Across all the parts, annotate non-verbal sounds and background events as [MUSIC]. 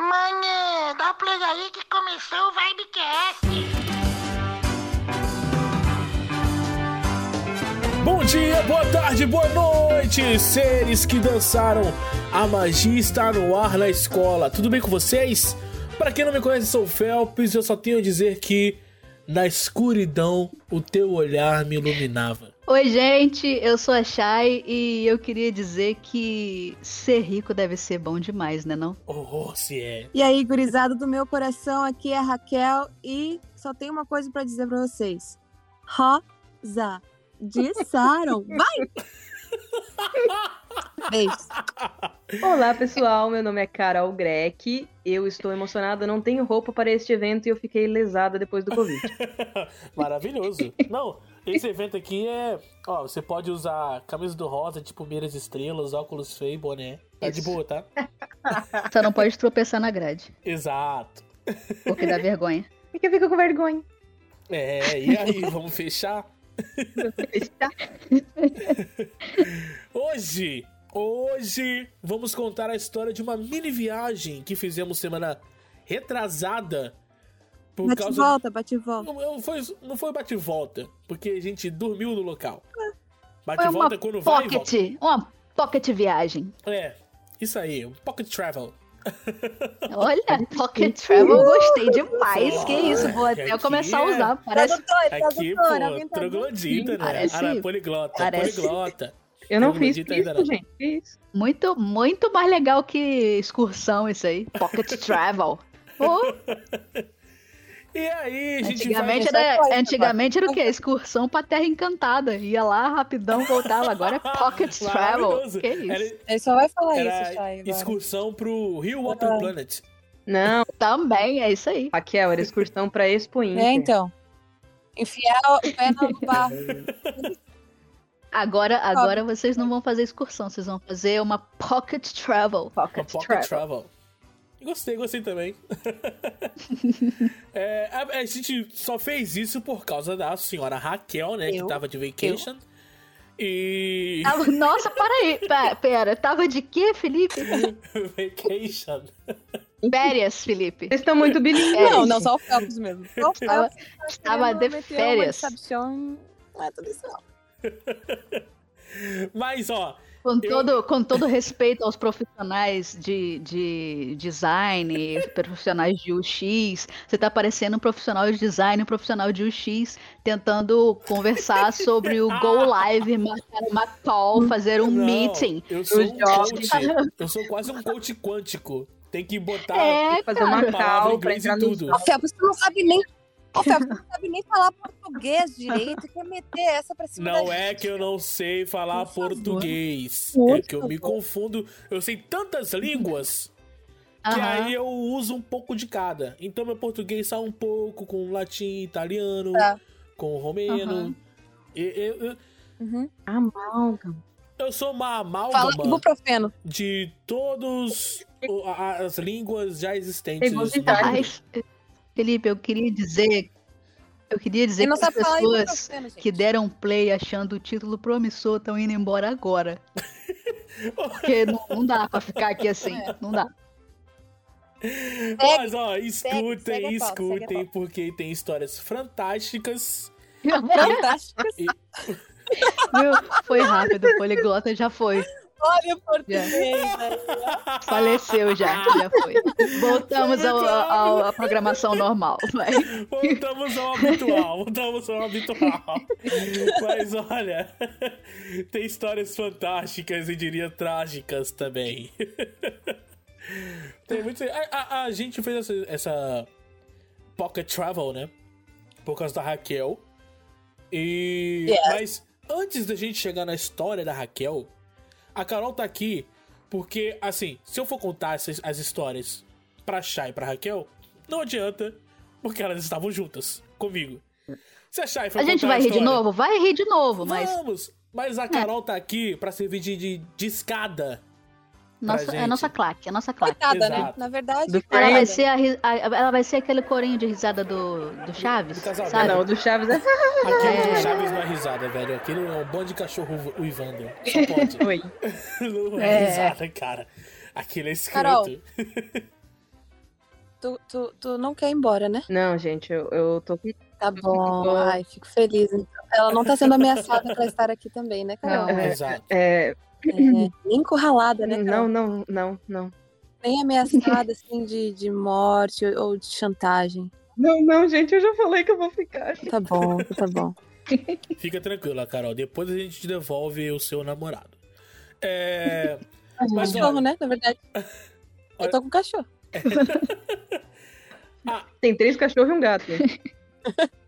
Manhã, dá play aí que começou o Vibecast. Bom dia, boa tarde, boa noite, seres que dançaram. A magia está no ar na escola. Tudo bem com vocês? Para quem não me conhece, sou o Felps eu só tenho a dizer que na escuridão o teu olhar me iluminava. Oi, gente, eu sou a Shai e eu queria dizer que ser rico deve ser bom demais, né não? Oh, se é. E aí, gurizada do meu coração, aqui é a Raquel e só tenho uma coisa pra dizer pra vocês. Rosa. Dissaram. [LAUGHS] Vai! Beijos. Olá, pessoal. Meu nome é Carol Greck. Eu estou emocionada, não tenho roupa para este evento e eu fiquei lesada depois do Covid. [LAUGHS] Maravilhoso. Não, esse evento aqui é. Ó, você pode usar camisa do rosa, tipo meiras estrelas, óculos feios, boné. Tá de Isso. boa, tá? [LAUGHS] Só não pode tropeçar na grade, Exato. porque dá vergonha. [LAUGHS] E que eu fico com vergonha. É, e aí, [LAUGHS] vamos fechar? Hoje, hoje, vamos contar a história de uma mini viagem que fizemos semana retrasada. Por Bate causa. volta, bate volta. Não, não foi, não foi bate-volta, porque a gente dormiu no local. Foi uma Bate-volta é quando vai e volta. pocket, uma pocket viagem. É, isso aí, um pocket travel. [LAUGHS] Olha, pocket travel, gostei demais. Que isso, vou até começar a aqui é- usar. Parece Aqui, pô, troglodita, né? Parece- Arapoliglota, parece- poliglota. Eu não fiz acredita ainda isso, não. gente. Isso? muito, muito mais legal que excursão isso aí. Pocket [LAUGHS] travel. Pô, [LAUGHS] E aí, gente antigamente era, coisa, antigamente era o quê? Excursão pra Terra Encantada. Ia lá rapidão, voltava. Agora é [LAUGHS] pocket travel. Que isso? Era, Ele só vai falar era isso, Chay. agora. excursão pro Rio Water Ah. Planet. Não, Também, é isso aí. Raquel, era excursão pra Expo Inter. É, então. Enfiar o pé no [LAUGHS] barro. Agora, agora vocês não vão fazer excursão, vocês vão fazer uma pocket travel. Uma Pocket pocket travel. travel. Gostei, gostei também. [LAUGHS] É, a, a gente só fez isso por causa da senhora Raquel, né? Que Eu? tava de vacation. E. Tava- Nossa, para aí. Pera, pera, tava de quê, Felipe? [LAUGHS] vacation. Férias, Felipe. Vocês estão muito bilíngues. Não, não, só o Felps mesmo. Só o Felps. estava de férias. Não é tudo isso, não. [LAUGHS] Mas, ó, Com Eu- todo, com todo respeito aos profissionais de, de design, profissionais de UX, você tá parecendo um profissional de design, um profissional de UX, tentando conversar [LAUGHS] sobre o Go Live, marcar uma call, fazer um não, meeting. Eu sou um coach. Eu sou quase um coach quântico. Tem que botar É, Fazer uma call pra e entrar no tudo. Tu não sabe nem. Ô, tu [LAUGHS] não sabe nem falar português direito. Quer meter essa pra cima Não da é gente. que eu não sei falar português. Por é que eu me confundo. Eu sei tantas línguas que Aham. aí eu uso um pouco de cada. Então meu português sai um pouco com latim, italiano, Tá. com romeno. Aham. E- Eu, eu, Uhum. Amálgama. eu sou uma Fala amálgama ibuprofeno. de a- as línguas já existentes. no Felipe, eu queria dizer. Eu queria dizer que as pessoas que deram play achando o título promissor estão indo embora agora. [LAUGHS] Porque não, não dá pra ficar aqui assim. Não dá. Mas ó, escutem, segue segue escutem, pauta. porque tem histórias fantásticas. [LAUGHS] Fantástico. Viu? Foi rápido, o poliglota já foi. Olha o português. Faleceu já, já foi. Voltamos ao, ao- à programação normal. Vai. Voltamos ao habitual, voltamos ao habitual. Mas olha, tem histórias fantásticas e diria trágicas também. Tem muito. A, a- a gente fez essa, essa pocket travel, né? Por causa da Raquel. E. Yes. Mas antes da gente chegar na história da Raquel, a Carol tá aqui porque, assim, se eu for contar essas, as histórias pra Chay e pra Raquel, não adianta, porque elas estavam juntas comigo. Se a Chay for A gente vai rir de novo? Vai rir de novo, mas Vamos! Mas a Carol tá aqui pra servir de, de, de escada. Nossa, é a nossa claque, a nossa claque. Coitada, né? Na verdade. Do Ela vai ser, a, a- ela vai ser aquele corinho de risada do, do Chaves, Do casal sabe? não, do Chaves é. Aquilo É. do Chaves não é risada, velho. Aquilo é um bando de cachorro uivando. Só pode. [LAUGHS] Oi. não é, É. risada, cara. Aquilo é escroto. Carol. tu, tu, tu não quer ir embora, né? Não, gente, eu, eu tô com. Tá [LAUGHS] bom. Ai, fico feliz. então. Ela não tá sendo ameaçada pra estar aqui também, né, Carol? Não, É, Exato. é, É, nem encurralada, né, Carol? não, não, não, não. Nem ameaçada, assim, de, de morte ou de chantagem. Não, não, gente, eu já falei que eu vou ficar. Tá bom, tá bom. Fica tranquila, Carol. Depois a gente te devolve o seu namorado. É. Mas, cachorro, olha- né? Na verdade. Eu tô com cachorro. [LAUGHS] Tem três cachorros e um gato.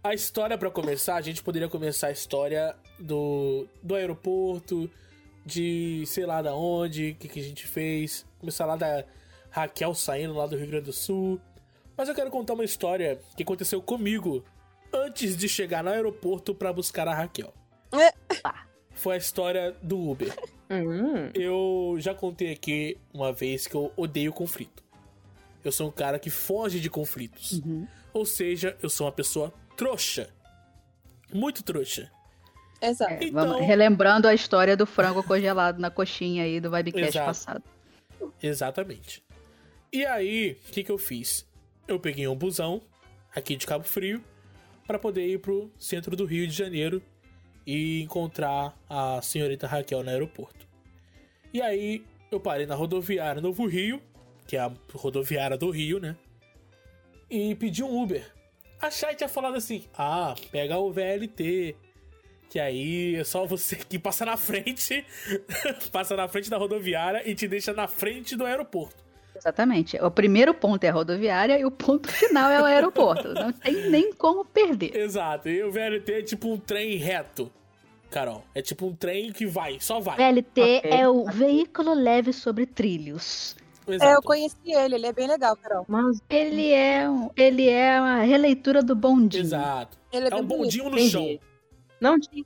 A história, pra começar, a gente poderia começar a história do, do aeroporto, de sei lá da onde, o que, que a gente fez. Começar lá da Raquel saindo lá do Rio Grande do Sul. Mas eu quero contar uma história que aconteceu comigo antes de chegar no aeroporto pra buscar a Raquel. É. Foi a história do Uber. Hum, Eu já contei aqui uma vez que eu odeio conflito. Eu sou um cara que foge de conflitos. Uhum. Ou seja, eu sou uma pessoa trouxa. Muito trouxa. Exato. É, Então- vamos- relembrando a história do frango congelado na coxinha aí do Vibecast passado. Exatamente. E aí, o que, que eu fiz? Eu peguei um busão aqui de Cabo Frio para poder ir pro centro do Rio de Janeiro e encontrar a senhorita Raquel no aeroporto. E aí, eu parei na rodoviária Novo Rio, que é a rodoviária do Rio, né? E pedi um Uber. A Chay tinha falado assim: ah, pega o VLT. Que aí é só você que passa na frente, [LAUGHS] passa na frente da rodoviária e te deixa na frente do aeroporto. Exatamente. O primeiro ponto é a rodoviária e o ponto final é o aeroporto. Não tem nem como perder. Exato. E o VLT é tipo um trem reto, Carol. É tipo um trem que vai, só vai. VLT Ok. é o veículo leve sobre trilhos. Exato. É, eu conheci ele, ele é bem legal, Carol. mas Ele é, um, ele é uma releitura do bondinho. Exato. Ele é, É um bonito. bondinho no Entendi. chão. Não tinha,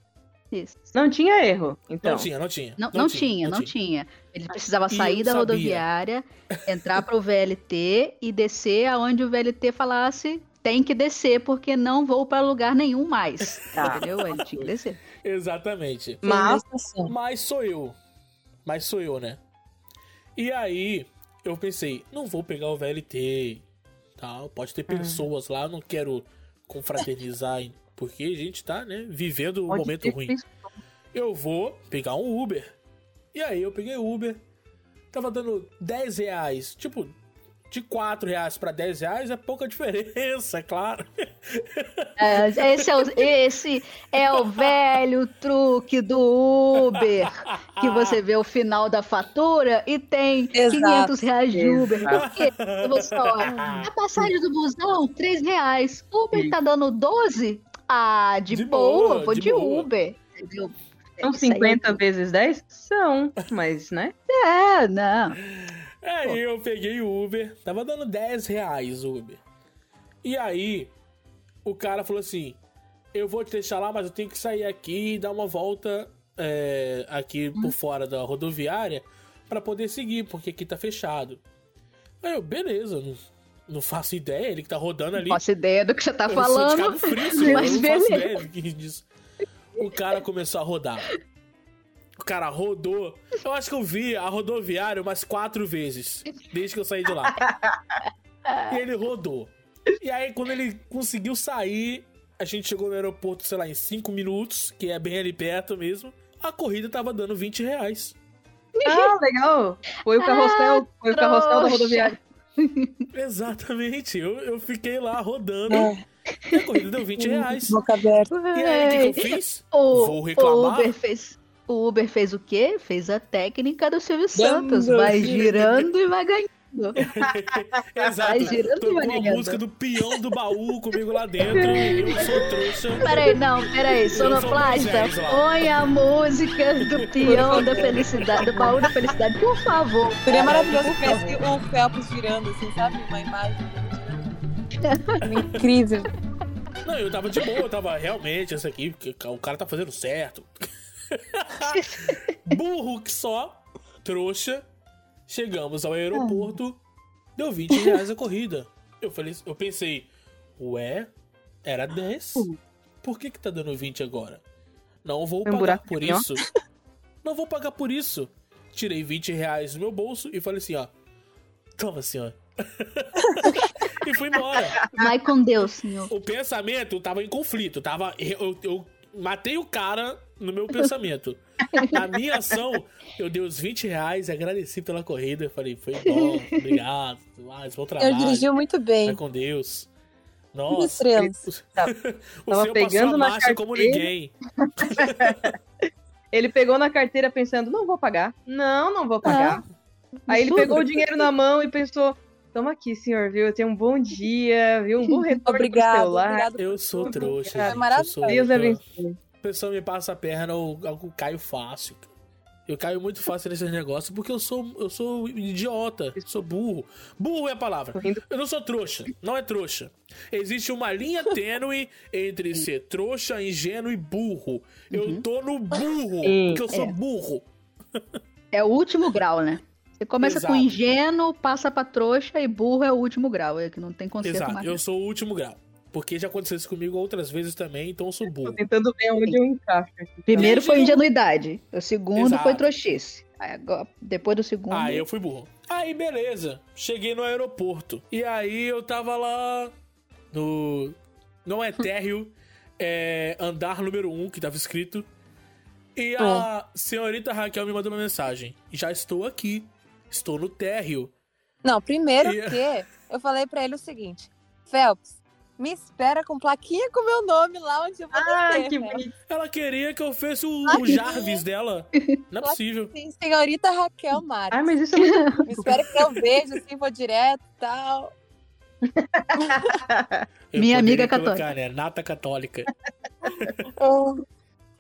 Isso. não tinha erro. Então, Não tinha, não tinha. Não, não, tinha, não tinha. Ele precisava sair da sabia. rodoviária, entrar pro VLT e descer aonde o VLT falasse tem que descer porque não vou para lugar nenhum mais. Tá. Entendeu? Ele tinha que descer. Exatamente. Mas. Mas sou eu. Mas sou eu, né? E aí, eu pensei, não vou pegar o VLT. Tal, pode ter pessoas lá, eu não quero confraternizar, porque a gente tá, né, vivendo um pode momento ruim. feito- Eu vou pegar um Uber. E aí eu peguei o Uber. Tava dando 10 reais. Tipo, de 4 reais pra 10 reais é pouca [LAUGHS] diferença, é claro. É, esse, é o, esse é o velho truque do Uber. Que você vê o final da fatura e tem Exato. 500 reais de Uber. Exato. Por quê? Você olha, a passagem do busão, 3 reais. Uber tá dando 12? Ah, de, De boa, boa, vou de de, boa. Uber. Entendeu? São Isso aí é 50 vezes 10? São, mas, né? É, não. Aí eu peguei o Uber, tava dando 10 reais o Uber. E aí, o cara falou assim: Eu vou te deixar lá, mas eu tenho que sair aqui e dar uma volta é, aqui por fora da rodoviária pra poder seguir, porque aqui tá fechado. Aí eu, beleza, não, faço ideia, ele que tá rodando ali. Não faço ideia do que você tá Eu sou de falando. Cabo Frio, [LAUGHS] senhor, mas eu não faço ideia do que disso. O cara começou a rodar. O cara rodou. Eu acho que eu vi a rodoviária umas quatro vezes. Desde que eu saí de lá. E ele rodou. E aí, quando ele conseguiu sair, a gente chegou no aeroporto, sei lá, em cinco minutos, que é bem ali perto mesmo. A corrida tava dando 20 reais. Ah, legal. Foi o carrossel, foi o carrossel da rodoviária. Exatamente. Eu, eu fiquei lá rodando. É. E a corrida deu 20 [LAUGHS] reais. Boca aberta. E aí, o que, que eu fiz? O, Vou reclamar. o Uber fez. O Uber fez o quê? Fez a técnica do Silvio Santos. Vai girando e vai ganhando. [LAUGHS] Exato. Vai girando Tocou a música do peão do baú comigo lá dentro. e eu sou trouxa. Peraí, não, peraí. Sonoplasta, põe a música do peão da felicidade, do baú da felicidade, por favor. Seria maravilhoso se tivesse o Felps girando, assim, sabe? Uma imagem. [LAUGHS] Incrível. Não, eu tava de boa, eu tava realmente, essa aqui, porque o cara tá fazendo certo. [LAUGHS] Burro que só, trouxa. Chegamos ao aeroporto, deu 20 reais a corrida. Eu falei, eu pensei, ué, era 10? Por que que tá dando 20 agora? Não vou pagar por isso. [LAUGHS] Não vou pagar por isso. Tirei 20 reais do meu bolso e falei assim, ó. Toma, senhor. [LAUGHS] e fui embora. Vai com Deus, senhor. O pensamento tava em conflito. Tava, eu, eu matei o cara no meu pensamento. [LAUGHS] Na minha ação, eu dei os 20 reais, agradeci pela corrida. Eu falei, foi bom, obrigado, tudo mais, bom trabalho. Eu dirigi muito bem. Vai com Deus. Nossa, estrelas. o [LAUGHS] Tava senhor pegando passou a na marcha como carteira. ninguém. [LAUGHS] Ele pegou na carteira pensando, não vou pagar. Não, não vou pagar. Aí ele pegou o dinheiro na mão e pensou, toma aqui, senhor, viu? Tenha um bom dia, viu? Um bom retorno pro Obrigado, celular. obrigado. Eu sou trouxa. É maravilhoso. eu Deus eu- abençoe. Pessoa me passa a perna, eu, eu caio fácil. Eu caio muito fácil nesses negócios porque eu sou, eu sou idiota, sou burro. Burro é a palavra. Eu não sou trouxa, não é trouxa. Existe uma linha [LAUGHS] tênue entre ser trouxa, ingênuo e burro. Eu tô no burro, porque eu sou é. burro. É o último grau, né? Você começa com Exato. ingênuo, passa pra trouxa e burro é o último grau. É que não tem conserto Exato, mais. eu sou o último grau. Porque já aconteceu isso comigo outras vezes também, então eu sou Tô burro. tentando ver onde eu encaixo. aqui. Primeiro foi ingenuidade. O segundo Exato. foi trouxice. Aí agora- depois do segundo. Ah, eu fui burro. Aí, beleza. Cheguei no aeroporto. E aí eu tava lá no. Não é [LAUGHS] térreo, é andar número 1, um, que tava escrito. E a senhorita Raquel me mandou uma mensagem. Já estou aqui. Estou no térreo. Não, primeiro E- que eu falei pra ele o seguinte: Phelps, me espera com plaquinha com meu nome lá onde eu vou Ah, descer. que bonito. Ela queria que eu fosse o, Ai, o Jarvis dela. Não é possível. Sim, senhorita Raquel Mari. Ai, mas isso é muito... [LAUGHS] Me espera que eu vejo, assim, vou direto e tal. [LAUGHS] Eu Minha amiga poderia católica. colocar, né? Nata católica. [LAUGHS]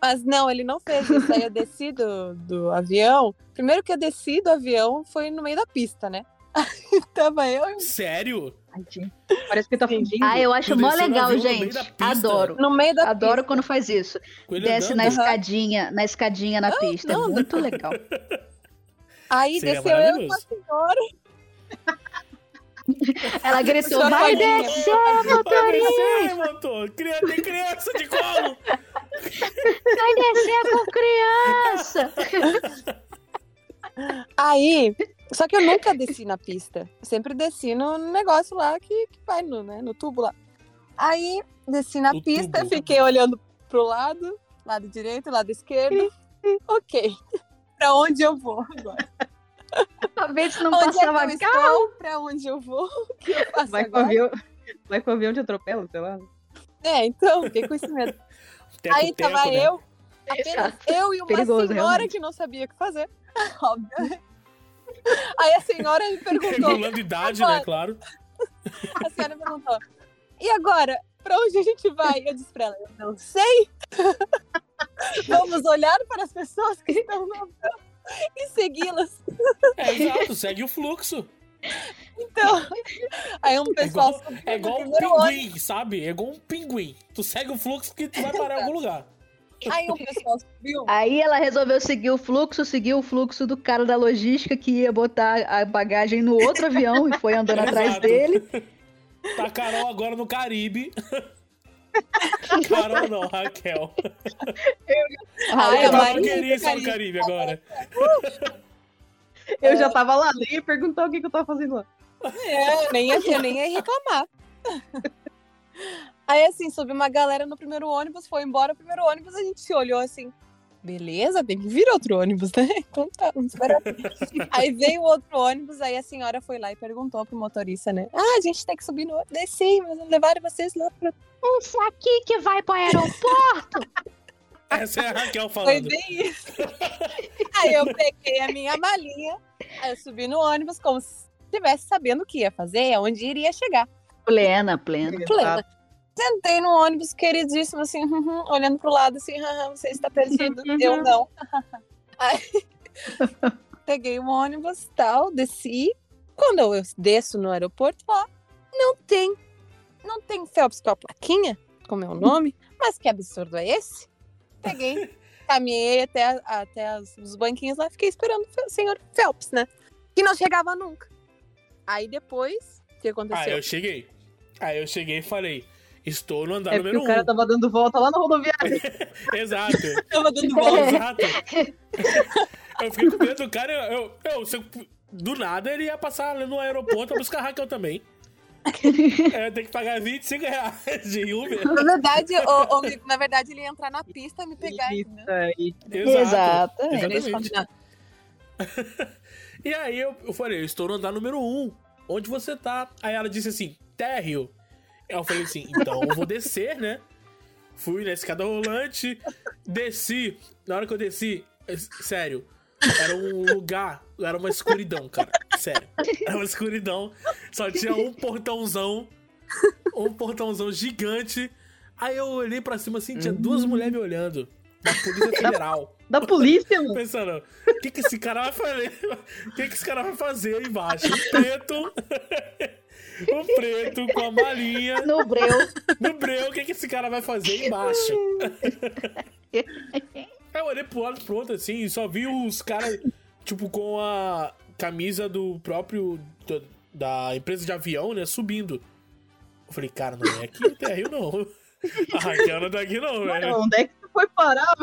Mas não, ele não fez isso. Aí eu desci do, do avião. Primeiro que eu desci do avião foi no meio da pista, né? [LAUGHS] Tava eu Sério? Ai, gente, Parece que tá fugindo. Ah, eu acho mó legal, gente. Adoro. no meio da Adoro pista. quando faz isso. Com ele Desce andando? na Aham. escadinha, na escadinha na pista. não, é muito legal. [LAUGHS] Aí Seria desceu eu com a senhora. [LAUGHS] Ela gritou: vai descer, Vai motorista! descer, motor. Cria- Tem criança de colo. Vai descer com criança! Aí, só que eu nunca desci na pista. Eu sempre desci no negócio lá que, que vai no, né, no tubo lá. Aí, desci na O pista, tubo. fiquei olhando pro lado, lado direito, lado esquerdo. [LAUGHS] ok. [LAUGHS] pra onde eu vou agora? Se não onde é que passava eu carro. estou? Pra onde eu vou? [LAUGHS] O que eu faço Vai com avião. Vai com o avião te atropela, sei lá. É, então, fiquei com esse medo. Teco, Aí teco, tava né? eu, apenas Exato. eu e uma Perigoso, senhora realmente. que não sabia o que fazer. Óbvio. Aí a senhora me perguntou, Regulando idade, né? Claro. a senhora me perguntou, e agora, pra onde a gente vai? Eu disse pra ela, eu não sei. [LAUGHS] Vamos olhar para as pessoas que estão no avião e segui-las. É, exato. Segue o fluxo. Então, aí um É pessoal igual, subiu é igual um pinguim, sabe? É igual um pinguim. Tu segue o fluxo que tu vai parar em algum lugar. Aí um pessoal subiu. Aí ela resolveu seguir o fluxo, seguir o fluxo do cara da logística que ia botar a bagagem no outro avião e foi andando atrás Exato. dele. Tá Carol agora no Caribe. [LAUGHS] Carol não, Raquel. Ai, Eu a tava Maria querida no Caribe agora. Eu já tava lá, nem ia perguntar o que, que eu tava fazendo lá. É, eu nem ia, eu nem ia reclamar. Aí, assim, subiu uma galera no primeiro ônibus, foi embora o primeiro ônibus, a gente se olhou assim, beleza, tem que vir outro ônibus, né? [LAUGHS] Então tá, vamos esperar. [LAUGHS] aí veio outro ônibus, aí a senhora foi lá e perguntou pro motorista, né? Ah, a gente tem que subir no ônibus. Desci, mas levaram vocês lá pro... Esse aqui que vai pro aeroporto. [LAUGHS] Essa é a Raquel Foi falando. bem isso. aí eu peguei a minha malinha, aí eu subi no ônibus como se estivesse sabendo o que ia fazer, aonde iria chegar. Plena, plena. plena. Sentei no ônibus, queridíssimo, assim, uhum, [LAUGHS] olhando pro lado, assim, "Haha, você está perdido. Eu não. [LAUGHS] Aí, peguei o ônibus tal, desci. Quando eu desço no aeroporto, lá, não tem. Não tem Phelps com a plaquinha, com meu [LAUGHS] nome. Mas que absurdo é esse? Peguei, caminhei até, até os banquinhos lá, fiquei esperando o senhor Phelps, né? Que não chegava nunca. Aí depois, o que Ah, aconteceu? eu cheguei. Aí eu cheguei e falei: Estou no andar É número o cara 1. Um. tava dando volta lá na rodoviária. [LAUGHS] Exato. [LAUGHS] Tava dando volta. Exato. [LAUGHS] Eu fiquei com medo do cara. Eu, eu, eu- eu- do nada ele ia passar ali no aeroporto pra buscar a Raquel também. É, tem que pagar 25 reais de Uber. Na verdade, Mico, na verdade, ele ia entrar na pista e me pegar? Isso aí. Exato. Exatamente. E aí eu, eu falei, eu estou no andar número 1. Onde você tá? Aí ela disse assim, térreo. Eu falei assim, então eu vou descer, né? Fui na escada rolante, desci. Na hora que eu desci, é- sério, era um lugar, era uma escuridão, cara. Sério. Era uma escuridão. Só tinha um portãozão. Um portãozão gigante. Aí eu olhei pra cima assim, tinha duas mulheres me olhando. Da Polícia Federal. Da polícia, mano. [LAUGHS] Pensando, o que, que esse cara vai fazer? O que, que esse cara vai fazer aí embaixo? Preto. [LAUGHS] Um preto com a malinha No breu. no breu, o que, que esse cara vai fazer embaixo? Eu olhei pro lado pro outro assim e só vi os caras, tipo, com a camisa do próprio. da, empresa de avião, né, subindo. Eu falei, cara, não é aqui o térreo, não. A [LAUGHS] Raquel não tá aqui, não, velho. Mano, onde é que você foi parar?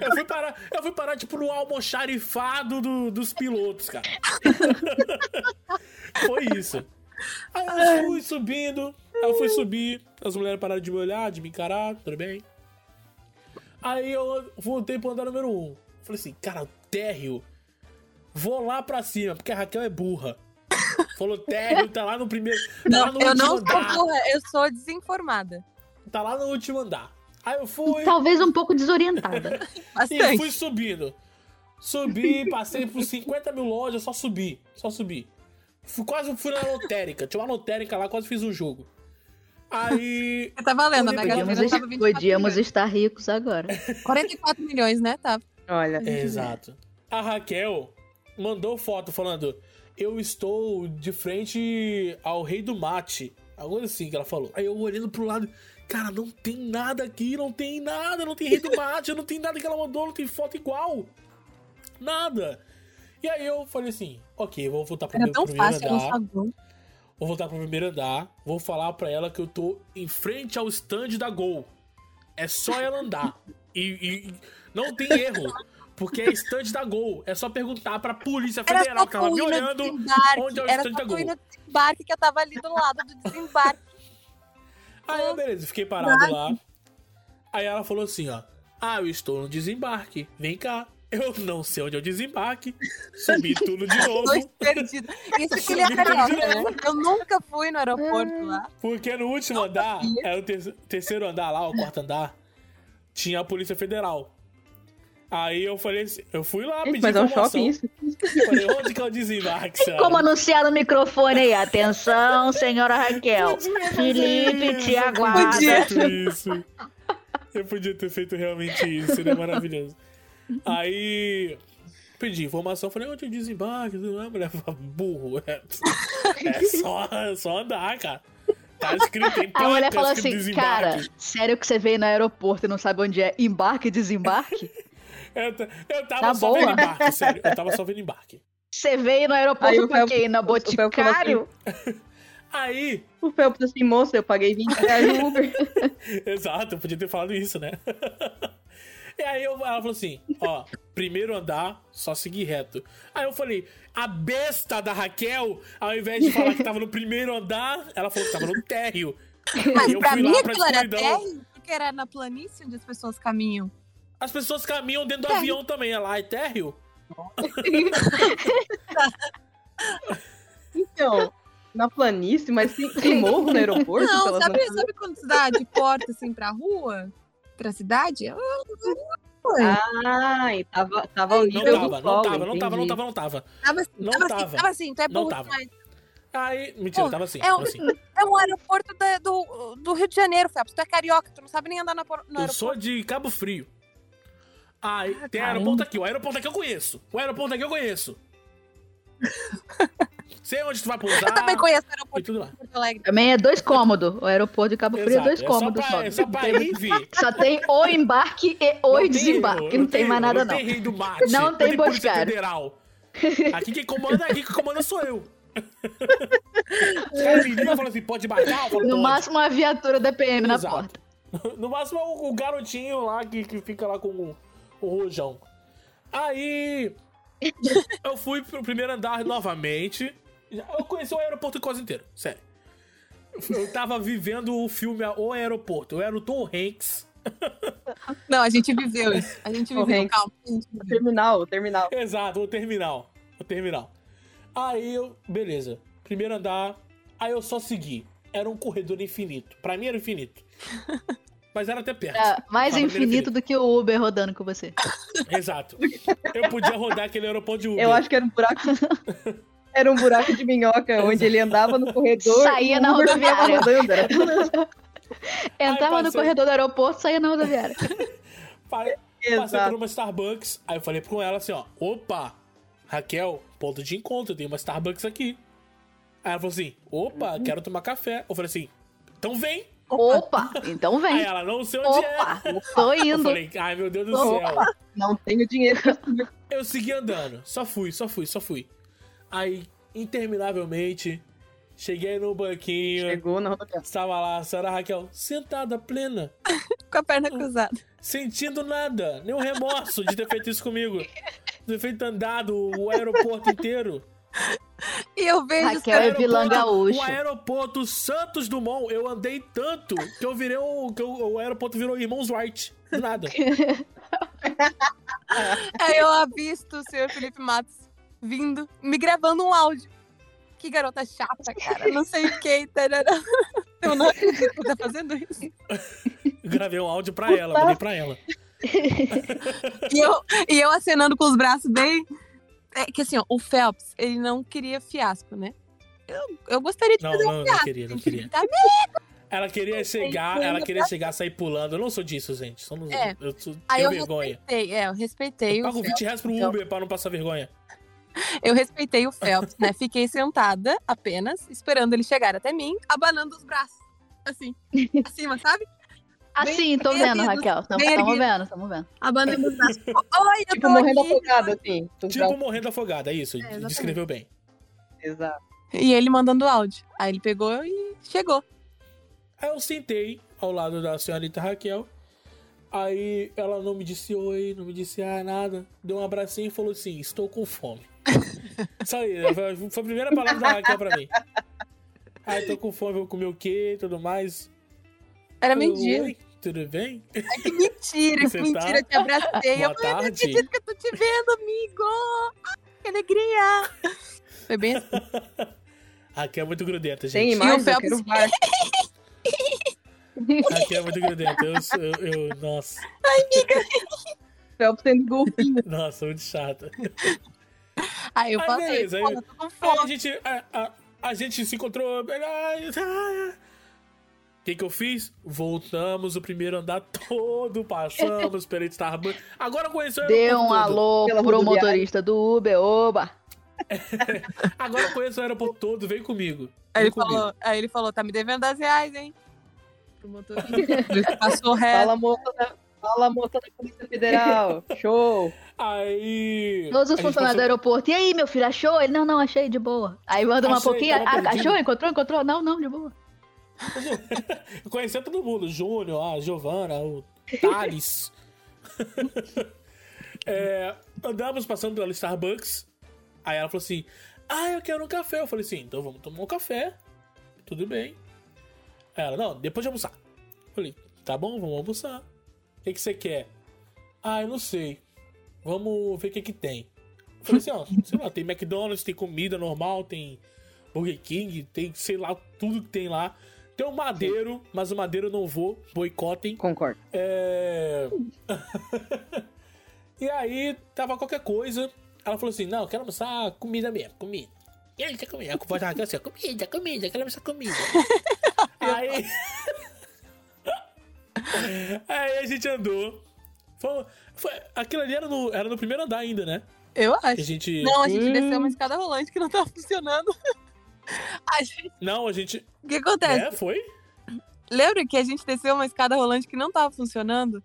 Eu fui parar, eu fui parar tipo, no almoxarifado do- dos pilotos, cara. [LAUGHS] Foi isso. Aí eu fui subindo, aí eu fui subir, as mulheres pararam de me olhar, de me encarar, tudo bem. Aí eu voltei pro andar número 1. Um. Falei assim, cara, térreo. Vou lá pra cima, porque a Raquel é burra. Falou, térreo, tá lá no primeiro. Tá lá no Eu não sou andar. burra, eu sou desinformada. Tá lá no último andar. Aí eu fui. Talvez um pouco desorientada. [LAUGHS] E fui subindo. Subi, passei por 50 mil lojas, só subi. Só subi. Quase fui na lotérica. Tinha uma lotérica lá, quase fiz um jogo. Aí. [LAUGHS] Tá valendo, a Mega Podíamos, Sena tava 24 podíamos milhões. estar ricos agora. [LAUGHS] 44 milhões, né? Tá. Olha. Exato. A Raquel mandou foto falando: Eu estou de frente ao rei do mate. Algo assim que ela falou. Aí eu olhando pro lado, cara, não tem nada aqui, não tem nada, não tem rei do mate, não tem nada que ela mandou, não tem foto igual. Nada. E aí eu falei assim: Ok, vou voltar pro Era meu tão primeiro fácil, era andar. sabão. Vou voltar pro primeiro andar. Vou falar pra ela que eu tô em frente ao stand da Gol. É só ela andar. [LAUGHS] E, e não tem erro. Porque é stand da Gol. É só perguntar pra Polícia Era Federal que ela tu me olhando. desembarque. onde é o Era da Gol. no desembarque que eu tava ali do lado do desembarque. Aí eu, beleza, fiquei parado lá. Aí ela falou assim, ó. Ah, eu estou no desembarque. Vem cá. Eu não sei onde é o desembarque. Subi tudo de novo. Dois perdidos. Isso que ele é né? novo. Eu nunca fui no aeroporto lá. Porque no último andar, era o ter- terceiro andar lá, o quarto andar, tinha a Polícia Federal. Aí eu falei assim, eu fui lá pedir mas é um shopping isso. Falei, onde que é o desembarque, senhora? Como anunciar no microfone aí? Atenção, senhora Raquel. Felipe te aguarda. Podia. feito isso. Eu podia ter feito realmente isso, seria maravilhoso. [LAUGHS] Aí pedi informação, falei, onde é o desembarque? Não é, mulher Falei, burro. É, é só, só andar, cara. Tá escrito, tem A mulher falou escrito assim, desembarque. cara, sério que você veio no aeroporto e não sabe onde é embarque e desembarque? [LAUGHS] Eu, eu tava Tá só boa. vendo embarque, sério. Eu tava só vendo embarque. Você veio no aeroporto por quê? Na falou Boticário? [LAUGHS] Aí, O Felps assim, moça, eu paguei 20 reais no Uber. exato, eu podia ter falado isso, né? E [LAUGHS] aí eu- ela falou assim: ó, primeiro andar, só seguir reto. Aí eu falei, a besta da Raquel, ao invés de falar que tava no primeiro andar, ela falou que tava no térreo. [LAUGHS] Mas pra mim aquilo era térreo, porque era na planície onde as pessoas caminham. As pessoas caminham dentro do Térreo. avião também, é lá, é térreo? [LAUGHS] Então, na planície, mas tem, tem morro no aeroporto? Não, sabe, sabe quando você dá de porta assim pra rua? Pra cidade? Ah, e tava, tava Não nível do tava, não solo, tava, não tava, não tava, não tava. Tava assim, Não tava, tava. assim, tava assim, tu é Não burro tava. demais. Aí, mentira, Pô, tava assim, é um- assim. [LAUGHS] É um aeroporto da- do, do Rio de Janeiro, Felps. Tu é carioca, tu não sabe nem andar no Eu aeroporto. sou de Cabo Frio. Aí, Ah, tem caramba. aeroporto aqui. O aeroporto aqui eu conheço. O aeroporto aqui eu conheço. [LAUGHS] Sei onde tu vai pousar. Eu também conheço o E aeroporto tudo lá. de Porto Alegre. Também é dois cômodos. O aeroporto de Cabo Frio é dois é cômodos só só. pra, é só pra ir. Só tem o embarque e o Não desembarque. erro, não tem mais nada, não. não. tem rei do mate. Não tem Polícia boticário. Federal. [LAUGHS] Aqui quem comanda, aqui quem comanda sou eu. Os caras me ligam e falam assim, pode falo, No "Pode." máximo, uma viatura da PM na Exato. porta. [LAUGHS] No máximo é o, o garotinho lá que, que fica lá com o, o rojão. Aí [LAUGHS] eu fui pro primeiro andar novamente. Eu conheci o aeroporto quase inteiro, sério. eu tava vivendo o filme O Aeroporto. Eu era o Tom Hanks. Não, a gente viveu isso. A gente viveu, calma. a gente O terminal, o terminal. Exato, o terminal. O terminal. Aí eu, beleza. Primeiro andar, aí eu só segui. Era um corredor infinito. Pra mim era infinito. Mas era até perto. É, mais era infinito do que o Uber rodando com você. Exato. Eu podia rodar aquele aeroporto de Uber. Eu acho que era um buraco. [LAUGHS] Era um buraco de minhoca, [LAUGHS] onde ele andava no corredor. Saía e na rodoviária. rodando, era. [LAUGHS] Entrava no passei. corredor do aeroporto, saía na rodoviária. [LAUGHS] Pa- Passei por uma Starbucks, aí eu falei com ela assim, ó, opa, Raquel, ponto de encontro, tem uma Starbucks aqui. Aí ela falou assim, opa, Uhum. quero tomar café. Eu falei assim, então vem. Opa, então Aí vem. ela, não sei onde é. Opa, tô Eu indo. falei, ai meu Deus do Opa. céu. Não tenho dinheiro. Eu segui andando, só fui, só fui, só fui. Aí, interminavelmente, cheguei no banquinho, Chegou na rodoviária. estava lá a senhora Raquel, sentada, plena, [LAUGHS] Com a perna cruzada. sentindo nada, nenhum remorso de ter feito isso comigo. De ter feito andado o aeroporto inteiro. E eu vejo Raquel é vilã gaúcho. O aeroporto Santos Dumont, eu andei tanto que eu virei o. Que o, o aeroporto virou Irmãos. Do nada. Aí [LAUGHS] eu avisto o senhor Felipe Matos vindo, me gravando um áudio. Que garota chata, cara. Não sei o que. tarará. Eu não acredito que tá fazendo isso. Eu [LAUGHS] gravei um áudio pra ela, mandei pra ela. E eu, e eu acenando com os braços bem. É que assim, ó, o Phelps, ele não queria fiasco, né? Eu, eu gostaria de Não, fazer um não, não fiasco. queria, não queria. Tá Ela queria chegar, ela queria chegar, sair pulando. Eu não sou disso, gente. Somos, É. Eu sou, Aí tenho eu vergonha. respeitei, é, eu respeitei o Pago Phelps. 20 reais pro então. Uber pra não passar vergonha. Eu respeitei o Phelps, né? Fiquei sentada apenas, esperando ele chegar até mim, abanando os braços. Assim, acima, sabe? Assim, tô bem vendo, erguidos, Raquel. Tamo, bem tamo erguidos. vendo, tamo vendo. Abanando os braços. [LAUGHS] Oi, eu Tipo, tô morrendo aqui. afogado, assim. Tipo morrendo afogada, é isso. exatamente. descreveu bem. Exato. E ele mandando áudio. Aí ele pegou e chegou. Aí eu sentei ao lado da senhorita Raquel. Aí ela não me disse oi, não me disse ah, nada. Deu um abracinho e falou assim: Estou com fome. [LAUGHS] Só isso. Foi foi a primeira palavra da Raquel pra mim. Aí tô com fome, vou comer o quê e tudo mais. Era Eu, mentira. "Oi, tudo bem? Ai, que mentira, [LAUGHS] que Você mentira. tá? Eu te abracei. Boa eu falei, não tarde. acredito que eu tô te vendo, amigo. Ah, Que alegria. Foi bem assim. [LAUGHS] Raquel é muito grudenta, Tem gente. mais, eu Phelps- quero. Raquel é muito grudenta. Eu, eu, eu- nossa, Phelps tendo golfinho. nossa, muito chata. Aí eu Aí, falei, beleza, aí- eu Aí a gente, a, a- a gente se encontrou. O que, que eu fiz? Voltamos o primeiro andar todo, passamos pela Starbucks. Agora conheceu o Deu um todo. alô Pela pro rodoviária. motorista do Uber, oba. [LAUGHS] Agora eu conheço o aeroporto todo, vem comigo. Aí Vem ele, comigo. falou, aí ele falou, tá me devendo 10 reais, hein? Pro motorista. Passou reto. Fala, moça da, fala, moça da Polícia Federal. [LAUGHS] Show. Aí. Todos a os funcionários do passou- aeroporto. E aí, meu filho, achou? Ele, não, não, achei de boa. Aí manda uma Achei, pouquinho. Ah, achou? Encontrou? Encontrou? Não, não, de boa. [LAUGHS] Eu conhecia todo mundo, o Júnior, a Giovana, o Thales. [LAUGHS] É, andamos passando pela Starbucks. Aí ela falou assim: Ah, eu quero um café. Eu falei assim: então vamos tomar um café. Tudo bem. Aí ela, não, depois de almoçar. Eu falei, tá bom, vamos almoçar. O que, que você quer? Ah, eu não sei. Vamos ver o que, que tem. Eu falei assim, ó, [LAUGHS] sei lá, tem McDonald's, tem comida normal, tem Burger King, tem, sei lá, tudo que tem lá. Tem o Madeiro, mas o Madeiro eu não vou, boicotem. Concordo. É... [LAUGHS] e aí, tava qualquer coisa. Ela falou assim: Não, eu quero almoçar comida mesmo, comida. Quero almoçar comida. A voz da Raquel assim: Comida, comida, quero almoçar comida. [LAUGHS] aí. aí a gente andou. Foi, foi- aquilo ali era no, era no primeiro andar ainda, né? Eu Que a acho. gente. Não, a gente Hum. desceu uma escada rolante que não tava funcionando. [LAUGHS] A gente- Não, a gente. O que acontece? É, foi? Lembra que a gente desceu uma escada rolante que não tava funcionando?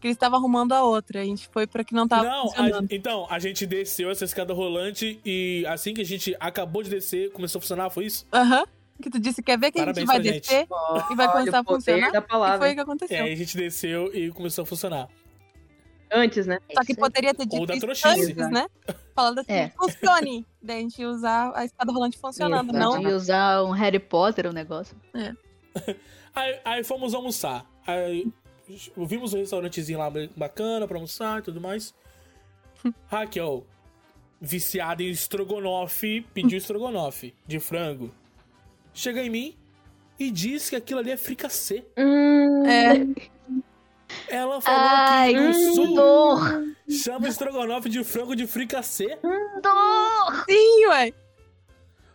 Que eles estavam arrumando a outra. A gente foi pra que não tava Não, a- funcionando. então, a gente desceu essa escada rolante e assim que a gente acabou de descer, começou a funcionar, foi isso? Aham. Que tu disse, quer ver que a Parabéns gente vai gente. descer e vai começar Olha a funcionar? E foi o que É, aconteceu. aí a gente desceu e começou a funcionar. Antes, né? Só que poderia ter dito antes, né? Falando assim, É. funcione. Daí a gente ia usar a espada rolante funcionando, Isso, não De usar um Harry Potter, o negócio. [LAUGHS] Aí, aí fomos almoçar. Aí vimos um restaurantezinho lá bacana pra almoçar e tudo mais. [LAUGHS] Raquel, viciada em estrogonofe, pediu estrogonofe de frango. Chega em mim e diz que aquilo ali é fricassê. Hum, É, Ela falou Ai, que no que sul dor! chama estrogonofe de frango de fricassê. Dor! sim, ué.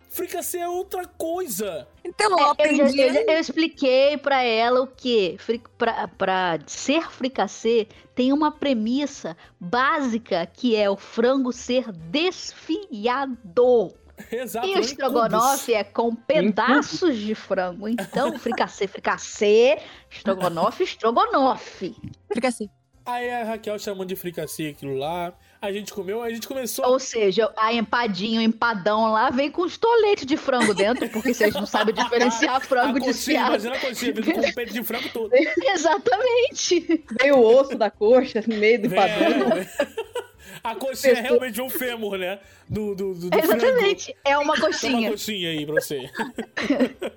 Fricassê é outra coisa. Então, eu É, eu, aprendi. eu já- eu expliquei pra ela o que pra, pra ser fricassê tem uma premissa básica que é o frango ser desfiado. [LAUGHS] Exato. E o estrogonofe é com pedaços de frango. Então, fricassê, fricassê, estrogonofe, [LAUGHS] estrogonofe. Fica assim. Aí a Raquel chamando de fricassê aquilo lá. A gente comeu, a gente começou. Ou seja, a empadinho, empadão lá vem com os toletes de frango dentro, porque vocês não sabem diferenciar [LAUGHS] frango a coxinha, desfiado. imagina a coxinha vindo com o peito de frango todo. Exatamente. Veio o osso da coxa no meio do padrão. É, a [LAUGHS] coxinha é realmente um fêmur, né? Do, do, do, do Exatamente. É uma frango. Toma uma coxinha. coxinha aí pra você. [LAUGHS]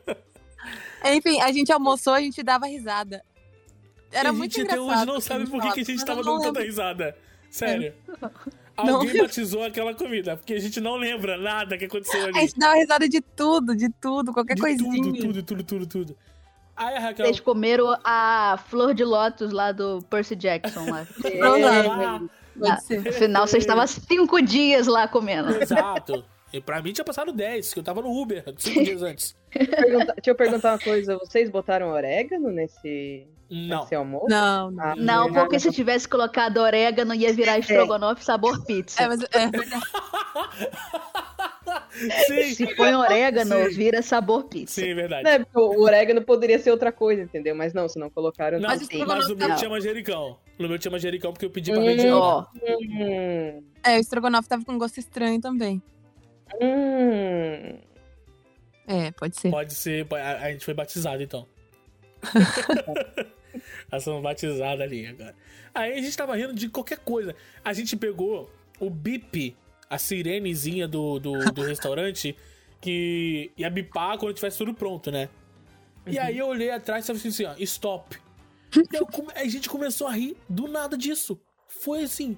Enfim, a gente almoçou, a gente dava risada. Era E a muito gente até engraçado. hoje não sabe por que, que a gente falava, tava dando tanta risada. Sério. [LAUGHS] Não Alguém lembro. batizou aquela comida, porque a gente não lembra nada que aconteceu A ali. gente dava risada de tudo, de tudo, qualquer De coisinha. tudo, tudo, tudo, tudo, tudo. Aí a Raquel. Vocês comeram a flor de lótus lá do Percy Jackson lá. Ah, Pode ser. No final, você estava cinco dias lá comendo. exato. E pra mim tinha passado 10, que eu tava no Uber, [LAUGHS] cinco dias antes. Deixa eu perguntar uma coisa. Vocês botaram orégano nesse, Não. nesse almoço? Não, não. Ah, Não, porque se tivesse colocado orégano, ia virar estrogonofe sabor [LAUGHS] pizza. É, mas é verdade. [LAUGHS] Sim, Se põe orégano, Sim. vira sabor pizza. sim, verdade. É porque o orégano poderia ser outra coisa, entendeu? Mas não, se não colocaram. Não, Mas mas, o meu tinha manjericão. No meu tinha manjericão porque eu pedi pra Hum. mediana. Ó, Hum, É, o estrogonofe tava com gosto estranho também. hum. É, pode ser. Pode ser, a, a gente foi batizado então. [LAUGHS] Nós somos batizados ali agora. Aí a gente tava rindo de qualquer coisa. A gente pegou o bip, a sirenezinha do, do, do [LAUGHS] restaurante, que ia bipar quando tivesse tudo pronto, né? E aí eu olhei atrás e tava assim, ó, stop. [LAUGHS] E eu a gente começou a rir do nada disso. Foi assim.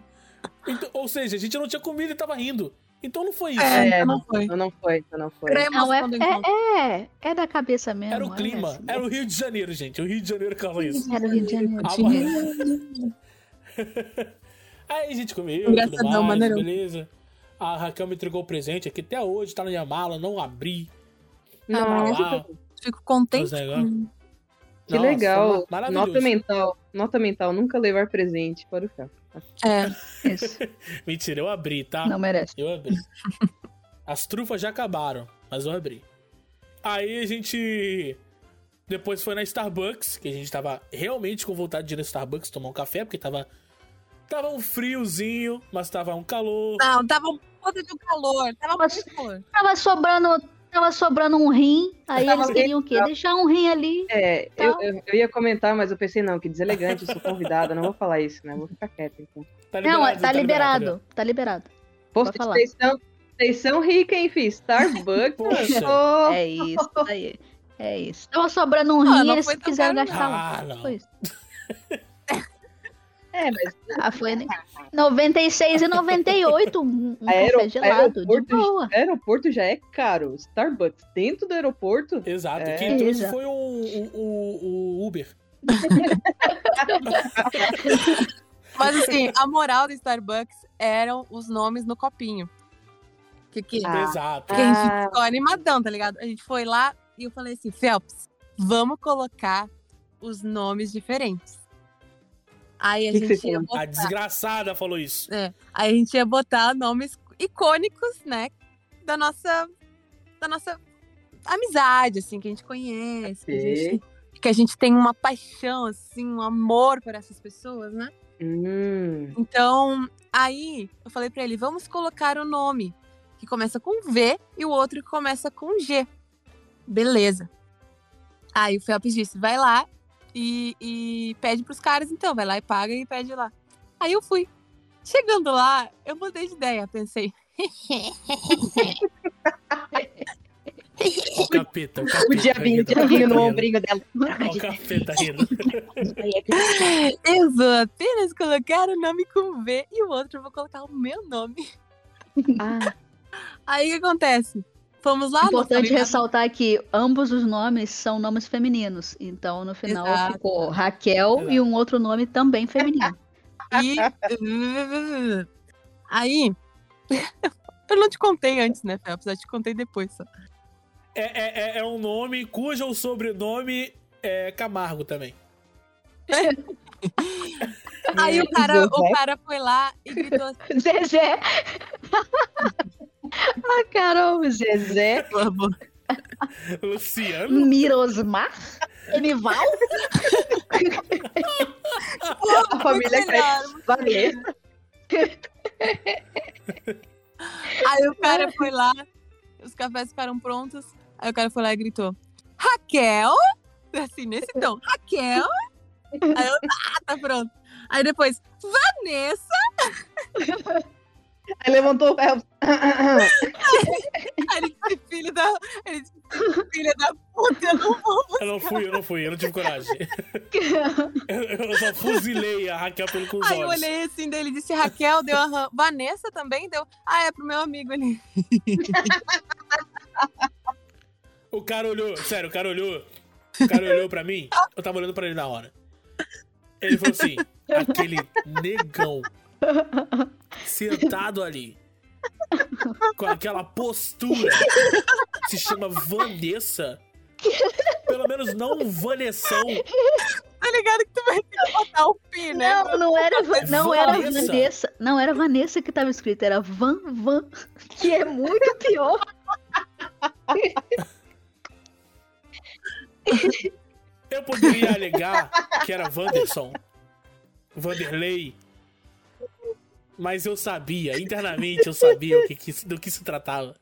Então- ou seja, a gente não tinha comido e tava rindo. Então não foi isso. É, É, não foi. Não, não foi, não foi. Não, é, do encontro. é, é, é da cabeça mesmo. Era o é clima. assim. Era o Rio de Janeiro, gente. O Rio de Janeiro causa isso. Era o Rio de Janeiro. Ah, [LAUGHS] Aí a gente comeu, tudo Engraçadão, mais, beleza. A Raquel me entregou o presente aqui até hoje, tá na minha mala, não abri. Não, Ah, lá. Fico contente. Que Nossa, legal. maravilhoso. Nota mental. Nota mental, nunca levar presente para o carro. É, [LAUGHS] Isso. Mentira, eu abri, tá? Não merece. Eu abri. As trufas já acabaram, mas eu abri. Aí a gente. Depois foi na Starbucks, que a gente tava realmente com vontade de ir na Starbucks tomar um café, porque tava. Tava um friozinho, mas tava um calor. Não, tava um puta de um calor. Tava Mas- muito calor. Tava sobrando, tava sobrando um rim, aí Tava eles queriam o quê? Deixar um rim ali. É, Tá. eu, eu, eu ia comentar, mas eu pensei, não, que deselegante, eu sou convidada, não vou falar isso, né? Vou ficar quieta, então. Tá Não, tá tá liberado. Tá liberado. Poxa, vocês são, vocês são ricos, hein, filho? Starbucks. [LAUGHS] Poxa. Oh, É isso aí. É isso. Tava sobrando um Ah, rim, eles quiseram gastar lá. Ah, não. Foi isso. [LAUGHS] É, mas Ah, foi né? [LAUGHS] 96 e 98, um, Aero- café gelado, de aeroporto, boa. aeroporto já é caro. Starbucks dentro do aeroporto? Exato. É. Quem trouxe Exato. foi o, o, o- o Uber. [LAUGHS] Mas assim, a moral do Starbucks eram os nomes no copinho. Que, que, Ah. Exato. que a gente Ah. ficou animadão, tá ligado? A gente foi lá e eu falei assim, Phelps, vamos colocar os nomes diferentes. Aí a Que que gente vocês ia falam? A botar, desgraçada falou isso. aí a gente ia botar nomes icônicos, né? Da nossa, da nossa amizade, assim, que a gente conhece, que a gente, que a gente tem uma paixão, assim, um amor por essas pessoas, né? Hum, Então, aí eu falei pra ele, vamos colocar o nome que começa com V e o outro que começa com G. Beleza. Aí o Felps disse, vai lá e, e pede pros caras então, vai lá e paga e pede lá. Aí eu fui. Chegando lá, eu mudei de ideia. Pensei, o capeta, o capeta. O diabinho, o diabinho no ombrinho dela. O capeta rindo. eu vou apenas colocar o nome com V e o outro eu vou colocar o meu nome. Ah, Aí o que acontece? Fomos lá, Importante ressaltar que ambos os nomes são nomes femininos. Então, no final, Exato. ficou Raquel e um outro nome também feminino. E. [LAUGHS] Aí. [LAUGHS] Eu não te contei antes, né, Phelps? Eu te contei depois só. É, é, é- é um nome cujo sobrenome é Camargo também. [LAUGHS] Aí o cara, o Zezé. cara foi lá e gritou assim: Zezé! Ah, Carol, Zezé, Luciano? Mirosmar, Enival. a família "Muito melhor, cresce. Vanessa. Aí o cara foi lá, os cafés ficaram prontos. Aí o cara foi lá e gritou: Raquel? Assim, nesse tom, Raquel? Aí eu, ah, tá pronto. Aí depois, Vanessa? Aí levantou o Phelps. [LAUGHS] Aí ele disse, filho da. Ele disse, filha da puta, eu não vou. Eu não fui, eu não fui, eu não tive coragem. [LAUGHS] Eu, eu só fuzilei a Raquel pelo com Aí eu olhei assim, daí ele disse Raquel, deu aham. Vanessa também deu. Ah, é pro meu amigo ali. [LAUGHS] O cara olhou, sério, o cara olhou. O cara olhou pra mim, eu tava olhando pra ele na hora. Ele falou assim: aquele negão sentado ali, com aquela postura, se chama Vanessa. Pelo menos não Vanessão. Tá ligado que tu vai ter que botar o pi, né? Não, não era, Va- não era Vanessa. Não era Vanessa que tava escrito, era Van Van, que é muito pior. Eu poderia alegar que era Wanderson, Vanderlei, mas eu sabia, internamente eu sabia o que, que- do que se tratava.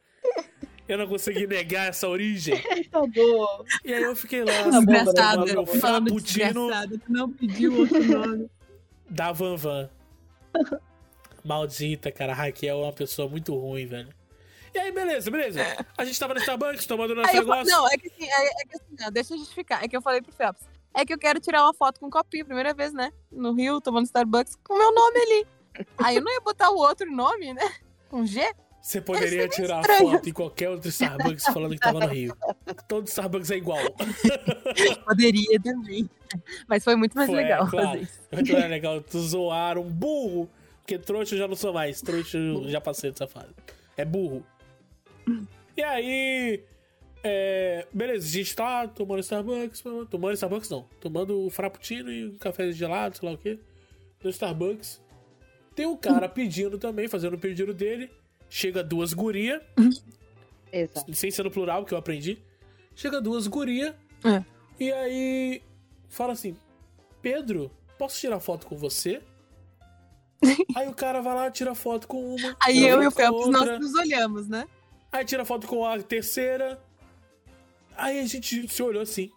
Eu não consegui negar essa origem. Tá bom. E aí eu fiquei lá, Tá bom, Desgraçado. meu frappuccino tu não pediu outro nome. da Van Van. Maldita, cara. A Raquel é uma pessoa muito ruim, velho. E aí, beleza, beleza. A gente tava no Starbucks tomando nosso Aí negócio. não, é que assim, é, é que assim, não, deixa eu justificar. É que eu falei pro Phelps. É que eu quero tirar uma foto com um copinho, primeira vez, né? No Rio, tomando Starbucks, com o meu nome ali. Aí eu não ia botar o outro nome, né? Com G? Você poderia tirar estranho. foto em qualquer outro Starbucks falando que tava no Rio. Todo Starbucks é igual. [LAUGHS] Poderia também. Mas foi muito mais Foi, legal é, claro. fazer isso. Muito mais legal. Tu zoar um burro. Porque trouxa eu já não sou mais. Trouxa eu já passei dessa fase. É burro. E aí. é, beleza, a gente tá tomando Starbucks. Tomando Starbucks não. Tomando o Frappuccino e um café gelado, sei lá o quê. No Starbucks. Tem um cara pedindo também, fazendo o pedido dele. Chega duas guria. [LAUGHS] Exato. sem ser no plural, que eu aprendi. Chega duas guria. É. E aí fala assim: Pedro, posso tirar foto com você? [LAUGHS] aí o cara vai lá, tira foto com uma. Aí eu e o outra, nós nos olhamos, né? Aí tira foto com a terceira. Aí a gente se olhou assim: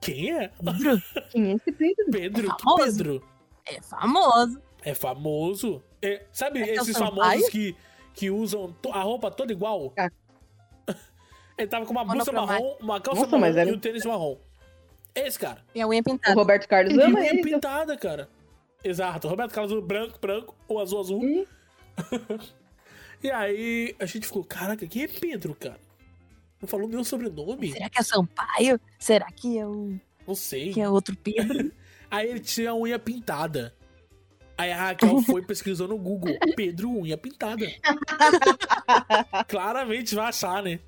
Quem é? [LAUGHS] Quem é esse Pedro? Pedro? Que Famoso. Pedro? É famoso. É famoso. É, sabe É é o esses famosos que, que usam a roupa toda igual? Ah. [LAUGHS] Ele tava com uma blusa marrom, uma calça Nossa, marrom era- e um tênis marrom. Esse cara. Tem a unha O pintada. Roberto Carlos E ama unha ele. pintada, cara. Exato. Roberto Carlos branco, branco, ou azul, azul. Hum. [LAUGHS] e aí a gente ficou, caraca, quem é Pedro, cara? Não falou meu sobrenome? Será que é Sampaio? Será que é, o... Não sei. que é outro Pedro? [LAUGHS] Aí ele tinha a unha pintada. Aí a Raquel foi e pesquisou no Google. Pedro, unha pintada. [LAUGHS] Claramente vai achar, né?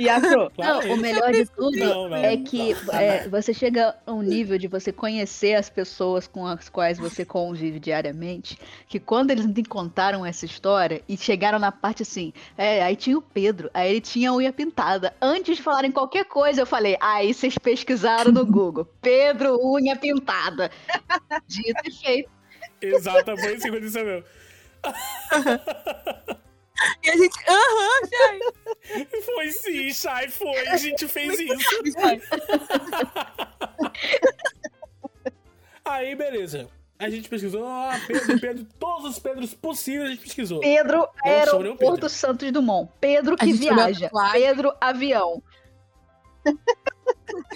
E achou. [LAUGHS] Não, o melhor de tudo Não, não. é que é, você chega a um nível de você conhecer as pessoas com as quais você convive diariamente, que quando eles me contaram essa história e chegaram na parte assim, é, aí tinha o Pedro, aí ele tinha a unha pintada. Antes de falarem qualquer coisa, eu falei, aí vocês pesquisaram no Google, Pedro, unha pintada. [LAUGHS] Dito e feito. [LAUGHS] Exato, foi isso que aconteceu meu. e a gente, aham, Chay. Foi sim, Shai, foi. A gente fez isso. Chay. [LAUGHS] Aí, beleza. A gente pesquisou, ah, Pedro, Pedro, todos os Pedros possíveis a gente pesquisou. Pedro, Não nenhum aeroporto Pedro. Santos Dumont. Pedro que viaja. Pedro avião.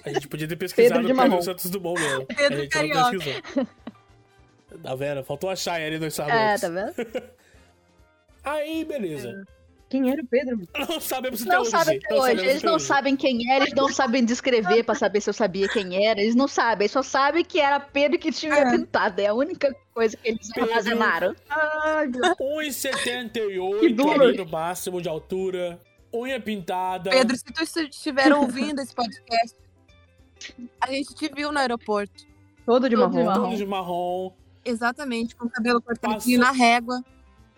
A gente podia ter pesquisado Pedro de Pedro. Santos Dumont mesmo. Pedro a gente não Carioca. Pesquisou. Tá vendo? Faltou achar ali nos É, Starbucks. tá vendo? [LAUGHS] Aí, beleza. Quem era o Pedro? Não sabemos até Não hoje. sabem até Não hoje. Eles até não hoje. sabem quem era, eles não sabem descrever pra saber se eu sabia quem era. Eles não sabem, eles só sabem que era Pedro que tinha É. pintado. É a única coisa que eles Pedro. armazenaram. Ai, meu 1,78 Que duro. ali no máximo de altura. Unha pintada. Pedro, se tu estiver ouvindo esse podcast, a gente te viu no aeroporto. Todo de Todo marrom. todo de marrom. Exatamente, com o cabelo cortadinho na régua,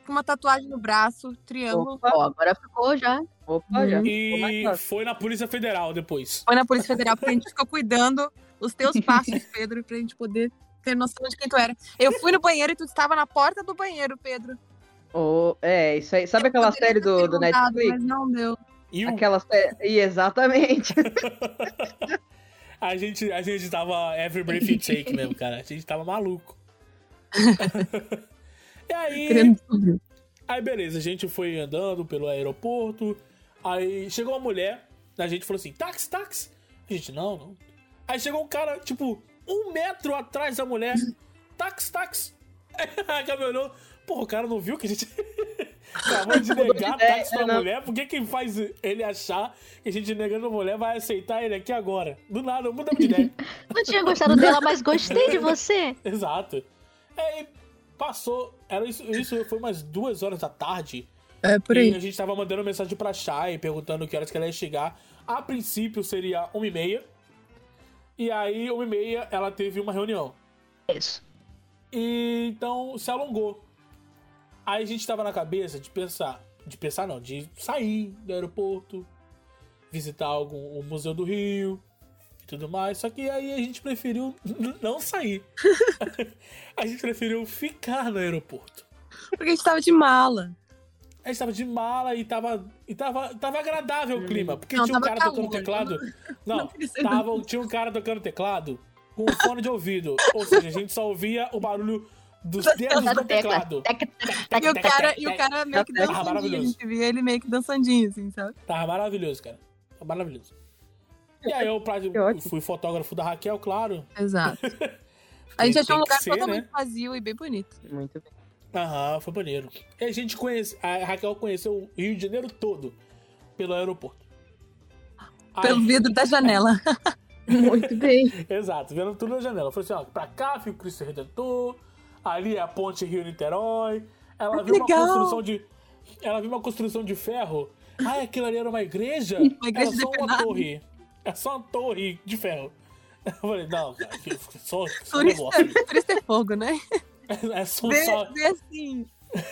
com uma tatuagem no braço, triângulo. Opa, Ó, agora ficou já. opa, já. Ficou mais E foi na Polícia Federal depois. Foi na Polícia Federal, porque a gente ficou cuidando os teus passos, Pedro, pra gente poder ter noção de quem tu era. Eu fui no banheiro e tu estava na porta do banheiro, Pedro. Oh, é, isso aí. Sabe aquela série do, do Netflix? Mas não deu. E o- Aquela série. E exatamente. [LAUGHS] a, gente, a gente tava every breath you take mesmo, cara. A gente tava maluco. [LAUGHS] e aí, Querendo descobrir. aí, beleza, a gente foi andando pelo aeroporto. Aí chegou uma mulher, a gente falou assim: táxi, táxi. A gente, não, não. Aí chegou um cara, tipo, um metro atrás da mulher: táxi, táxi. [LAUGHS] Aí a olhou, porra, o cara não viu que a gente [LAUGHS] acabou de negar táxi pra mulher? Por que que faz ele achar que a gente negando a mulher vai aceitar ele aqui agora? Do nada, mudamos de ideia. Não tinha gostado dela, mas gostei de você. Exato. Aí passou, era isso, isso foi umas duas horas da tarde. É por E aí. a gente tava mandando mensagem pra Chay, perguntando que horas que ela ia chegar. A princípio seria uma e meia. E aí, uma e meia, ela teve uma reunião. Isso. E então se alongou. Aí a gente tava na cabeça de pensar. De pensar não, de sair do aeroporto, visitar algum o Museu do Rio e tudo mais. Só que aí a gente preferiu não sair. [LAUGHS] a gente preferiu ficar no aeroporto. Porque a gente tava de mala. A gente tava de mala e tava. E tava, tava agradável o clima. Porque Não, tinha um cara tocando calor. teclado. [LAUGHS] Não, Não precisa. tava, tinha um cara tocando teclado com um fone de ouvido. Ou seja, a gente só ouvia o barulho dos dedos do tecla. teclado. Tec, tec, E o cara, e o cara meio que dançandinho. A gente via ele meio que dançandinho, assim, sabe? Tava maravilhoso, cara. Tava maravilhoso. E aí eu pra- fui fotógrafo da Raquel, claro. Exato. [LAUGHS] A gente achou um lugar ser, totalmente né? vazio e bem bonito. Muito bem. Aham, foi maneiro. E a gente conhece. A Raquel conheceu o Rio de Janeiro todo pelo aeroporto. Aí- Pelo vidro da janela. [LAUGHS] Muito bem. Exato, vendo tudo na janela. Falei assim, ó, pra cá fica o Cristo Redentor, ali é a ponte Rio-Niterói. Ela Ah, viu uma legal. construção de. Ela viu uma construção de ferro. Ah, aquilo ali era uma igreja? Uma igreja era só uma torre. É só uma torre de ferro. Eu falei, não, cara, só, só Turista, negócio. turista é fogo, né? [LAUGHS] É só, Vê, só. vê assim.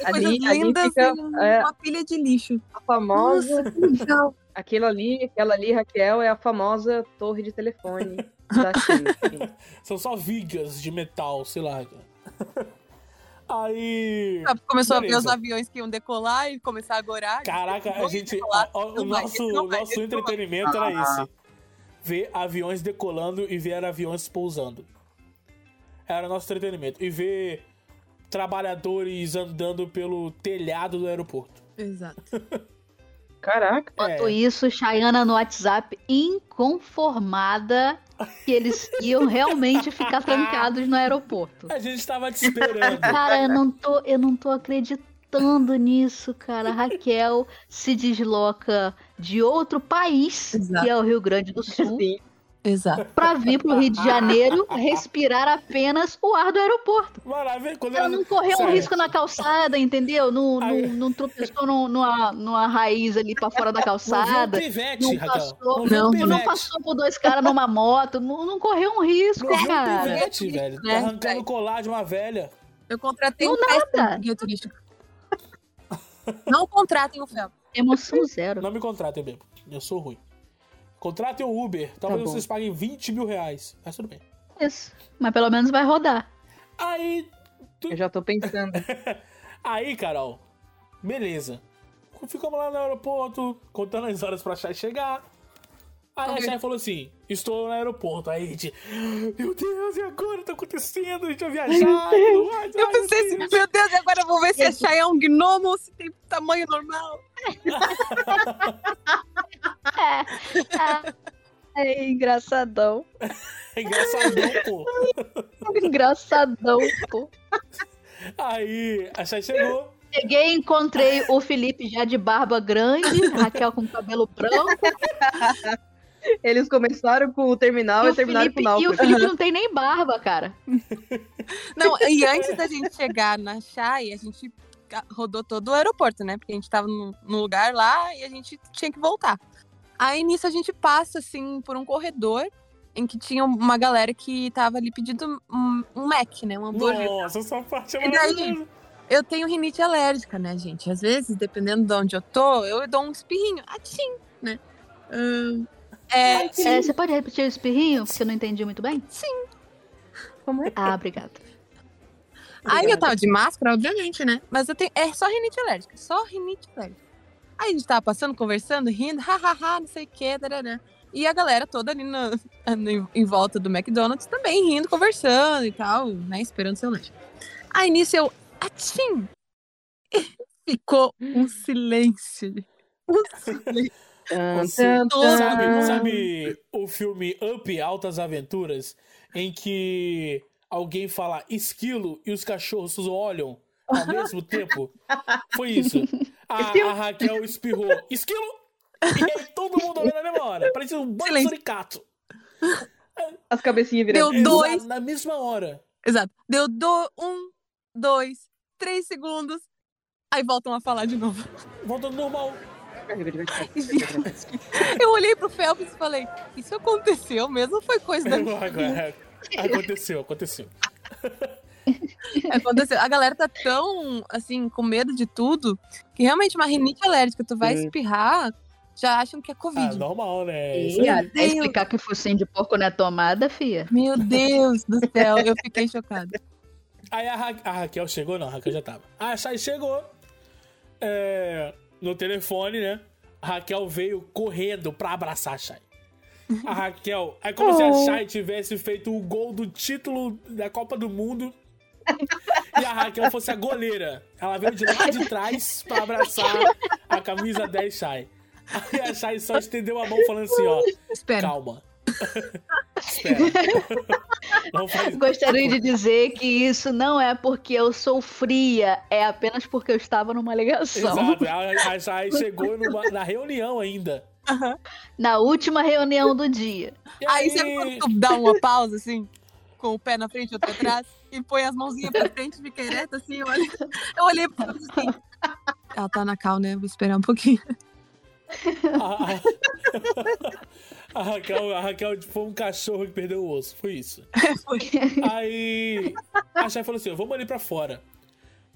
Ali, lindas fica é, uma pilha de lixo. a famosa. Nossa. [LAUGHS] Aquilo ali, aquela ali, Raquel, é a famosa torre de telefone da [LAUGHS] China. São só vigas de metal, sei lá. Aí. Começou a ver Beleza. os aviões que iam decolar e começar a agorar. Caraca, a gente. decolar. o vai, nosso, vai, nosso vai. entretenimento era esse: ver aviões decolando e ver aviões pousando. Era o nosso entretenimento. E ver trabalhadores andando pelo telhado do aeroporto. Exato. [LAUGHS] Caraca. Enquanto É. isso, Chayana no WhatsApp, inconformada que eles iam realmente ficar [LAUGHS] trancados no aeroporto. A gente tava te esperando. Cara, eu não tô, eu não tô acreditando nisso, cara. A Raquel se desloca de outro país, Exato. que é o Rio Grande do Sul, Sim. Exato. pra vir pro Rio de Janeiro respirar apenas o ar do aeroporto. Maravilha. Quando Ela não correu um risco na calçada, entendeu? Não, não, Aí- não tropeçou num- numa, numa raiz ali pra fora da Não calçada. o pivete, Não passou, não, não, pivete. passou por dois caras numa moto, não, não correu um risco, Não cara. pivete, velho. né, Arrancando velho? o colar de uma velha. Eu contratei Não um nada. guia turístico. Não contratem o Fel. Emoção zero. Não me contratem mesmo. Eu sou ruim. Contratem o Uber. Talvez Tá vocês paguem 20 mil reais. Mas tudo bem. Isso. Mas pelo menos vai rodar. Aí. tu- Eu já tô pensando. [LAUGHS] Aí, Carol. Beleza. Ficamos lá no aeroporto, contando as horas pra Chay chegar. Aí a Chay falou assim: estou no aeroporto. Aí a gente, meu Deus, e agora? Tá acontecendo? A gente vai viajar. [LAUGHS] Eu Ai, pensei assim, meu Deus, e agora eu vou ver se a Chay é um gnomo ou se tem tamanho normal. [LAUGHS] É engraçadão. [LAUGHS] É engraçadão, pô. Engraçadão, pô. Aí a Chay chegou. Cheguei e encontrei o Felipe já de barba grande, Raquel com cabelo branco. [LAUGHS] Eles começaram com o terminal E e, o, terminaram Felipe, com o e o náufrago. Felipe não tem nem barba, cara. [LAUGHS] Não, e antes da gente chegar na Chay, a gente rodou todo o aeroporto, né? Porque a gente tava no, no lugar lá e a gente tinha que voltar. Aí nisso a gente passa, assim, por um corredor em que tinha uma galera que tava ali pedindo um, um Mac, né? Um hambúrguer. Nossa, essa parte é maravilhosa. Eu tenho rinite alérgica, né, gente? Às vezes, dependendo de onde eu tô, eu dou um espirrinho. Atim, né? Ahn, é, É, você pode repetir o espirrinho, porque eu não entendi muito bem? Como é? Ah, obrigada. Aí eu tava de máscara, obviamente, né? Mas eu tenho. É só rinite alérgica. Só rinite alérgica. Aí a gente tava passando, conversando, rindo, hahaha, não sei o que, tarará. E a galera toda ali no, no- em volta do McDonald's também rindo, conversando e tal, né? Esperando seu lanche. Aí nisso eu. Atim! Ficou um silêncio. Um silêncio. Sabe, sabe o filme Up Altas Aventuras, em que alguém fala esquilo e os cachorros olham ao mesmo tempo? Foi isso. A, a Raquel espirrou, esquilo! E aí todo mundo olhou na mesma hora. Parecia um bando de suricato. As cabecinhas virando. Deu dois. Exato, Na mesma hora. Exato. Deu do, um, dois, três segundos. Aí voltam a falar de novo. Volta ao normal. Eu olhei pro Phelps e falei: Isso aconteceu mesmo ou foi coisa da minha Agora, aconteceu, aconteceu. [LAUGHS] Aconteceu. A galera tá tão, assim, com medo de tudo, que realmente uma rinite alérgica, tu vai espirrar, já acham que é Ah, Covid. normal, né? E até explicar que focinho de porco não é tomada, fia. Meu Deus do céu, eu fiquei chocada. Aí a, Ra- a Raquel chegou, não, a Raquel já tava. A Chay chegou é, no telefone, né? A Raquel veio correndo pra abraçar a Chay. A Raquel, é como se a Chay tivesse feito o gol do título da Copa do Mundo e a Raquel fosse a goleira. Ela veio de lá de trás pra abraçar a camisa 10 Chay. Aí a Chay só estendeu a mão falando assim, ó, Espera. calma. [LAUGHS] Faz Gostaria de dizer que isso não é porque eu sou fria, é apenas porque eu estava numa ligação. Exato, a, a Chay chegou numa- na reunião ainda. Na última reunião do dia. E Aí você dá uma pausa, assim, com o pé na frente e outro atrás, e põe as mãozinhas pra frente fica ereta, assim, eu olhei, eu olhei pra ela assim. Ela tá na cal, né? Vou esperar um pouquinho. a, [LAUGHS] a- Raquel, a Raquel foi um cachorro que perdeu o osso, foi isso. [LAUGHS] Foi. Aí a Chay falou assim: vamos ali pra fora.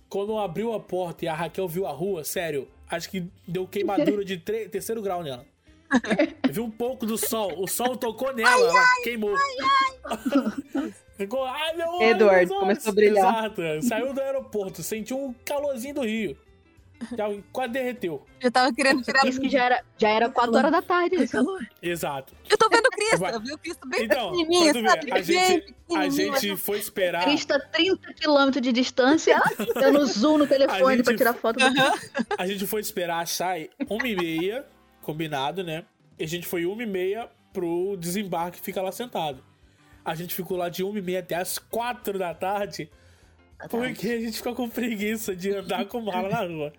Quando abriu a porta e a Raquel viu a rua, sério, acho que deu queimadura de terceiro grau nela. [LAUGHS] Viu um pouco do sol, o sol tocou nela, ela queimou. [LAUGHS] Ficou, ai meu Eduardo, meus olhos." começou a brilhar. Exato, saiu do aeroporto, sentiu um calorzinho do Rio. Já quase derreteu. Eu tava querendo tirar. Isso que já era, já era 4 horas da tarde. isso. Exato. Eu tô vendo Cristo, eu vi o Cristo bem Então, pequenininho, sabe? a Bem gente, a gente foi esperar. Cristo a 30 quilômetros de distância, [LAUGHS] dando zoom no telefone gente- pra tirar foto do A gente foi esperar a Chay uma e meia, combinado, né? E a gente foi uma e meia pro desembarque ficar lá sentado. A gente ficou lá de uma e meia até as quatro da tarde, porque a gente ficou com preguiça de andar com mala na rua.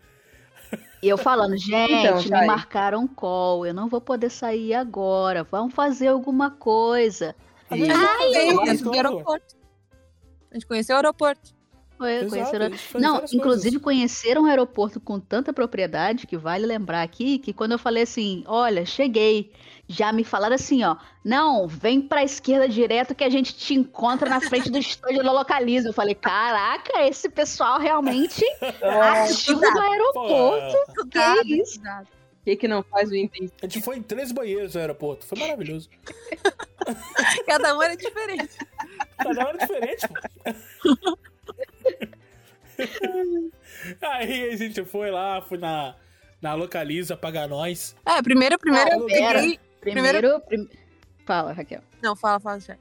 E eu falando, gente, Então, me marcaram call, eu não vou poder sair agora, vamos fazer alguma coisa. E- dentro do fora. aeroporto. A gente conheceu o aeroporto. Foi, Exato, conheceram... a gente Não, inclusive coisas. conheceram um aeroporto com tanta propriedade que vale lembrar aqui que quando eu falei assim, olha, cheguei, já me falaram assim, ó, não, vem pra esquerda direto que a gente te encontra na frente do estúdio da Localiza. Eu falei, caraca, esse pessoal realmente [LAUGHS] ativo do aeroporto. Pô, Que é isso? O que, que não faz o intensivo? a gente foi em três banheiros no aeroporto, foi maravilhoso. [LAUGHS] Cada um era diferente. Cada hora é diferente, pô. [LAUGHS] Aí a gente foi lá, fui na, na Localiza pagar nós. É, primeiro, primeiro Ah, eu peguei. Primeiro. prim- Fala, Raquel. Não, fala, fala, Chay.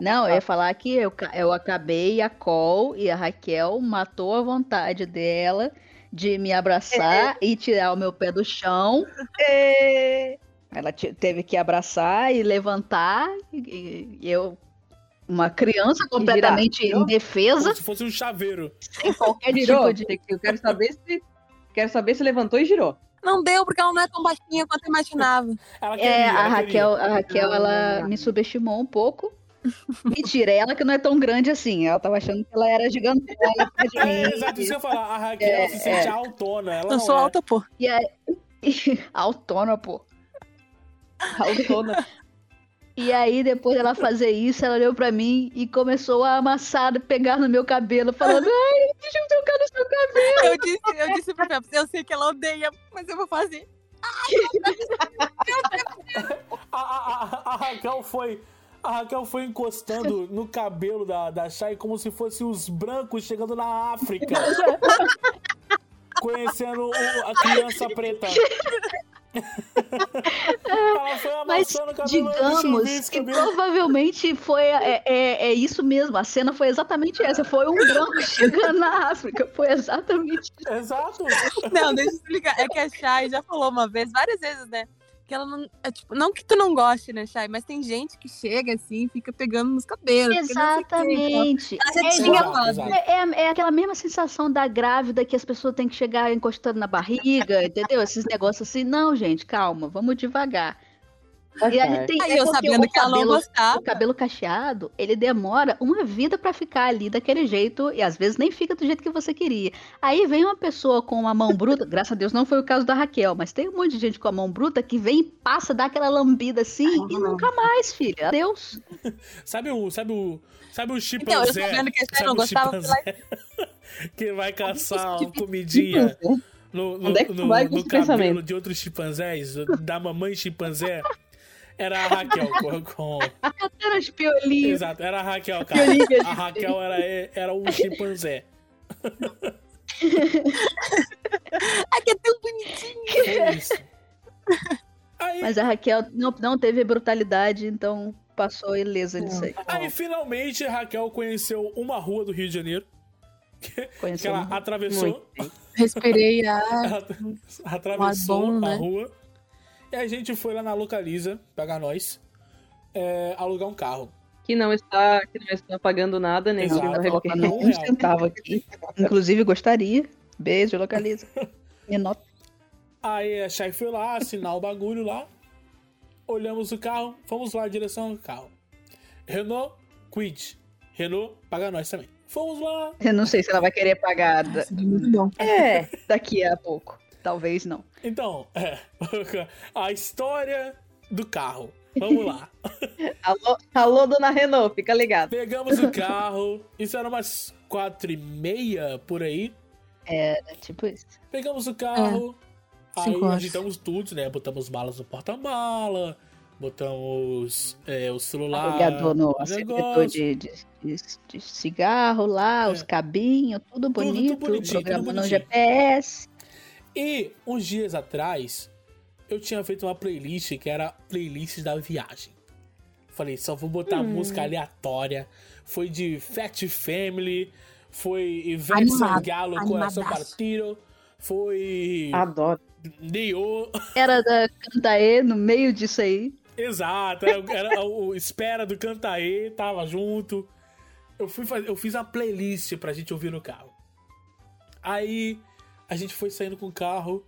Não, eu ia falar que eu, eu acabei a Col e a Raquel matou a vontade dela de me abraçar e tirar o meu pé do chão. É. Ela te- teve que abraçar e levantar. E, e eu, uma criança completamente indefesa, Como se fosse um chaveiro. sem qualquer [LAUGHS] Girou? tipo de. Eu quero saber se. Quero saber se levantou e girou. Não deu, porque ela não é tão baixinha quanto eu imaginava. [LAUGHS] Ela queria, É, a Raquel, queria. a Raquel, ela me subestimou um pouco. [LAUGHS] Mentira, ela que não é tão grande assim. Ela tava achando que ela era gigantona. [LAUGHS] É, exato, isso que eu falar. A Raquel É, se sente autona. Ela Eu sou é. alta, pô. E aí, autona, pô. Autona. E aí, depois dela fazer isso, ela olhou pra mim e começou a amassar, pegar no meu cabelo, falando: [LAUGHS] Ai, deixa eu tocar no seu cabelo. Eu disse, eu disse pra Phelps, eu sei que ela odeia, mas eu vou fazer. A, a- a- a Raquel foi. A Raquel foi encostando no cabelo da, da Shai como se fosse os brancos chegando na África. [LAUGHS] Conhecendo o- a criança preta. [LAUGHS] Ela foi Mas digamos que provavelmente foi é, é, é isso mesmo. A cena foi exatamente essa. Foi um branco [LAUGHS] chegando na África. Foi exatamente isso. Exato. Não, deixa eu explicar. É que a Chay já falou uma vez, várias vezes, né? Que ela não. É, tipo, não que tu não goste, né, Chay? Mas tem gente que chega assim e fica pegando nos cabelos. Exatamente. Ela já É tinha exato. É, é- é aquela mesma sensação da grávida que as pessoas têm que chegar encostando na barriga, entendeu? Esses negócios assim. Não, gente, calma, vamos devagar. Tá E aí certo. tem, Aí é eu sabendo o que ela não cabelo, gostava. o cabelo cacheado, ele demora uma vida pra ficar ali daquele jeito e às vezes nem fica do jeito que você queria. Aí vem uma pessoa com uma mão bruta, graças a Deus não foi o caso da Raquel, mas tem um monte de gente com a mão bruta que vem e passa, dá aquela lambida assim e nunca mais, filha. Adeus. [LAUGHS] Sabe o. Sabe o. Sabe o Então, eu chimpanzé? sabendo que sabe não o gostava, chimpanzé [LAUGHS] que vai caçar uma comidinha no, no, Onde é que no- vai no cabelo pensamento? de outros chimpanzés, da mamãe chimpanzé. Era a Raquel com. com- Era as piolinhos. Exato, era a Raquel, cara. A Raquel era, era um chimpanzé. Ai, que é tão bonitinho. Foi isso. Aí, Mas a Raquel não, não teve brutalidade, então passou ilesa disso aí. aí, finalmente, a Raquel conheceu uma rua do Rio de Janeiro. Que Conheceu ela muito. atravessou. Respirei ar. Ela atravessou bom, a né? rua. E a gente foi lá na Localiza, pegar nós, é, alugar um carro. Que não está, que não está pagando nada, nem Exato. não Um um centavo aqui. Inclusive, gostaria. Beijo, localiza. [LAUGHS] Me nota. Aí a Chay foi lá, assinar o bagulho lá. Olhamos o carro, fomos lá, direção ao carro. Renault Quid. Renault paga nós também. Fomos lá. Eu não sei se ela vai querer pagar da- Muito bom. é, daqui a pouco. Talvez não. Então, é, [LAUGHS] a história do carro. Vamos lá. [LAUGHS] Alô, alô, dona Renault, fica ligado. Pegamos o [LAUGHS] carro. Isso era umas quatro e meia por aí. É tipo isso. Pegamos o carro. aí cinco horas. agitamos tudo, né? Botamos malas no porta-mala. Botamos é, o celular. Carregador no o acendedor negócio. de, de, de- de cigarro lá, É. os cabinhos, tudo bonito, bonitinho, tudo programa no bonitinho. GPS. E uns dias atrás, eu tinha feito uma playlist que era playlist da viagem. Falei, só vou botar Hum. música aleatória. Foi de Fat Family, foi Ivete Sangalo, Coração. Partido, foi Adoro. Neo. Era da Cantaê no meio disso aí. Exato, era, era o Espera do Cantaê, tava junto. Eu, fui fazer, eu fiz uma playlist pra gente ouvir no carro. Aí a gente foi saindo com o carro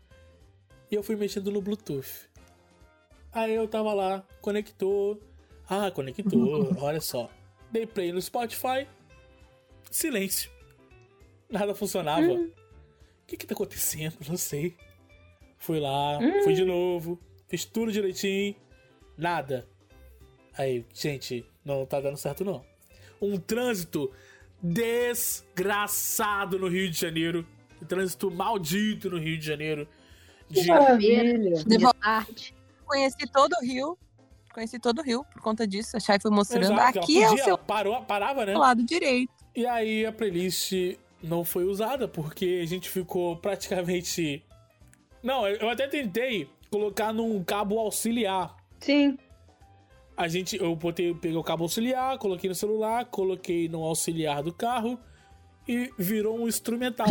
e eu fui mexendo no Bluetooth. Aí eu tava lá, conectou. Ah, conectou, [LAUGHS] olha só. Dei play no Spotify. Silêncio. Nada funcionava. O que que tá acontecendo? Não sei. Fui lá, fui de novo, fiz tudo direitinho. Nada. Aí, gente, não tá dando certo não. Um trânsito desgraçado no Rio de Janeiro. Um trânsito maldito no Rio de Janeiro. De... Maravilha. Arte. Conheci todo o Rio. Conheci todo o Rio por conta disso. A Chay foi mostrando. Exato, Aqui é o podia, seu parou, parava, né? lado direito. E aí a playlist não foi usada porque a gente ficou praticamente. Não, eu até tentei colocar num cabo auxiliar Sim. A gente, eu botei, peguei o cabo auxiliar, coloquei no celular, coloquei no auxiliar do carro e virou um instrumental.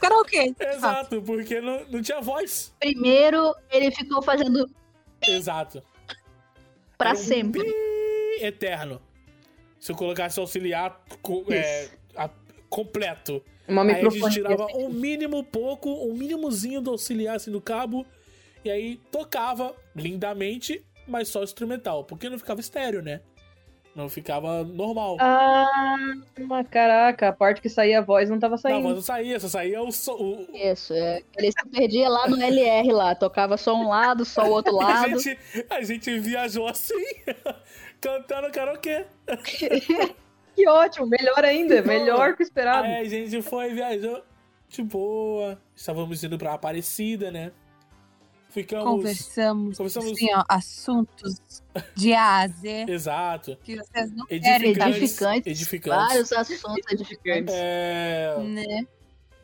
Karaokê. Exato, porque não, não tinha voz. Primeiro, ele ficou fazendo Exato. pra Era um sempre. eterno. Se eu colocasse auxiliar é, a- completo. Uma Aí a gente tirava um mínimo pouco, um mínimozinho do auxiliar assim do cabo. E aí tocava lindamente, mas só instrumental. Porque não ficava estéreo, né? Não ficava normal. Ah, caraca, a parte que saía a voz não tava Não, saindo. mas não saía, só saía o, so- o, Isso, é. Ele se perdia lá no LR lá, tocava só um lado, só o outro [LAUGHS] A lado. gente, a gente viajou assim, [LAUGHS] cantando karaokê. [LAUGHS] Que ótimo, melhor ainda, melhor que o esperado. Aí a gente foi, viajou de boa. Estávamos indo pra Aparecida, né? Ficamos. Conversamos, Conversamos- assim, ó, assuntos de A a Z [LAUGHS] Exato. que vocês não querem, Edificantes. Edificantes, Edificantes. vários assuntos edificantes. É, né?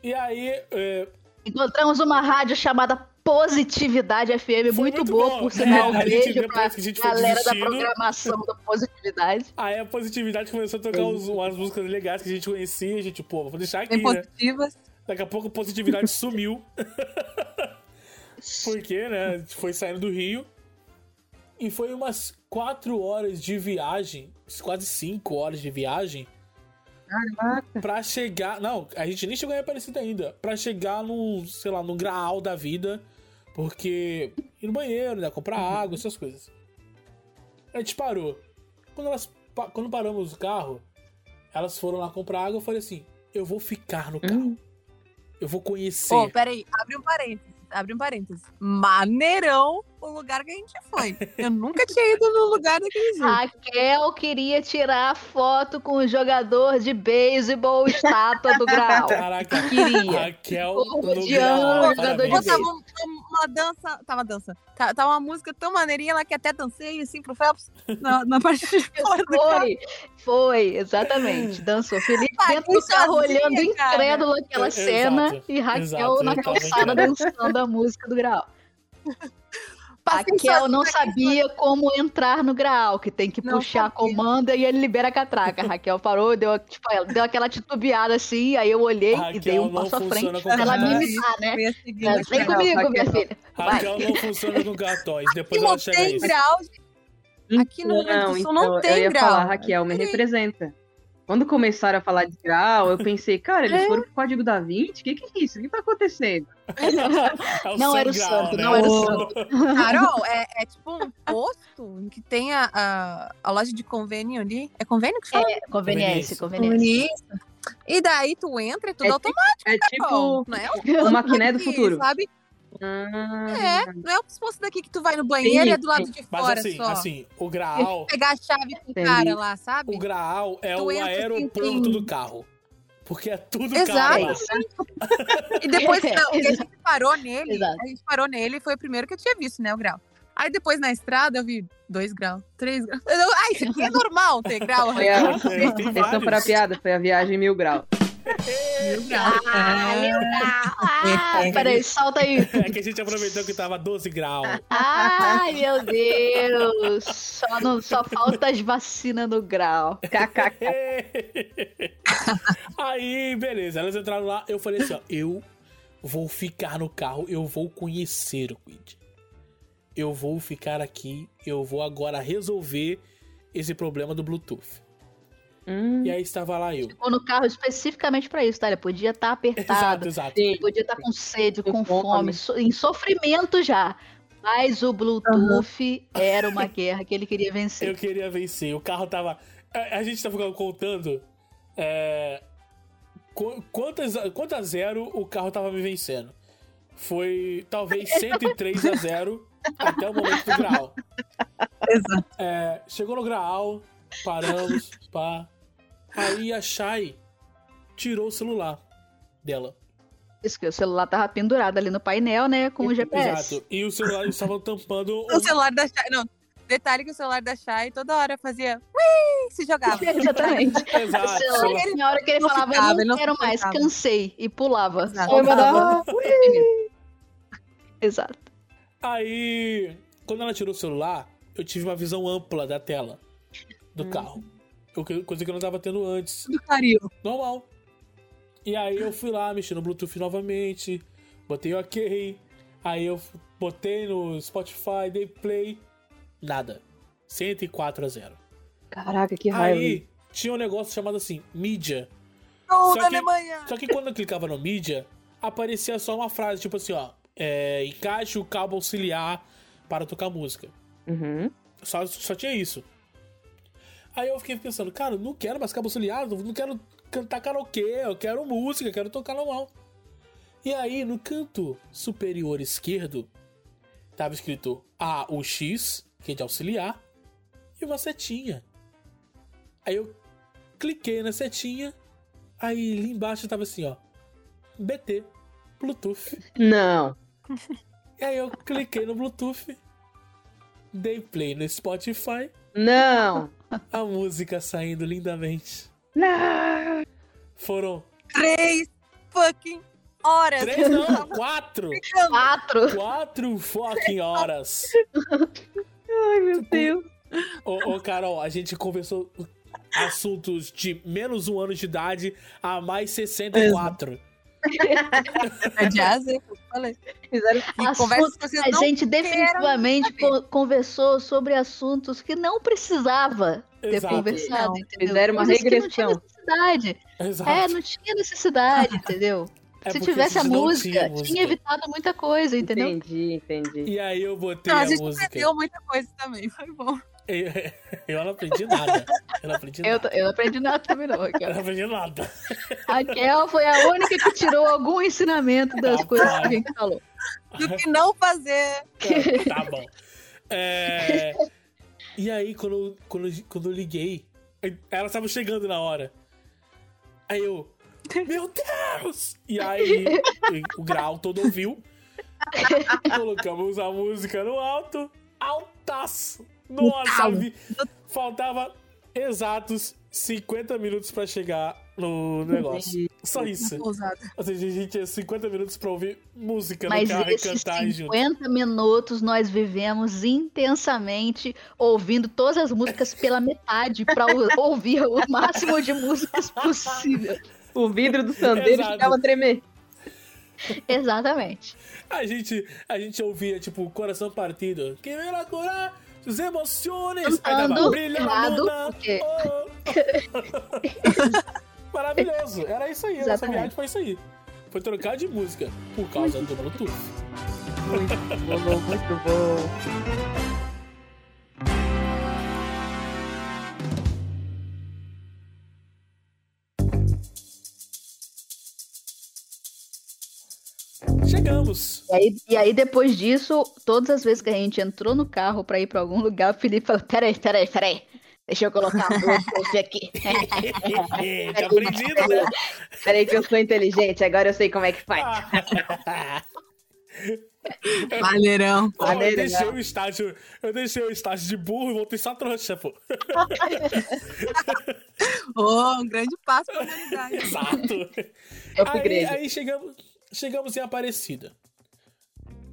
E aí, é, Encontramos uma rádio chamada Positividade FM, muito, muito boa, bom. por sinal. É, Um a gente, beijo depois pra que a gente galera da programação da Positividade. [LAUGHS] aí a positividade começou a tocar uns- umas músicas legais que a gente conhecia. A gente, pô, vou deixar aqui, Bem né? positivas. Daqui a pouco a positividade [LAUGHS] sumiu. Porque, né? A gente foi saindo do Rio. E foi umas quatro horas de viagem, quase cinco horas de viagem, Caraca. pra chegar. Não, a gente nem chegou em Aparecida ainda. Pra chegar num, sei lá, num graal da vida. Porque ir no banheiro, né? Comprar água, essas coisas. A gente parou. Quando, elas, quando paramos o carro, elas foram lá comprar água. Eu falei assim: eu vou ficar no carro. Hum. Eu vou conhecer. Ô, peraí, abre um parênteses. Abre um parênteses. Maneirão o lugar que a gente foi. Eu nunca tinha ido no lugar daquele jeito. Raquel queria tirar foto com o jogador de beisebol estátua do grau. Caraca, Queria. Raquel ano, parabéns. jogador de Pô, tava um- uma dança. Tava dança. Tá, tava uma música tão maneirinha lá que até dancei assim pro Phelps na, na [LAUGHS] parte de fora. Foi, foi, exatamente. Dançou Felipe Vai, dentro do carro olhando incrédulo aquela cena exato, e Raquel exato, na calçada dançando a música do grau. Passei Raquel não sozinha sabia como entrar no grau, que tem que Não puxar a comanda e ele libera a catraca. A [LAUGHS] Raquel parou, deu, tipo, deu aquela titubeada assim, aí eu olhei e dei um não passo à frente pra ela me imitar, né? No Vem grau. comigo, Raquel. minha filha. Vai. Raquel não funciona com cartões. Depois Aqui ela não chega a tem isso. grau, gente. Aqui no Rio Sul não então, tem eu ia grau. falar, Raquel, me representa. Quando começaram a falar de grau, eu pensei, cara, eles foram pro código da 20? O que, que é isso? O que tá acontecendo? [LAUGHS] É Não era o santo, né? não era o santo. [LAUGHS] Carol, é, é tipo um posto em que tem a, a, a loja de convênio ali. É convênio que fala? É, conveniência, conveniência. Isso. E daí tu entra e tudo É automático, É Carol. tipo Não é o maquiné do futuro. Sabe? Ah, É, não é o posto daqui que tu vai no banheiro Sim, e é do lado de Mas fora assim, só. assim, o Graal, Pegar a chave com o cara lá, sabe? o Graal é Tu o assim, aeroporto do carro. Porque é tudo Exato. caro. E depois, É, não, [LAUGHS] a gente parou nele, Exato. a gente parou nele e foi o primeiro que eu tinha visto, né, o grau. Aí depois na estrada eu vi dois graus, três graus. Eu, Ai, isso aqui é normal ter grau. [LAUGHS] Foi a... Tem- tem Atenção vários. para a piada, foi a viagem mil graus. Mil graus. Ah, meu Deus. Ah, peraí, solta aí. [LAUGHS] É que a gente aproveitou que tava 12 graus. Ai, meu Deus. Só, não, só falta as vacinas no grau. KKK. [LAUGHS] Aí, beleza, elas entraram lá, eu falei assim, ó, eu vou ficar no carro, eu vou conhecer o Quid. Eu vou ficar aqui, eu vou agora resolver esse problema do Bluetooth. Hum, E aí estava lá eu. Ficou no carro especificamente pra isso, tá? Ele podia estar apertado, Exato, exato. podia estar com sede, Com com fome. fome, so- em sofrimento já. Mas o Bluetooth era uma guerra que ele queria vencer. Eu queria vencer. O carro tava. A, a gente tava contando. É, qu- quantas, quanto a zero o carro tava me vencendo? Foi talvez [LAUGHS] 103 a 0 até o momento do grau. Exato. É, chegou no grau, paramos, pá. Aí a Shai tirou o celular dela. Isso que o celular tava pendurado ali no painel, né? Com o GPS. Exato. E o celular estava tampando. [LAUGHS] O celular da Shai. Não, detalhe que o celular da Shai toda hora fazia. Ui! Se jogava. [LAUGHS] Exatamente. [LAUGHS] O Exato. celular, celular- na hora que ele Não falava, ficava, eu ele não não quero mais, cansei. E pulava. Exato. Mandar- Exato. Aí, quando ela tirou o celular, eu tive uma visão ampla da tela do carro. Coisa que eu não tava tendo antes. Do Cario. Normal. E aí eu fui lá, mexi no Bluetooth novamente, botei ok. Aí eu botei no Spotify, dei play. Nada. 104 a 0. Caraca, que raiva. Aí tinha um negócio chamado assim, mídia. Não, Só que- Alemanha. Só que quando eu clicava no mídia, aparecia só uma frase, tipo assim, ó. É, encaixe o cabo auxiliar para tocar música. Uhum. Só, só tinha isso. Aí eu fiquei pensando, cara, não quero mais eu não quero cantar karaokê, eu quero música, eu quero tocar normal. E aí, no canto superior esquerdo, tava escrito AUX, que é de auxiliar, e uma setinha. Aí eu cliquei na setinha, aí ali embaixo tava assim, ó, BT, Bluetooth. Não. E aí eu cliquei no Bluetooth, dei play no Spotify, Não. [LAUGHS] a música saindo lindamente. Não. Foram Três fucking horas. três, não, quatro. Quatro. Quatro fucking horas. Ai, meu Deus. Ô, ô, Carol, a gente conversou assuntos de menos um ano de idade a mais 64. É de asa, eu falei. Fizeram que vocês A não gente definitivamente co- conversou sobre assuntos que não precisava ter Exato. conversado, entendeu? fizeram uma Coisas regressão. Não tinha necessidade. Exato. É, não tinha necessidade, [LAUGHS] entendeu? É Se tivesse a música, tinha tinha, música. evitado muita coisa, entendeu? Entendi, entendi. E aí eu botei Não, a a, gente música. aprendeu muita coisa também, foi bom. Eu, [LAUGHS] eu não aprendi nada. Eu não aprendi Eu, nada. eu não aprendi nada também, não, Eu Raquel. não aprendi nada. Raquel foi a única que tirou algum ensinamento das coisas que a gente falou. Do que não fazer. Tá bom. É, E aí, quando, quando, quando eu liguei, ela estava chegando na hora. Aí eu, meu Deus! E aí, o grau todo ouviu. Colocamos a música no alto, altaço. Nossa, vi- faltava exatos 50 minutos pra chegar no negócio. Só isso. Ou seja, a gente tinha 50 minutos pra ouvir música Mas no carro e cantar junto. 50 minutos nós vivemos intensamente ouvindo todas as músicas pela metade para [LAUGHS] ouvir o máximo de músicas possível. O vidro do sandeiro Exato. ficava a tremer. Exatamente. A gente, a gente ouvia, tipo, coração partido. Que me curar sus emociones. Cantando tava, brilha na errado, luna. porque- oh. [LAUGHS] Maravilhoso. Era isso aí. Exatamente. viagem foi isso aí. Foi trocar de música por causa do Bluetooth. Muito bom, muito bom. Chegamos. E aí, e aí, depois disso, todas as vezes que a gente entrou no carro para ir para algum lugar, o Felipe falou: peraí, peraí, peraí. Deixa eu colocar a Bluetooth aqui. [LAUGHS] Tinha aprendido, né? Peraí que eu sou inteligente, agora eu sei como é que faz. [LAUGHS] Maneirão. Pô, eu deixei o estágio. Eu deixei o estágio de burro e voltei só trouxa, pô. [LAUGHS] Oh, um grande passo pra humanidade. Exato. É Aí, aí chegamos, chegamos em Aparecida.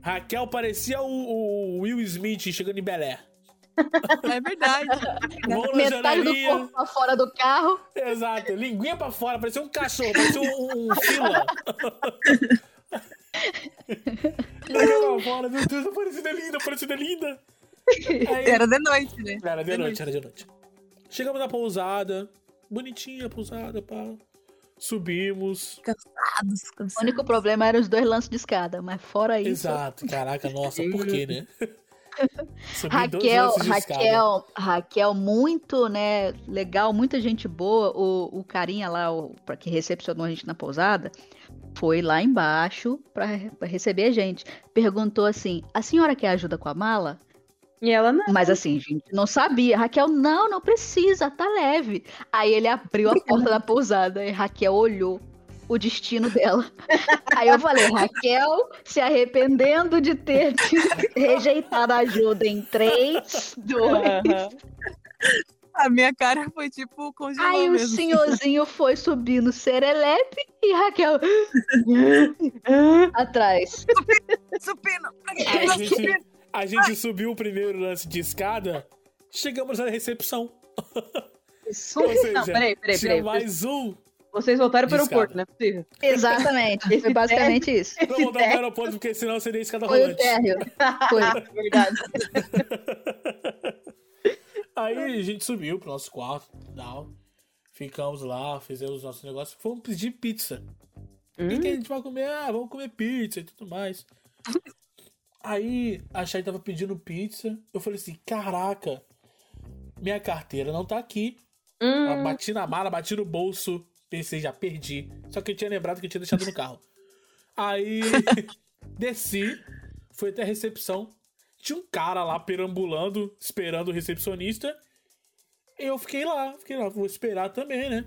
Raquel parecia o, o Will Smith chegando em Belé. [LAUGHS] É verdade. Mão na Metade do janelinha. corpo pra fora do carro. Exato. Linguinha pra fora, parecia um cachorro, parecia um, um fila. [LAUGHS] Linguinha pra fora, meu Deus, Aparecida é linda, Aparecida é linda. Aí, Era de noite, né? Era de noite, era de noite. Chegamos na pousada, bonitinha a pousada, pá. Subimos. Cansados, O cansados. único problema era os dois lances de escada, mas fora isso. Exato, caraca, nossa, por quê, né? [LAUGHS] Raquel. Raquel, Raquel, muito, né, legal, muita gente boa. O, o carinha lá, o pra que recepcionou a gente na pousada, foi lá embaixo pra receber a gente. Perguntou assim: a senhora quer ajuda com a mala? E ela não. Mas assim, gente, não sabia. Raquel, não, não precisa, tá leve. Aí ele abriu a porta da pousada e Raquel olhou o destino dela. [LAUGHS] Aí eu falei, Raquel, se arrependendo de ter te rejeitado a ajuda em 3, 2. Aham. A minha cara foi tipo congelou Aí o mesmo. senhorzinho foi subindo serelepe e Raquel [LAUGHS] atrás. Supino. Aí a gente, A gente subiu o primeiro lance de escada, chegamos na recepção. Isso. [LAUGHS] Ou seja, não, peraí, peraí, tinha peraí. mais um. Vocês voltaram pro de aeroporto, não é possível. Exatamente. Foi Esse basicamente isso. Não voltar pro teste- aeroporto, porque senão seria escada Foi o rolante. térreo. [LAUGHS] Foi. Verdade. [LAUGHS] Aí a gente subiu pro nosso quarto, tal. Ficamos lá, fizemos nossos negócios. Fomos pedir pizza. O que, que a gente vai comer? Ah, vamos comer pizza e tudo mais. Aí a Chay tava pedindo pizza. Eu falei assim: caraca, minha carteira não tá aqui. Hum, Eu Bati na mala, bati no bolso. Pensei, já perdi. Só que eu tinha lembrado que eu tinha deixado no carro. Aí [LAUGHS] desci, fui até a recepção. Tinha um cara lá perambulando, esperando o recepcionista. E eu fiquei lá, fiquei lá, vou esperar também, né?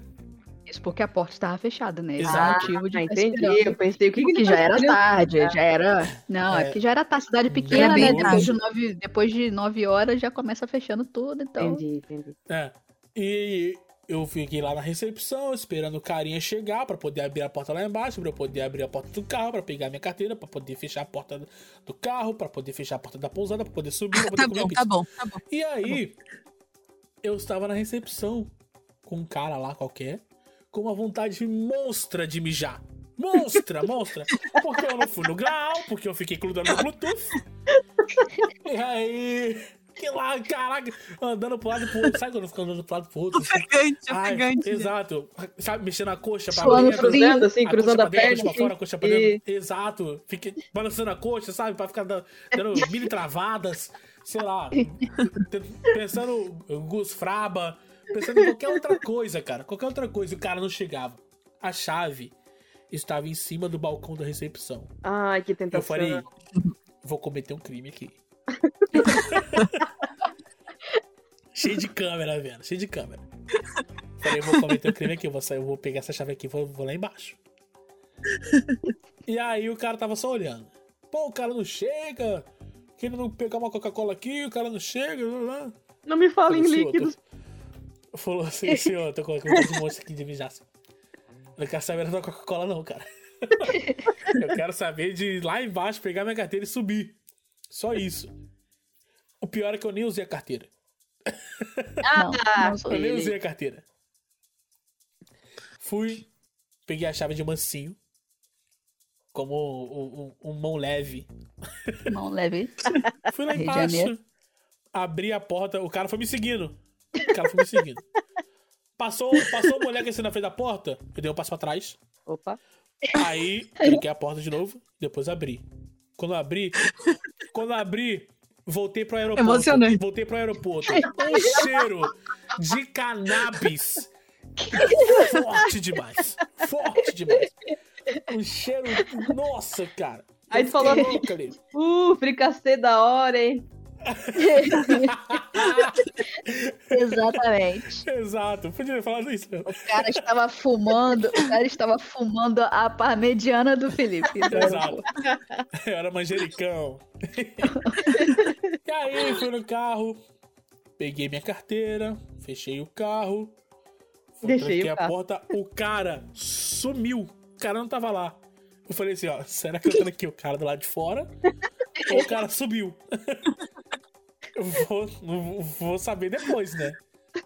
Isso porque a porta estava fechada, né? Esse é o Exato. motivo de ah, entendi. Eu pensei, o que, que já tá era tarde, já era. Não, é, É. porque já era tarde, cidade pequena, bem né? Depois de, nove, depois de nove horas já começa fechando tudo, então. Entendi, entendi. É. E eu fiquei lá na recepção, esperando o carinha chegar pra poder abrir a porta lá embaixo, pra eu poder abrir a porta do carro, pra pegar minha carteira, pra poder fechar a porta do carro, pra poder fechar a porta da pousada, pra poder subir, pra poder Tá bom, tá bom, tá bom. E aí, eu estava na recepção com um cara lá qualquer, com uma vontade monstra de mijar. Monstra, monstra. Porque eu não fui no grau, porque eu fiquei grudando no Bluetooth. E aí, que lá, caraca, andando pro lado e pro outro. Sabe quando fica andando pro lado e pro outro? assim? Ofegante, Ai, ofegante. Exato. Sabe, mexendo a coxa pra Suando dentro. frio. Cruzando, assim, A cruzando a pra dentro, a perna. coxa pra fora, a assim, coxa pra dentro. Exato. Fiquei balançando a coxa, sabe? Pra ficar dando, dando mini travadas. Sei lá. [LAUGHS] Pensando Gus Fraba. Pensando em qualquer outra coisa, cara. Qualquer outra coisa. E o cara não chegava. A chave estava em cima do balcão da recepção. Ai, que Eu tentação. falei, vou cometer um crime aqui. [LAUGHS] cheio de câmera, velho. Cheio de câmera. Falei, vou cometer um crime aqui. Eu vou, sair, eu vou pegar essa chave aqui e vou, vou lá embaixo. E aí o cara tava só olhando. Pô, o cara não chega. Querendo pegar uma Coca-Cola aqui, o cara não chega. blá, blá. Não me fala em líquidos. Falou assim, senhor, tô colocando um monte aqui de mijaça. Eu não quero saber da Coca-Cola, não, cara. [LAUGHS] Eu quero saber de ir lá embaixo, pegar minha carteira e subir. Só isso. O pior é que eu nem usei a carteira. Sou Eu nem usei a carteira. Fui, peguei a chave de mansinho. Como um, um- um mão leve. Não leve. Fui lá embaixo. Abri a porta, o cara foi me seguindo. O cara foi me seguindo. Passou, passou uma mulher que assim na frente da porta, eu dei um passo pra trás. Opa. Aí, tranquei a porta de novo, depois abri. Quando eu abri, quando eu abri, voltei pro aeroporto. Emocionante. Voltei pro aeroporto. Um cheiro de cannabis forte demais. Forte demais. Um cheiro, nossa, cara. Aí tu falou. Uh, fricassê da hora, hein? [LAUGHS] Exatamente. Exato, podia ter falado isso. O cara estava fumando, o cara estava fumando a parmegiana do Felipe. Exato. Eu [LAUGHS] era manjericão. e aí, fui no carro, peguei minha carteira, fechei o carro, Deixei o a carro. porta, o cara sumiu. O cara não tava lá. Eu falei assim, ó, será que eu tranquei o cara do lado de fora? [LAUGHS] ou o cara subiu? Eu vou, vou saber depois, né?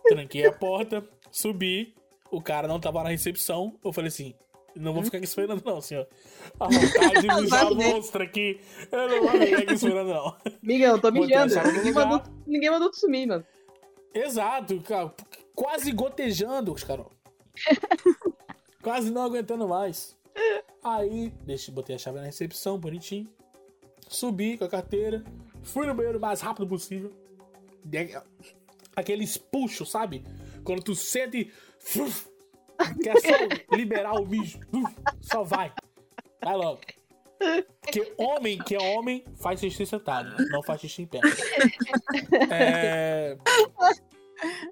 Tranquei a porta, subi, o cara não tava na recepção. Eu falei assim, não vou ficar aqui esperando não, senhor. A vontade de [LAUGHS] Vai ver. monstra aqui. Eu não vou ficar aqui esperando não. Migão, tô Botei a mijando. Ninguém lugar. mandou, ninguém mandou tu sumir, mano. Exato, cara. Quase gotejando, Carol. [LAUGHS] Quase não aguentando mais. Aí, deixa, botei a chave na recepção, bonitinho. Subi com a carteira. Fui no banheiro o mais rápido possível. Aqueles puxos, sabe? Quando tu sente. Quer só liberar o. Uf, Só vai. Vai logo. Porque homem que é homem faz xixi sentado, não faz xixi em pé. É.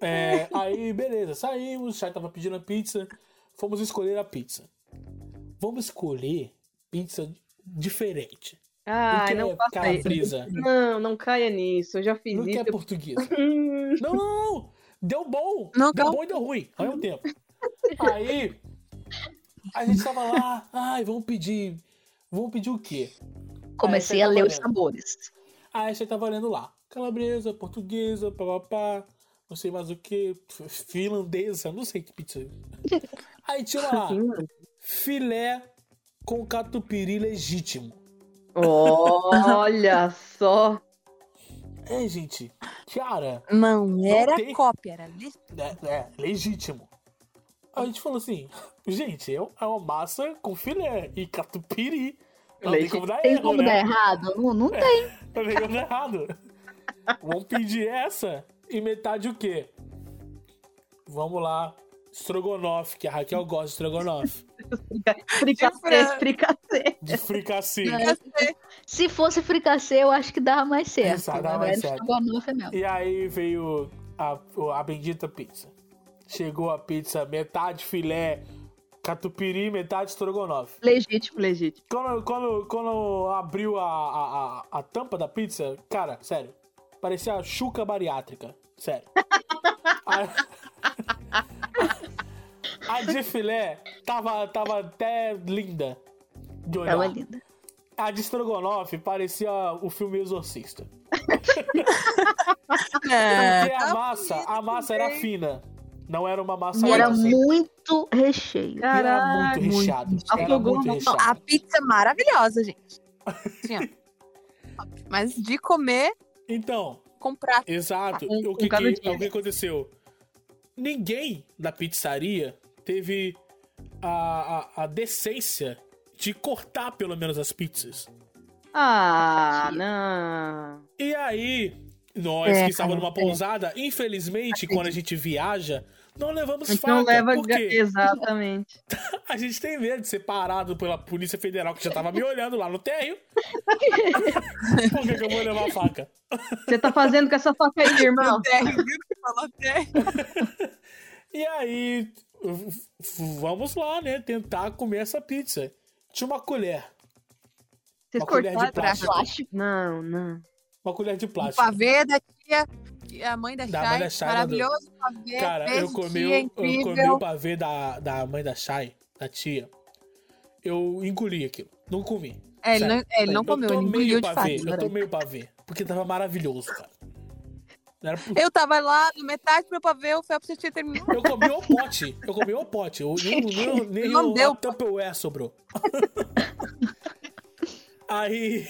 É, aí, beleza, saímos, Chay tava pedindo a pizza, fomos escolher a pizza. Vamos escolher pizza diferente. Ai, que não é isso. Não, não caia nisso. Eu já fiz Não isso. quer portuguesa. [LAUGHS] Hum, Não, não, não. Deu bom. Não, deu não. bom e deu ruim ao mesmo tempo. [LAUGHS] Aí, a gente tava lá, ai, vamos pedir. Vamos pedir o quê? Comecei a ler os sabores. Aí você tava lendo lá. Calabresa, portuguesa, papapá, não sei mais o que, finlandesa, não sei que pizza. é Aí tinha lá, [LAUGHS] filé com catupiry legítimo. Olha só. É, gente, cara, Não era tem- cópia, era li- é, é legítimo. A gente falou assim, gente, é uma massa com filé e catupiry. Não tem como dar Tem erro, como né? dar errado? Não, não tem. [LAUGHS] Não tem como dar errado. Vamos pedir essa e metade o quê? Vamos lá, estrogonofe, que a Raquel gosta de estrogonofe. Fricassé, fricassé. De fricassê. Se fosse fricassê, eu acho que dava mais certo. Exato, dava Mas mais certo. mesmo. E aí veio a, a bendita pizza. Chegou a pizza, metade filé, catupiry, metade estrogonofe. Legítimo. Legítimo. Quando, quando, quando abriu a, a, a, a tampa da pizza, cara, sério, parecia a chuca bariátrica. Sério. [LAUGHS] a, [LAUGHS] a de filé tava, tava até linda de olhar. Tava linda. A de estrogonofe parecia o filme Exorcista. [LAUGHS] É, Porque a massa, a massa era fina. Não era uma massa E era muito recheio. E era muito recheado. Era muito recheado. a pizza é maravilhosa, gente. [LAUGHS] Assim, ó. Mas de comer Então, com prato. Exato. Um- o, que, um que- o que aconteceu? Ninguém da pizzaria teve a, a, a decência de cortar pelo menos as pizzas. Ah, não. E aí, nós É, que estávamos numa pousada, infelizmente, quando a gente viaja, não levamos A gente faca. não leva. Por ga- quê? [LAUGHS] Exatamente. A gente tem medo de ser parado pela Polícia Federal, que já tava me olhando lá no térreo. [LAUGHS] Por que, que eu vou levar faca? Você tá fazendo com essa faca aí, irmão? Terra? [LAUGHS] E aí, vamos lá, né? Tentar comer essa pizza. Tinha uma colher. Vocês Uma colher de cortaram? plástico. Plástico. Não, não. Uma colher de O plástico. pavê da tia, a mãe da Da Chay. mãe da Chay, maravilhoso pavê. Cara, eu comi, eu comi o pavê da, da mãe da Chay, da tia. Eu engoli aquilo. Não comi. É, ele não, é, ele não eu comeu, ele tomei engoliu o de fato. pavê. Eu tomei o pavê. Porque tava maravilhoso, cara. Eu tava lá, no metade do meu pavê, o Felps tinha terminado. Eu comi o pote. Eu comi o pote. Eu, nem nem, [LAUGHS] nem Não o deu. a Tupperware sobrou. [LAUGHS] aí...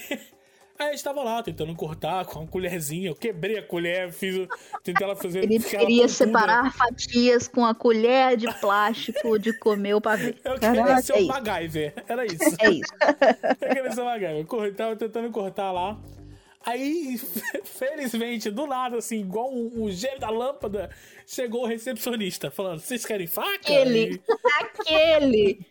Aí a gente tava lá tentando cortar com uma colherzinha. Eu quebrei a colher, fiz o... Tentei ela fazer... Ele queria separar fatias com a colher de plástico de comer o pavê. Eu queria Caraca, ser é o isso. MacGyver. Era isso. É isso. [LAUGHS] Eu queria ser o MacGyver. Eu tava tentando cortar lá. Aí, [LAUGHS] felizmente, do nada, assim, igual um, um gênio da lâmpada, chegou o recepcionista falando: Vocês querem faca? Aquele. Aquele.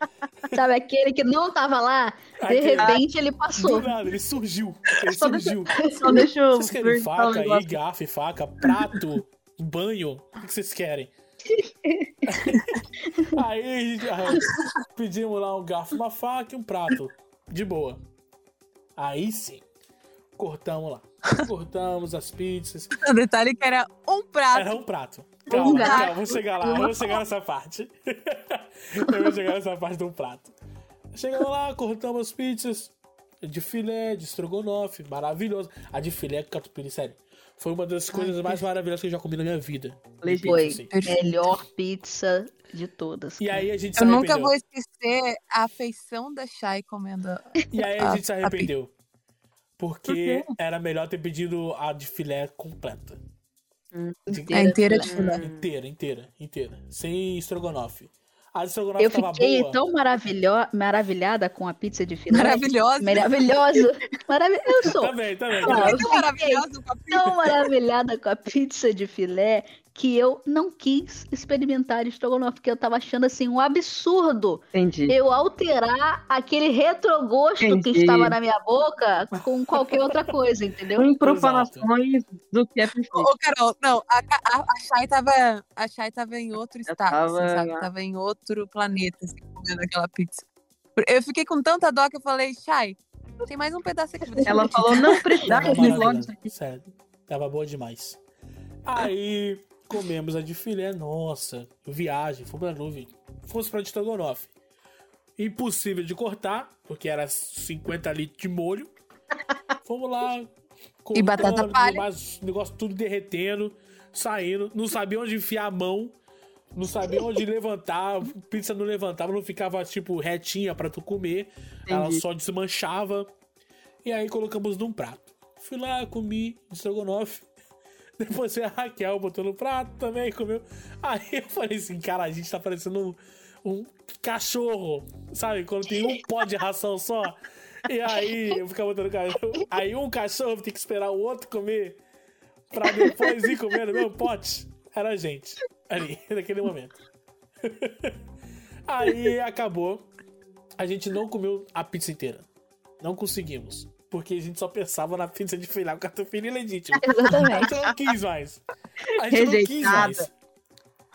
Sabe, aquele que não tava lá, de Aquele. repente ele E, do passou. nada, ele surgiu. Ele Só deixa- surgiu. Só deixa eu. Vocês querem faca aí, negócio. garfo e faca, prato, banho? O que vocês querem? [LAUGHS] aí ah, pedimos lá um garfo, uma faca e um prato. De boa. Aí sim. Cortamos lá. [LAUGHS] Cortamos as pizzas. [LAUGHS] O detalhe que era um prato. Era um prato. Calma, garfo, calma, vou chegar lá, vou chegar nessa parte. [LAUGHS] eu vou chegar nessa parte do prato. Chegamos lá, cortamos as pizzas de filé, de estrogonofe, maravilhoso. A de filé com catupiry, sério. Foi uma das coisas mais maravilhosas que eu já comi na minha vida. Legítimo. Foi Sim. melhor pizza de todas. E aí a gente se Eu nunca vou esquecer a afeição da Chay comendo. E aí a a- gente se arrependeu. Porque quê? era melhor ter pedido a de filé completa. De- É inteira de filé. filé. Inteira, inteira, inteira. Sem estrogonofe. A de estrogonofe Eu tava fiquei boa. tão maravilho... maravilhada com a pizza de filé. Maravilhosa. Maravilhosa. Maravilhosa. Eu [LAUGHS] sou Também, também. Ah, também. eu Muito fiquei maravilhosa com a pizza. tão maravilhada com a pizza de filé que eu não quis experimentar estrogonofe, porque eu tava achando assim um absurdo Entendi. eu alterar aquele retrogosto que Entendi. estava na minha boca com qualquer outra coisa, entendeu? Com profanações do que é perfeito. Ô, Carol, não, a, a, a Chay tava. A Chay tava em outro estado, tava- assim, sabe? Tava em outro planeta, assim, comendo aquela pizza. Eu fiquei com tanta dó que eu falei, Chay, tem mais um pedaço aqui. Ela falou, não precisa Tava. Sério. Tava boa demais. Aí comemos a de filé, nossa, viagem, fomos pra nuvem. Fomos pra de estrogonofe. Impossível de cortar, porque era 50 litros de molho. Fomos lá, E batata cortando, palha. Mas o negócio tudo derretendo, saindo. Não sabia onde enfiar a mão. Não sabia onde levantar. Pizza não levantava, não ficava, tipo, retinha pra tu comer. Ela Entendi. só desmanchava. E aí colocamos num prato. Fui lá, comi estrogonofe. [LAUGHS] Depois a Raquel botou no prato também, comeu. Aí eu falei assim, cara, a gente tá parecendo um, um cachorro, sabe? Quando tem um pó de ração só. E aí eu ficava botando cachorro. Aí um cachorro tem que esperar o outro comer pra depois ir comer no meu pote. Era a gente, ali, [LAUGHS] naquele momento. [LAUGHS] Aí acabou. A gente não comeu a pizza inteira. Não conseguimos. Porque a gente só pensava na pizza de filé com catupiry legítimo. A [LAUGHS] Exatamente. gente não quis mais. A gente não quis Rejeitada. mais.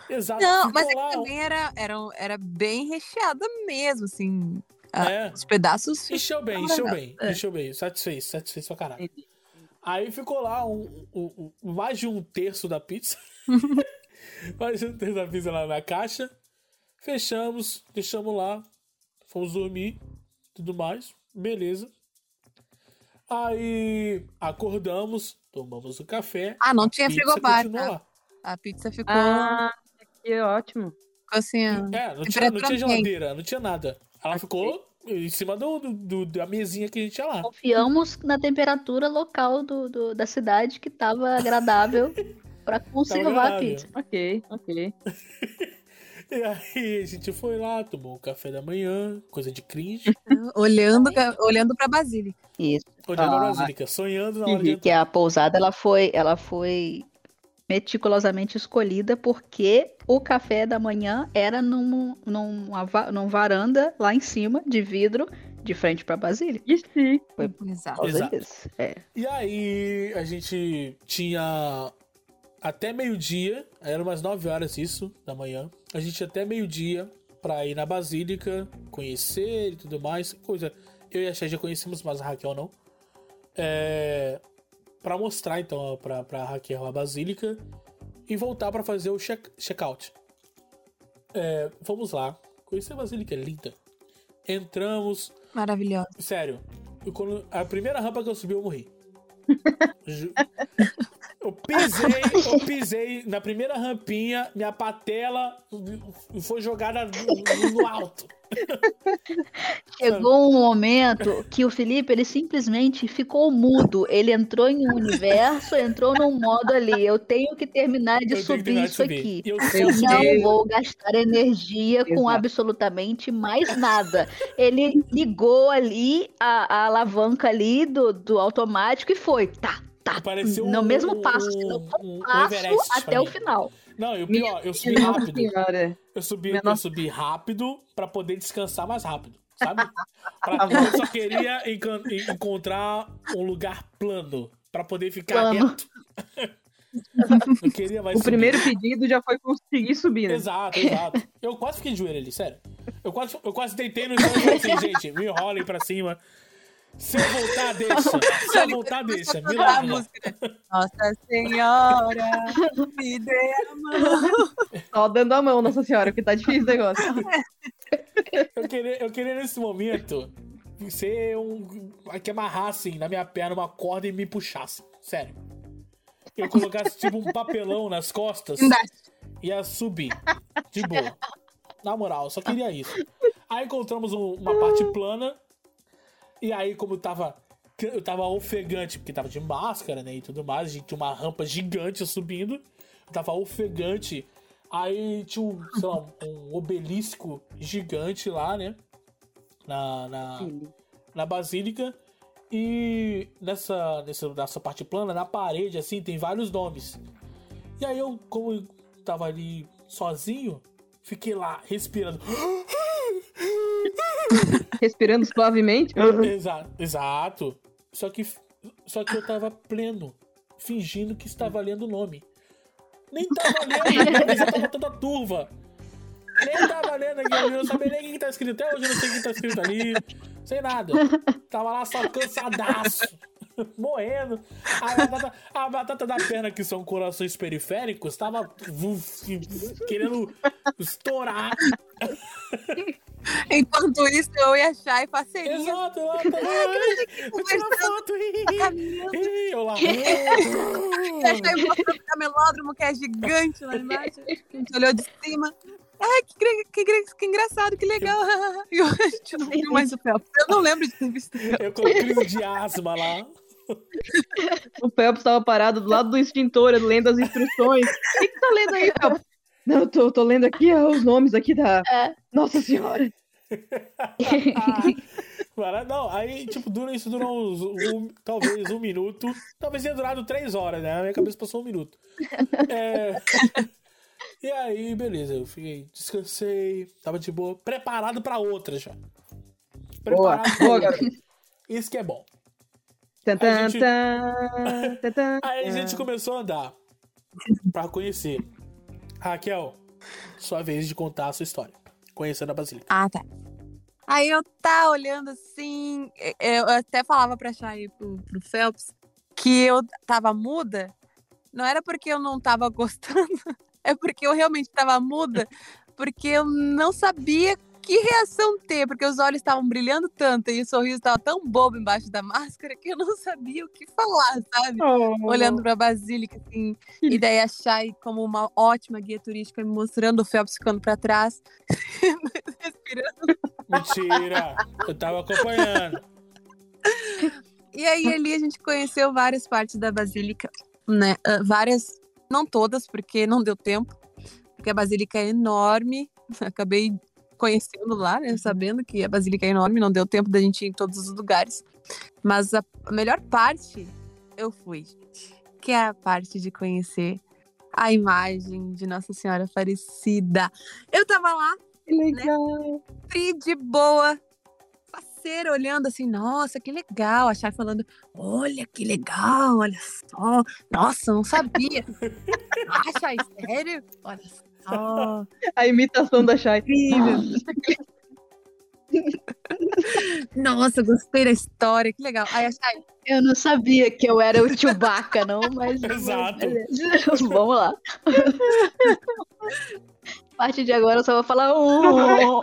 Exato. Não, mas é lá, também era, era, era bem recheada mesmo, assim. É. Os pedaços. Encheu bem, Não, encheu bem, é. encheu bem. Satisfez, satisfez pra caralho. Aí ficou lá um, um- um- mais de um terço da pizza. [LAUGHS] mais de um terço da pizza lá na caixa. Fechamos, deixamos lá. Fomos dormir, tudo mais. Beleza. Aí acordamos, tomamos o café. Ah, não tinha frigobar. tá? A pizza ficou, Ah, que ótimo. ficou assim. ó. É, não tinha, não tinha geladeira, não tinha nada. Ela ficou em cima do, do- do- da mesinha que a gente tinha lá. Confiamos na temperatura local do, do- da cidade que estava agradável [LAUGHS] para conservar a agradável. pizza. Ok, ok. [LAUGHS] E aí a gente foi lá, tomou um café da manhã, coisa de cringe, [LAUGHS] Olhando, olhando pra Basílica. Isso. olhando a Ah. Basílica, sonhando na hora de Que a pousada ela foi, ela foi meticulosamente escolhida porque o café da manhã era num, numa, num varanda lá em cima de vidro de frente para Basílica. E sim. Exato. Por causa Exato. disso. É. E aí a gente tinha até meio-dia, era umas 9 horas isso da manhã. A gente até meio-dia pra ir na Basílica, conhecer e tudo mais. Coisa. Eu e a Chay já conhecemos, mas a Raquel não. É, para mostrar então pra, pra Raquel a Basílica e voltar pra fazer o check- check-out. É, vamos lá. Conhecer a Basílica é linda. Entramos, Maravilhosa. Sério, eu quando- a primeira rampa que eu subi, eu morri. [LAUGHS] Eu pisei, eu pisei na primeira rampinha, minha patela foi jogada no, no alto. Chegou um momento que o Felipe ele simplesmente ficou mudo. Ele entrou em um universo, entrou num modo ali. Eu tenho que terminar de Eu subir terminar de isso subir. aqui. Eu Eu não vou gastar energia com Exato. absolutamente mais nada. Ele ligou ali a, a alavanca ali do, do automático e foi. Tá, tá. Pareceu no um- mesmo passo. assim, no um- um passo Everest até o final. Não, e o pior, eu subi rápido. senhora. Eu subi, Minha eu nossa- subi rápido pra poder descansar mais rápido, sabe? [LAUGHS] Pra- eu só queria encan- encontrar um lugar plano pra poder ficar Plano. reto. [LAUGHS] Eu queria mais O subir. primeiro pedido já foi conseguir subir, né? Exato, exato. Eu quase fiquei de joelho ali, sério. Eu quase, eu quase deitei no chão e falei assim, [LAUGHS] gente, me enrolem pra cima. Se eu voltar, deixa. Se eu voltar, deixa. Me a música. Nossa Senhora, me dê a mão. Só dando a mão, Nossa Senhora, porque tá difícil o negócio. Eu queria, eu queria nesse momento ser um. que amarrassem na minha perna uma corda e me puxassem. Sério. Eu colocasse tipo um papelão nas costas e ia subir. De boa. Na moral, eu só queria isso. Aí encontramos um- uma parte plana. E aí, como eu tava. Eu tava ofegante, porque tava de máscara, né? E tudo mais. A gente tinha uma rampa gigante subindo. Eu tava ofegante. Aí tinha um, sei lá, um obelisco gigante lá, né? Na, na, na Basílica. E nessa, nessa, nessa parte plana, na parede, assim, tem vários nomes. E aí eu, como eu tava ali sozinho, fiquei lá respirando. [GASPS] [LAUGHS] Respirando suavemente. Exato, exato. Só que, só que eu tava pleno, fingindo que estava lendo o nome. Nem tava lendo, [LAUGHS] minha visão tava toda turva. Nem tava lendo aqui, eu não sabia nem o que tá escrito. Até hoje eu não sei o que tá escrito ali. Sem nada. Tava lá só cansadaço. [LAUGHS] morrendo. A batata, a batata da perna, que são corações periféricos, tava uf, querendo estourar. [LAUGHS] Enquanto isso, eu ia achar e parceria. Exato, eu tava eu tiro uma foto. Ih, eu lá. Eu achei mostrando o camelódromo, que é gigante lá embaixo. A gente olhou de cima. Ai, que, que, que engraçado, que legal. [LAUGHS] E eu, a gente não viu mais o Phelps. Eu não lembro de ter visto. Eu com crise de asma lá. [LAUGHS] O Phelps tava parado do lado do extintor, lendo as instruções. O que, que tá lendo aí, Phelps? Não, eu tô, tô lendo aqui ó, os nomes aqui da É. Nossa Senhora. [LAUGHS] Mas, não, aí, tipo, dura isso dura uns, um, talvez um minuto. Talvez tenha durado três horas, né? A minha cabeça passou um minuto. É, E aí, beleza, eu fiquei, descansei, tava de boa, preparado pra outra já. Boa, Preparado pra boa, outra. garoto. Isso que é bom. Tan, tan, A gente- tan, tan, tan. [LAUGHS] Aí a gente começou a andar pra conhecer. Raquel, sua vez de contar a sua história. Conhecendo a Basílica. Ah, tá. Aí eu tá olhando assim, eu até falava pra Chay pro, pro Phelps que eu tava muda. Não era porque eu não tava [LAUGHS] gostando, é porque eu realmente tava muda, porque eu não sabia que reação ter, porque os olhos estavam brilhando tanto e o sorriso tava tão bobo embaixo da máscara que eu não sabia o que falar, sabe? Oh. Olhando pra Basílica, assim, e daí a Chay como uma ótima guia turística me mostrando o Phelps ficando pra trás, [LAUGHS] respirando. Mentira! Eu tava acompanhando. E aí ali a gente conheceu várias partes da Basílica, né? Ah, várias, não todas, porque não deu tempo, porque a Basílica é enorme. [LAUGHS] Acabei conhecendo lá, né? Sabendo que a Basílica é enorme, não deu tempo da gente ir em todos os lugares. Mas a, melhor parte eu fui, que é a parte de conhecer a imagem de Nossa Senhora Aparecida. Eu tava lá, Que legal. tri de boa, faceira, olhando assim, nossa, que legal. A Chay falando, olha que legal, olha só. Nossa, não sabia. [LAUGHS] ah, Chay, sério? Olha só. A imitação da Shai. Nossa, gostei da história, que legal. Aí a Chay, Eu não sabia que eu era o Chewbacca, não, mas. [LAUGHS] Exato. beleza. [LAUGHS] Vamos lá. A partir de agora eu só vou falar. "Oh".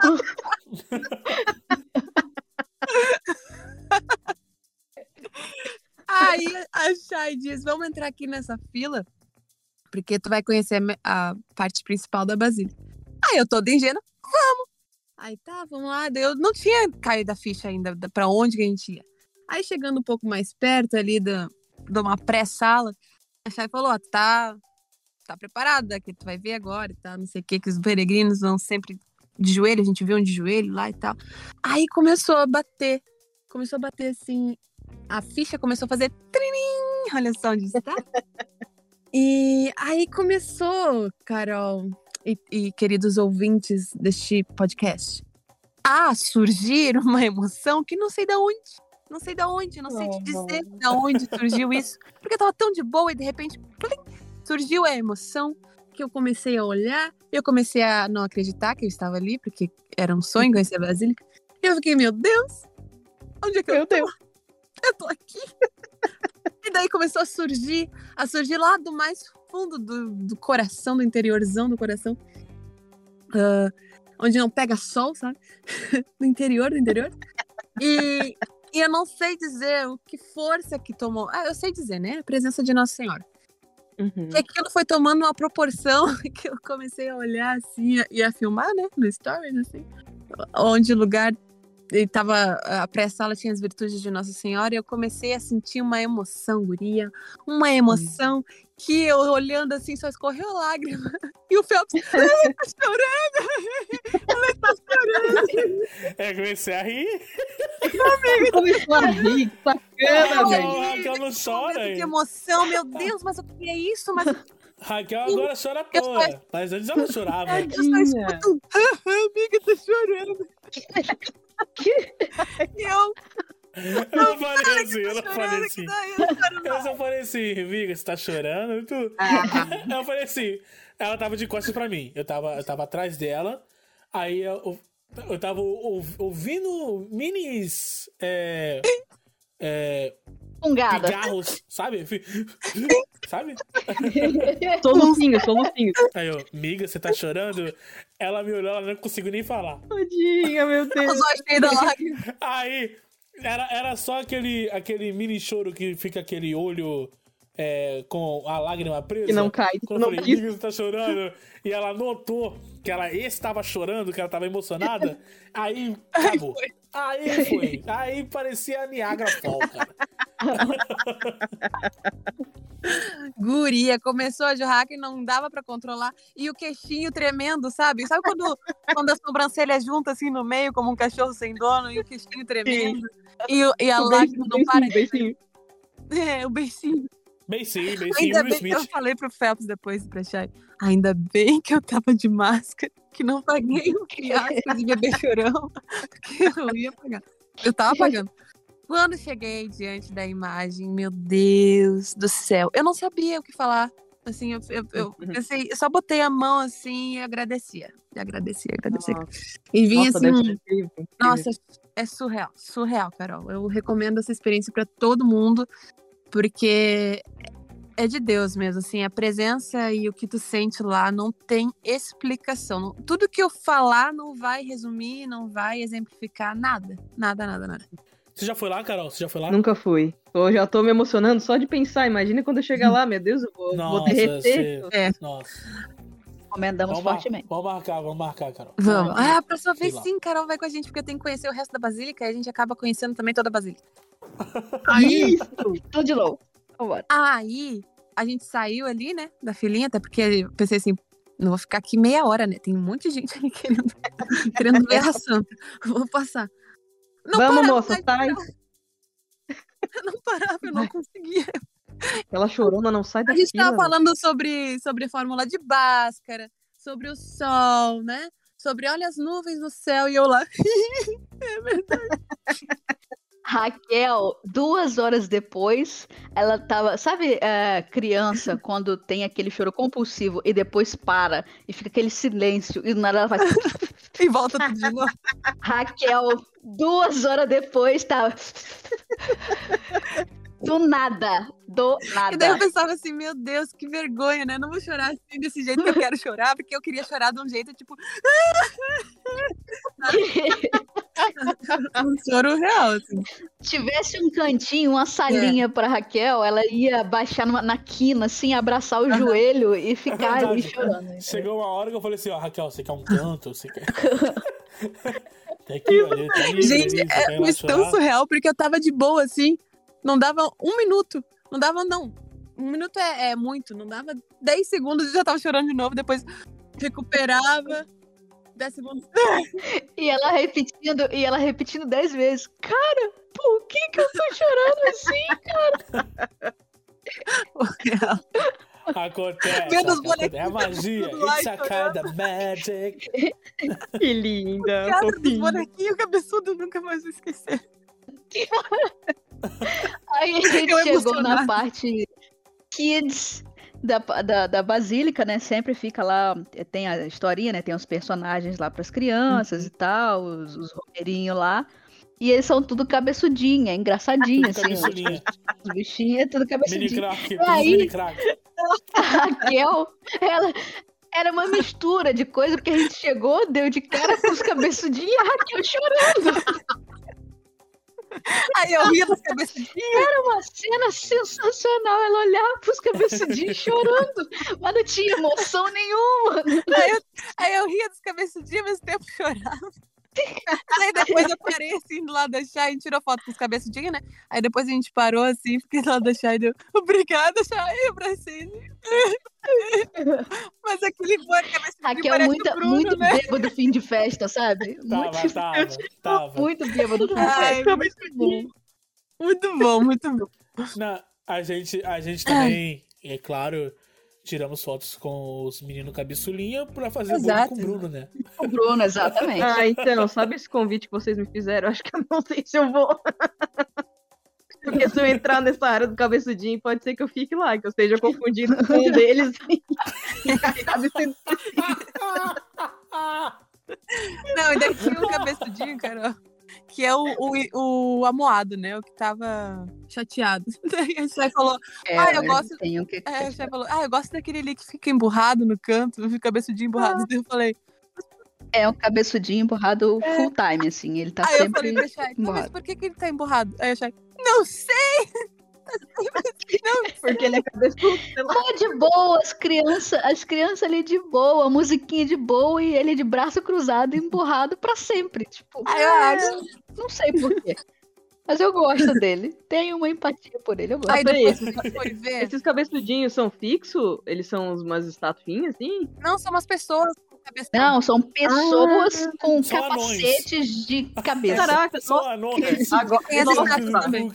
Aí a Chay diz: vamos entrar aqui nessa fila, porque tu vai conhecer a parte principal da Basílica. Aí eu toda ingênua, vamos! Aí tá, vamos lá. Eu não tinha caído a ficha ainda da- pra onde que a gente ia. Aí chegando um pouco mais perto ali da, de uma pré-sala, a Chay falou: ó, tá, tá preparada, que tu vai ver agora e não sei o que, que os peregrinos vão sempre de joelho, a gente viu um de joelho lá e tal. Aí começou a bater, começou a bater assim, a ficha começou a fazer trinim, olha só onde está. [LAUGHS] e aí começou, Carol e, e queridos ouvintes deste podcast, a surgir uma emoção que não sei de onde, não sei de onde, não sei te dizer de onde surgiu isso, porque eu tava tão de boa e de repente plim, surgiu a emoção que eu comecei a olhar, eu comecei a não acreditar que eu estava ali, porque era um sonho conhecer a Basílica. E eu fiquei, meu Deus, onde é que eu Meu tô? Deus. eu tô aqui. E daí começou a surgir, a surgir lá do mais fundo do, do coração, do interiorzão do coração. ah, onde não pega sol, sabe? [LAUGHS] no interior do interior. E, e eu não sei dizer o que força que tomou. Ah, eu sei dizer, né? A presença de Nossa Senhora. Uhum. E aquilo foi tomando uma proporção [LAUGHS] que eu comecei a olhar assim e a filmar, né? No Stories, assim. Onde o lugar e tava. A pré-sala tinha as virtudes de Nossa Senhora e eu comecei a sentir uma emoção, guria. Uma emoção que eu olhando assim só escorreu lágrima. [LAUGHS] E o Phelps, ele tá chorando! [LAUGHS] Ele tá chorando! É, comecei a rir. Começou a rir, que bacana, Raquel, velho. Raquel não chora, Que emoção, meu Deus, mas o que é isso? Mas Raquel agora chora à toa. Mas antes ela chorava. eu só Tadinha. escuto, "Ah, amiga, tá chorando. [LAUGHS] E eu Eu não falei assim, eu não falei assim. que eu só falei assim, amiga, você tá chorando? Tu... Ah. Eu falei assim, ela tava de costas pra mim. Eu tava, eu tava atrás dela, aí eu, eu tava ou- ouvindo minis. É, é, Fungada. pigarros, sabe? [LAUGHS] sabe? Solucinho, solucinho. Aí eu, miga, você tá chorando? Ela me olhou, ela não conseguiu nem falar. Tadinha, meu Deus. Os olhos cheios da lágrima. Aí, era, era só aquele, aquele mini choro que fica aquele olho é, com a lágrima presa. Que não cai. Quando Não eu falei, miga, você tá chorando? E ela notou que ela estava chorando, que ela estava emocionada. Aí, acabou. Aí [LAUGHS] foi. Aí parecia a Niagara Falls, cara. [LAUGHS] Guria, começou a jorrar que não dava pra controlar. E o queixinho tremendo, sabe? Sabe quando, [LAUGHS] quando a sobrancelha junta assim no meio, como um cachorro sem dono, e o queixinho tremendo? E, o- e a lágrima não para. beicinho, beicinho. É, o beicinho. Bem sim, Ainda bem, eu falei pro Phelps depois pra Chay, ainda bem que eu tava de máscara, que não paguei o [LAUGHS] fiasco de bebê chorão, porque eu ia pagar. Eu tava pagando. Quando cheguei diante da imagem, meu Deus do céu, eu não sabia o que falar. Assim, eu, eu, eu pensei, eu só botei a mão assim e agradecia. E agradecia, agradecia. E vinha Nossa, assim, um- nossa, é surreal, surreal, Carol. Eu recomendo essa experiência pra todo mundo, porque é de Deus mesmo, assim, a presença e o que tu sente lá não tem explicação. Não- Tudo que eu falar não vai resumir, não vai exemplificar nada, nada, nada, nada. Você já foi lá, Carol? Você já foi lá? Nunca fui. Eu já tô me emocionando só de pensar. Imagina quando eu chegar lá, meu Deus, eu vou, vou Nossa, derreter. você... É. Nossa. Recomendamos Vamos, mar- fortemente. vamos marcar, vamos marcar, Carol. Vamos. Ah, a próxima vez sim, Carol vai com a gente, porque eu tenho que conhecer o resto da Basílica e a gente acaba conhecendo também toda a Basílica. Aí, Tudo de novo. Vambora. Aí a gente saiu ali, né, da filinha, até porque eu pensei assim, não vou ficar aqui meia hora, né? Tem um monte de gente ali querendo, [LAUGHS] querendo ver a santa. Vou passar. Não Vamos, parava, moça, sai. [LAUGHS] Não parava, eu não conseguia. Ela chorona, não sai da A gente fila. tava falando sobre, sobre fórmula de Bhaskara, sobre o sol, né? Sobre olha as nuvens no céu e eu lá. [LAUGHS] Raquel, duas horas depois, ela tava. Sabe, é, criança, [LAUGHS] quando tem aquele choro compulsivo e depois para e fica aquele silêncio e do nada ela faz. [LAUGHS] e volta tudo de novo. Raquel, duas horas depois, tá. [LAUGHS] Do nada. Do E daí eu nada. pensava assim, meu Deus, que vergonha, né? Não vou chorar assim desse jeito que eu quero chorar, porque eu queria chorar de um jeito, tipo, [LAUGHS] um choro real, assim. tivesse um cantinho, uma salinha pra Raquel, ela ia baixar numa- na quina, assim, abraçar o joelho e ficar ali Verdade. chorando. Chegou uma hora que eu falei assim, ó, Raquel, você quer um canto? Você quer... Aqui, olha, tá livre Gente, ali, é isso tão surreal, porque eu tava de boa, assim, não dava um minuto, não dava, não. Um minuto é, é muito, não dava 10 segundos e já tava chorando de novo, depois recuperava, 10 segundos. [LAUGHS] E ela repetindo, e ela repetindo dez vezes. Cara, por que que eu tô chorando assim? Acontece, Vendo os acontece. É a magia. It's a kind of magic. [LAUGHS] Que linda. Teatro dos bonequinhos cabeçudo, nunca mais vou esquecer. [LAUGHS] Aí a [LAUGHS] gente Eu chegou na parte kids da, da, da Basílica, né? Sempre fica lá, eh, tem a historinha, né? Tem os personagens lá pras crianças e tal, os, os romeirinhos lá. E eles são tudo cabeçudinho, é engraçadinho, assim. os- bichinhos é tudo Mini cabeçudinho. crack. Aí- Mini crack. [LAUGHS] A Raquel, ela era uma mistura de coisa, porque a gente chegou, deu de cara com os cabeçudinhos e a Raquel chorando. Aí eu ria das cabeçudinhas. [LAUGHS] Era uma cena sensacional. Ela olhava pros cabeçudinhos chorando, mas não tinha emoção nenhuma. Aí eu, aí eu ria dos cabeçudinhos, ao mesmo tempo chorava. Aí depois eu parei assim do lado da Chay, tirou foto com os cabeçudinhos, né? Aí depois a gente parou assim, fiquei do lado da Chay e deu, obrigada, Chay, eu abracei. Mas aquele Raquel parece muito, o Bruno, muito né? bêbado fim de festa, sabe? Muito, Tava, tava, tava. muito bêbado fim de Ai, festa. muito bom. Muito bom, muito bom. Na, a, gente, a gente também, é claro, tiramos fotos com os meninos cabeçulinha pra fazer Exato, com o Bruno, né? O Bruno, exatamente. Ah, então, sabe esse convite que vocês me fizeram? Acho que eu não sei se eu vou. [LAUGHS] Porque se eu entrar nessa área do cabeçudinho, pode ser que eu fique lá, que eu esteja confundido com um deles. [LAUGHS] Não, e tinha um cabeçudinho, Carol, que é o, o, o o amuado, né? O que tava chateado. [LAUGHS] Daí a Chay falou, É, Ah, eu eu gosto- tenho que. é, a falou, ah, eu gosto daquele ali que fica emburrado no canto, [LAUGHS] fica cabeçudinho emburrado. Daí eu falei, É um cabeçudinho emburrado full time, assim. Ele tá aí eu sempre. falei pra Chay, não, mas por que, que ele tá emburrado? Aí a Chay, não sei! Porque ele é cabeçudo, sei lá. Pô, de boa, as crianças, as crianças ali de boa, a musiquinha de boa e ele de braço cruzado e emburrado pra sempre. Tipo, Aí eu acho. não sei porquê. Mas eu gosto dele. Tenho uma empatia por ele, eu gosto. Aí depois que foi ver, Esses cabeçudinhos são fixos? Eles são umas estatuinhas, assim? não, são umas pessoas com cabeça. Não, são pessoas com São capacetes de [LAUGHS] cabeça. Caraca, Só anões. agora, Tem as nossa, estátuas também.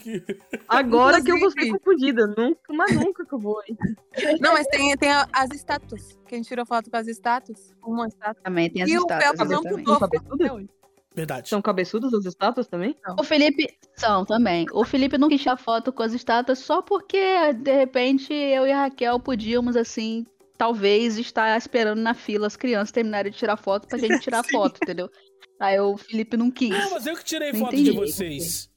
agora que eu vou ser Inclusive- confundida. Nunca, mas nunca que eu vou. hein? [LAUGHS] Não, mas tem, tem as estátuas. Que a gente tirou foto com as estátuas. Uma estátua. Também tem as e o estátuas. Não Cabeçudo? foto até hoje. Verdade. São cabeçudas as estátuas também? O Felipe são também. O Felipe não quis tirar foto com as estátuas só porque, de repente, eu e a Raquel podíamos, assim, talvez estar esperando na fila as crianças terminarem de tirar foto pra gente tirar [LAUGHS] foto, entendeu? Aí o Felipe não quis. Não, mas eu que tirei Não foto entendi. de vocês.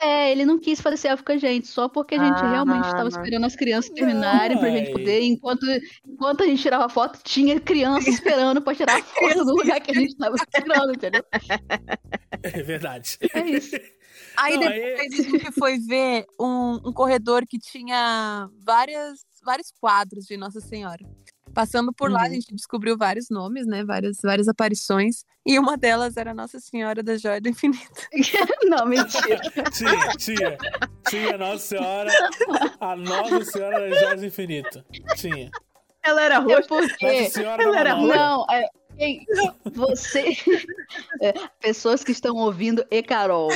É, ele não quis fazer selfie com a gente, só porque a gente Ah, realmente estava esperando as crianças terminarem pra gente Ai. poder. Enquanto, enquanto a gente tirava foto, tinha criança esperando pra tirar [LAUGHS] foto no lugar que a gente tava esperando, entendeu? É verdade. É isso. [LAUGHS] Aí Não, depois aí- a gente foi ver um, um corredor que tinha várias, vários quadros de Nossa Senhora. Passando por lá, a Uhum. gente descobriu vários nomes, né? Várias, várias aparições. E uma delas era Nossa Senhora da Joia do Infinito. [LAUGHS] Não, mentira. Tinha, tinha. Tinha Nossa Senhora. A Nossa Senhora das Joias do Infinito. Tinha. Ela era É roxa. porque. Nossa Senhora Ela da era Manobra. Não, é. Você. é, pessoas que estão ouvindo e Carol,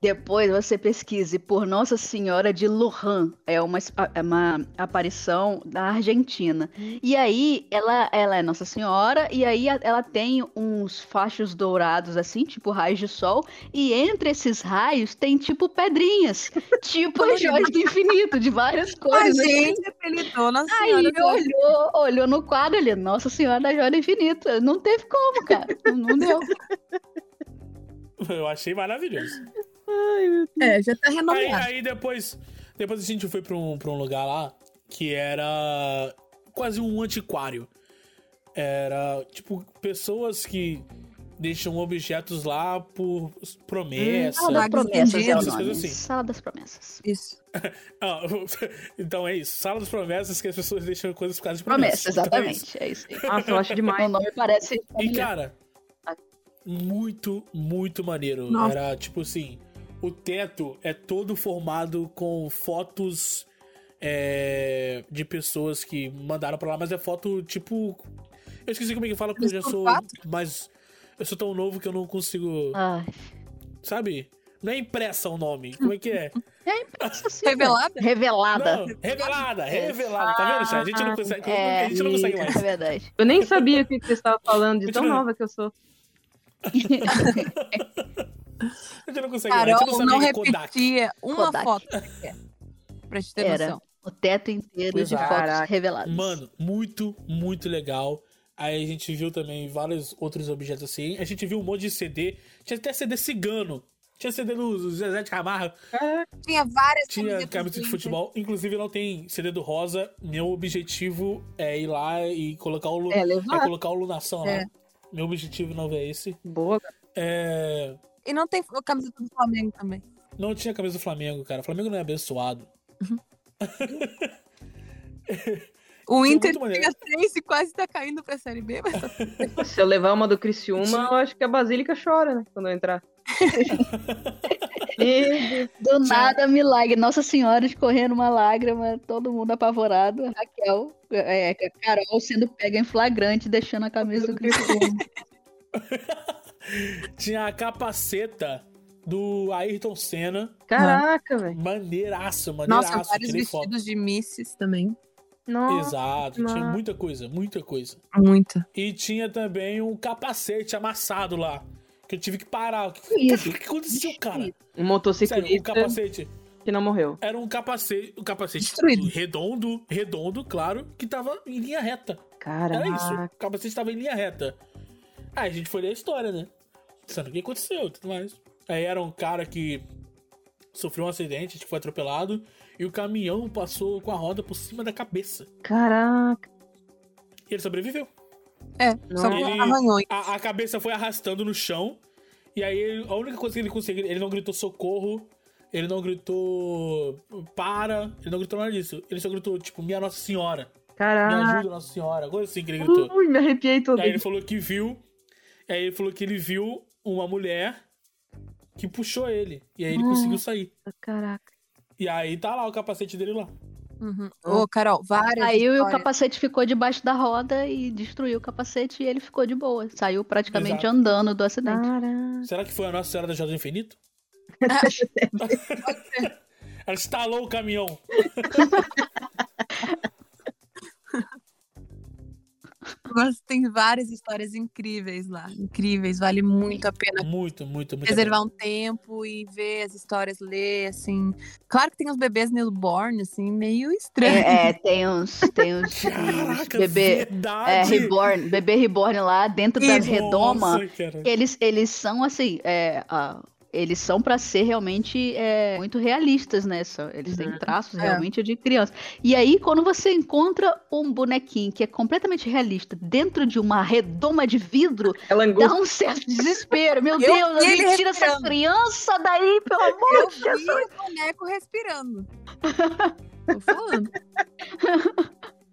depois você pesquise por Nossa Senhora de Lujan. É uma, é uma aparição da Argentina. E aí, ela, ela é Nossa Senhora, e aí a- ela tem uns fachos dourados, assim, tipo raios de sol, e entre esses raios tem tipo pedrinhas, tipo as joias do infinito, de várias A cores. assim. gente apelidou Nossa Aí Senhora. Joia. olhou, olhou no quadro ali, Nossa Senhora da Joia do Infinito. Não teve como, cara. Não, deu. Eu achei maravilhoso. É, já tá Aí, renomeado. aí depois, depois a gente foi pra um, pra um lugar lá que era quase um antiquário. Era, tipo, pessoas que deixam objetos lá por promessa. Sala das Promessas é o nome. assim. Sala das Promessas. Isso. [LAUGHS] Ah, [LAUGHS] então é isso. Sala das promessas que as pessoas deixam coisas por causa de Promessa, promessas. Então é isso. exatamente. É isso. Nossa, eu acho demais. O nome parece. E, cara, muito, muito maneiro. Nossa. Era tipo assim: o teto é todo formado com fotos é, de pessoas que mandaram pra lá, mas é foto tipo. Eu esqueci como é que fala, porque eu já sou mais. Eu sou tão novo que eu não consigo. Ai, Sabe? Não é impressa o nome. Como é que é? [LAUGHS] nossa senhora. Revelada? Revelada. Não, revelada, revelada. Tá vendo, Chay? A gente não consegue, É, a gente não consegue é mais. verdade. Eu nem sabia o que você estava falando, de tão nova que eu sou. A gente não consegue mais. A gente Carol não não sabe Kodak. repetia uma Kodak. foto sequer. Pra gente ter Era noção. o teto inteiro de fotos reveladas. Mano, muito, muito legal. Aí a gente viu também vários outros objetos assim. A gente viu um monte de CD. Tinha até CD cigano. Tinha CD do Zezé de Camargo. Tinha várias Tinha camiseta de futebol. Inclusive não tem CD do Rosa. Meu objetivo é ir lá e colocar o. É, é colocar o Lunação É. lá. Meu objetivo não é esse. Boa. É... E não tem camiseta do Flamengo também. Não tinha camisa do Flamengo, cara. O Flamengo não é abençoado. [LAUGHS] O Tinha Inter tinha três e quase tá caindo pra Série B, mas tá [LAUGHS] Se eu levar uma do Criciúma, eu acho que a Basílica chora, né? Quando eu entrar. Deus. [LAUGHS] Do nada, milagre. Nossa Senhora escorrendo uma lágrima, todo mundo apavorado. Raquel, é, a Carol sendo pega em flagrante, deixando a camisa do Cristiano. [LAUGHS] Tinha a capaceta do Ayrton Senna. Caraca, velho. Maneiraço, maneiraço. Nossa, vários tirei foto. vestidos de Misses também. Nossa. Exato, tinha Nossa. muita coisa, muita coisa. Muita. E tinha também um capacete amassado lá. Que eu tive que parar. O que, o que aconteceu, cara? Um Sério, o motociclista capacete. que não morreu. Era um capacete. Um capacete Destruído. redondo, redondo, claro, que tava em linha reta. Caraca. Era isso. O capacete tava em linha reta. Aí a gente foi ler a história, né? Pensando o que aconteceu e tudo mais. Aí era um cara que sofreu um acidente, tipo, foi atropelado, e o caminhão passou com a roda por cima da cabeça. Caraca. E ele sobreviveu. É, só Ele- arranhões. A, a cabeça foi arrastando no chão, e aí ele- a única coisa que ele conseguiu, ele não gritou socorro, ele não gritou para, ele não gritou nada disso. Ele só gritou, tipo, minha Nossa Senhora, me Caraca. ajuda, Nossa Senhora, coisa assim que ele gritou. Ui, me arrepiei todo. E aí ele falou que viu. Aí ele falou que ele viu uma mulher que puxou ele. E aí ele Hum. conseguiu sair. Caraca. E aí tá lá o capacete dele lá. Uhum. Ô, Carol, várias Aí o histórias. capacete ficou debaixo da roda e destruiu o capacete e ele ficou de boa. Saiu praticamente Exato. andando do acidente. Caraca. Será que foi a Nossa Senhora da Jardim Infinito? [LAUGHS] [LAUGHS] Ela estalou o caminhão. [LAUGHS] Mas tem várias histórias incríveis lá. Incríveis, vale muito a pena Muito, muito, muito. reservar um tempo e ver as histórias, ler, assim. Claro que tem uns bebês newborn, assim, meio estranhos. É, é, tem uns, tem uns, uns [LAUGHS] Caraca, bebê, é, reborn, bebê reborn lá dentro das redomas. Eles, eles são assim, é, ah, eles são pra ser realmente é, muito realistas, né? Só- Eles têm Uhum. traços É. realmente de criança. E aí, quando você encontra um bonequinho que é completamente realista dentro de uma redoma de vidro, Ela dá um certo desespero. Meu [LAUGHS] Eu Deus, vi ele tira essa respirando. criança daí, pelo amor Eu de vi Jesus. o boneco respirando. [LAUGHS] Tô falando. [LAUGHS]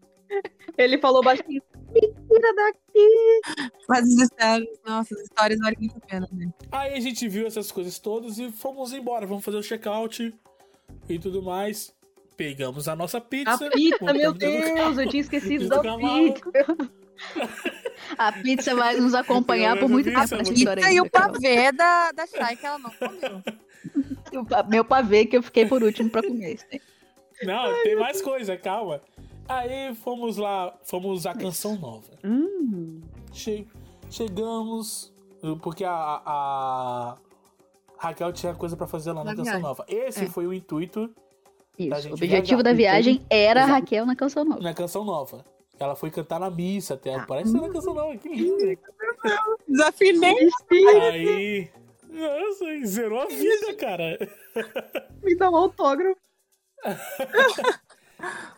Ele falou baixinho. Me tira daqui. Mas as histórias, nossa, as histórias valem muito a pena, né? Aí a gente viu essas coisas todas e fomos embora. Vamos fazer o check-out e tudo mais. Pegamos a nossa A pizza. pizza, meu Deus, eu tinha esquecido da pizza. [LAUGHS] A pizza vai nos acompanhar por muito tempo essa nessa história E o pavê da, da Shai que ela não comeu. [LAUGHS] Meu pavê que eu fiquei por último pra comer. Não, tem mais coisa, calma. Aí fomos lá, fomos à Canção Nova. Hum. Che- chegamos, porque a, a Raquel tinha coisa pra fazer lá na Na Canção viagem. Nova. Esse É. foi o intuito Da Isso. gente O objetivo viajar. da viagem era a. Raquel na canção nova. na Canção Nova. Ela foi cantar na missa até. Ah. Parece ser na Canção Nova, que lindo. Desafinei. Aí. Nossa, zerou a vida, cara. Me dá um autógrafo. [LAUGHS]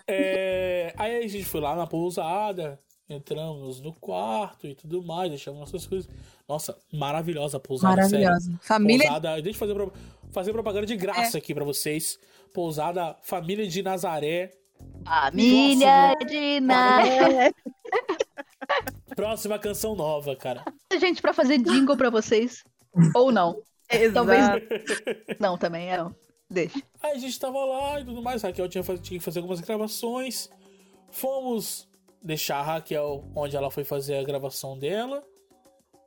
É, aí a gente foi lá na pousada, entramos no quarto e tudo mais, deixamos nossas coisas. Nossa, maravilhosa a pousada, sério. Maravilhosa. Família Pousada, deixa eu fazer, pro- fazer propaganda de graça aqui pra vocês. Pousada Família de Nazaré. Família de Nazaré. [LAUGHS] Próxima canção nova, cara. Gente, pra fazer jingle pra vocês. Ou não. [LAUGHS] Talvez Exato. não também, é. não. Deixa. Aí a gente tava lá e tudo mais. A Raquel tinha, tinha que fazer algumas gravações. Fomos deixar a Raquel onde ela foi fazer a gravação dela.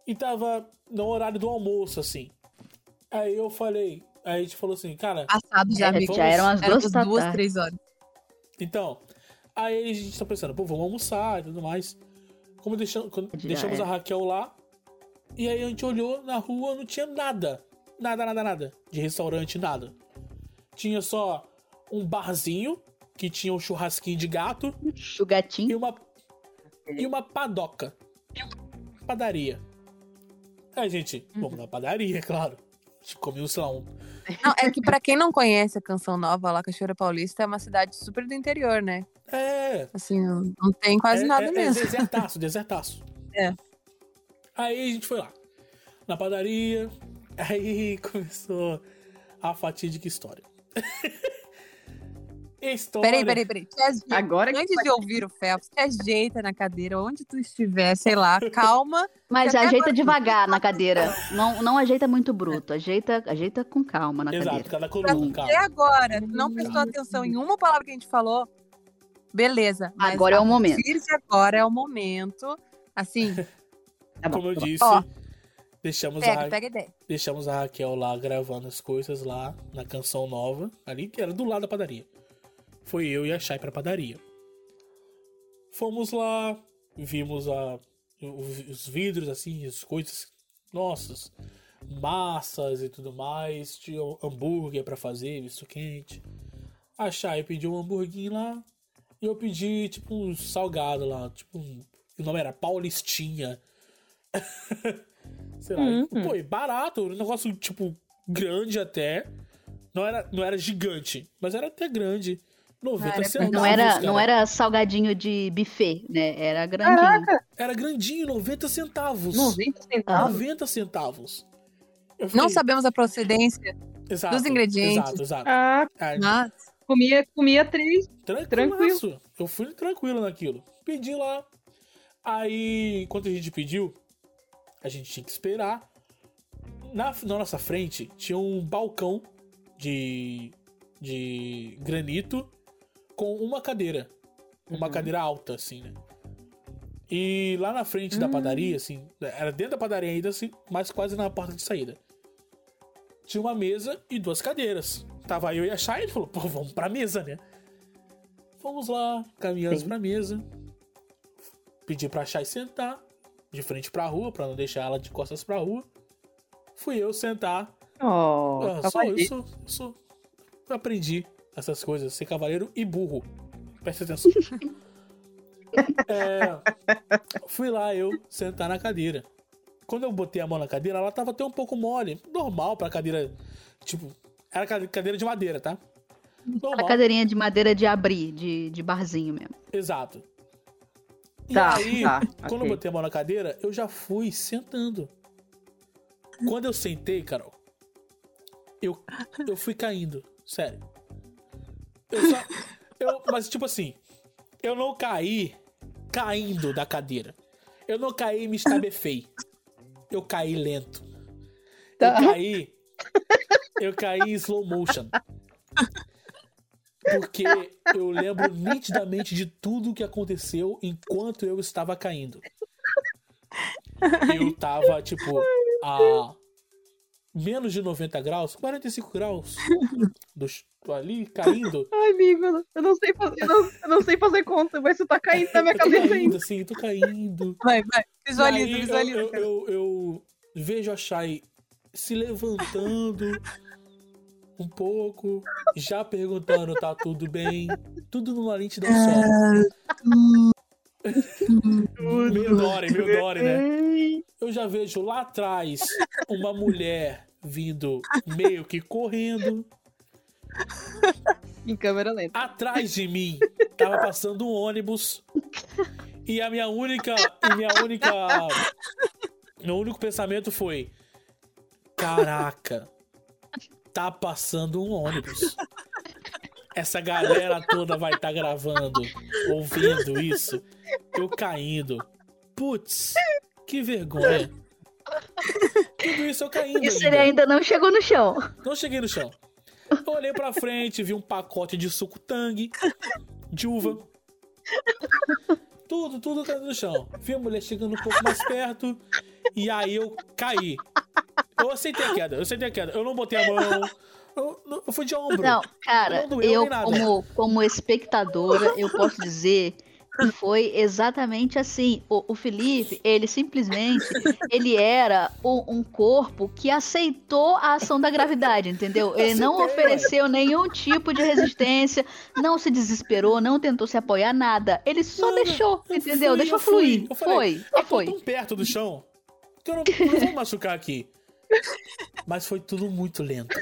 E tava no horário do almoço, assim. Aí eu falei. Aí a gente falou assim, cara, passado já, É, já eram as Era duas da duas, três horas. então. Aí a gente tá pensando, pô, vamos almoçar e tudo mais. Como deixamos, deixamos é. a Raquel lá. E aí a gente olhou na rua, não tinha nada. Nada, nada, nada. De restaurante, nada. Tinha só um barzinho que tinha um churrasquinho de gato O e gatinho. uma e uma padoca. Padaria. Aí, gente, vamos na padaria, [LAUGHS] claro. A gente comeu, sei lá, um. Não, é que pra quem não conhece a Canção Nova, lá, Cachoeira Paulista é uma cidade super do interior, né? É. Assim, não não tem quase é, nada é, mesmo. É desertaço, desertaço. [LAUGHS] É. Aí a gente foi lá. Na padaria. Aí [LAUGHS] começou a fatídica história. [LAUGHS] história. Peraí, peraí, peraí. Ajeita- Agora que Antes de ouvir o Phelps, te ajeita na cadeira, onde tu estiver, sei lá, [LAUGHS] calma. Mas até ajeita agora- devagar na cadeira. Não, não ajeita muito bruto. Ajeita, ajeita com calma na Exato, cadeira. cada coluna, até calma. agora, tu não prestou atenção em uma palavra que a gente falou, beleza. Agora é o momento. agora é o momento. Assim, Tá [LAUGHS] bom, Como eu tá disse, Ó. deixamos, pega, a, pega ideia. deixamos a Raquel lá gravando as coisas lá na canção nova, ali que era do lado da padaria. Foi eu e a Chay pra padaria. Fomos lá, vimos a, os vidros, assim, as coisas, nossas, massas e tudo mais. Tinha hambúrguer pra fazer, misto quente. A Chay pediu um hambúrguer lá. E eu pedi, tipo, um salgado lá. Tipo, um- o nome era Paulistinha. [LAUGHS] Sei lá. Uhum. Pô, e barato. Um negócio, tipo, grande até. Não era, não era gigante, mas era até grande. 90 Era, centavos. Não era, cara. não era salgadinho de buffet, né? Era grandinho. Caraca, Era grandinho, 90 centavos. 90 centavos. 90 centavos. Eu Não fiquei- sabemos a procedência, exato, dos ingredientes. Exato, exato. Ah, Ah, mas comia, comia três. Tranquilo. Eu fui tranquilo naquilo. Pedi lá. Aí, enquanto a gente pediu, a gente tinha que esperar. Na, na nossa frente tinha um balcão de, de granito com uma cadeira. Uma Uhum. cadeira alta, assim, né? E lá na frente da Hum. padaria, assim, era dentro da padaria ainda, assim, mas quase na porta de saída. Tinha uma mesa e duas cadeiras. Tava eu e a Chay, ele falou, pô, vamos pra mesa, né? Fomos lá, caminhamos Sim. pra mesa. Pedi pra Chay sentar de frente pra rua, pra não deixar ela de costas pra rua. Fui eu sentar. Oh, Ah, sou, eu sou, eu sou. Eu aprendi essas coisas, ser cavaleiro e burro. Presta atenção. [LAUGHS] É, fui lá eu sentar na cadeira. Quando eu botei a mão na cadeira, ela tava até um pouco mole. Normal pra cadeira. Tipo, era cade- cadeira de madeira, tá? Aquela Normal. cadeirinha de madeira de abrir, de, de barzinho mesmo. Exato. E Tá, aí, tá, quando ok. eu botei a mão na cadeira, eu já fui sentando. Quando eu sentei, Carol, eu, eu fui caindo. Sério. Eu só. Eu, mas, tipo assim, eu não caí caindo da cadeira. Eu não caí e me estabefei. Eu caí lento. Eu Tá. caí. Eu caí em slow motion. Porque eu lembro nitidamente de tudo que aconteceu enquanto eu estava caindo. Eu tava, tipo, a menos de 90 graus, 45 graus ali, caindo. Ai, amigo, eu não sei fazer, eu não, eu não sei fazer conta, mas você tá caindo na minha Eu tô cabeça caindo, ainda. assim, tô caindo. vai, vai. Visualiza, aí, visualiza. Eu, cara. eu, eu, eu vejo a Shai se levantando um pouco, já perguntando, tá tudo bem? Tudo numa lentidão só. Meio Dory, meio Dory, né? Eu já vejo lá atrás uma mulher vindo meio que correndo. Em câmera lenta. Atrás de mim tava passando um ônibus. E a minha única. E minha única. Meu único pensamento foi: Caraca, tá passando um ônibus. Essa galera toda vai estar gravando, ouvindo isso. Eu caindo. Putz, que vergonha. Tudo isso eu caindo. Isso ele ainda não chegou no chão. Não cheguei no chão. Eu olhei pra frente, vi um pacote de suco tangue, de uva. Tudo, tudo caindo no chão. Vi a mulher chegando um pouco mais perto. E aí eu caí. Eu aceitei a queda, eu aceitei a queda. Eu não botei a mão. Eu, não- eu fui de ombro. Não, cara, Não eu nem nada. como, como espectadora, eu posso dizer que foi exatamente assim. O, o Felipe, ele simplesmente, ele era o- um corpo que aceitou a ação da gravidade, entendeu? Ele não ofereceu nenhum tipo de resistência, não se desesperou, não tentou se apoiar, nada. Ele só deixou, Eu entendeu? fui, Deixou eu fui. fluir. Eu falei, Foi, Eu só tô foi. tão perto do chão que eu não, eu não vou machucar aqui. Mas foi tudo muito lento.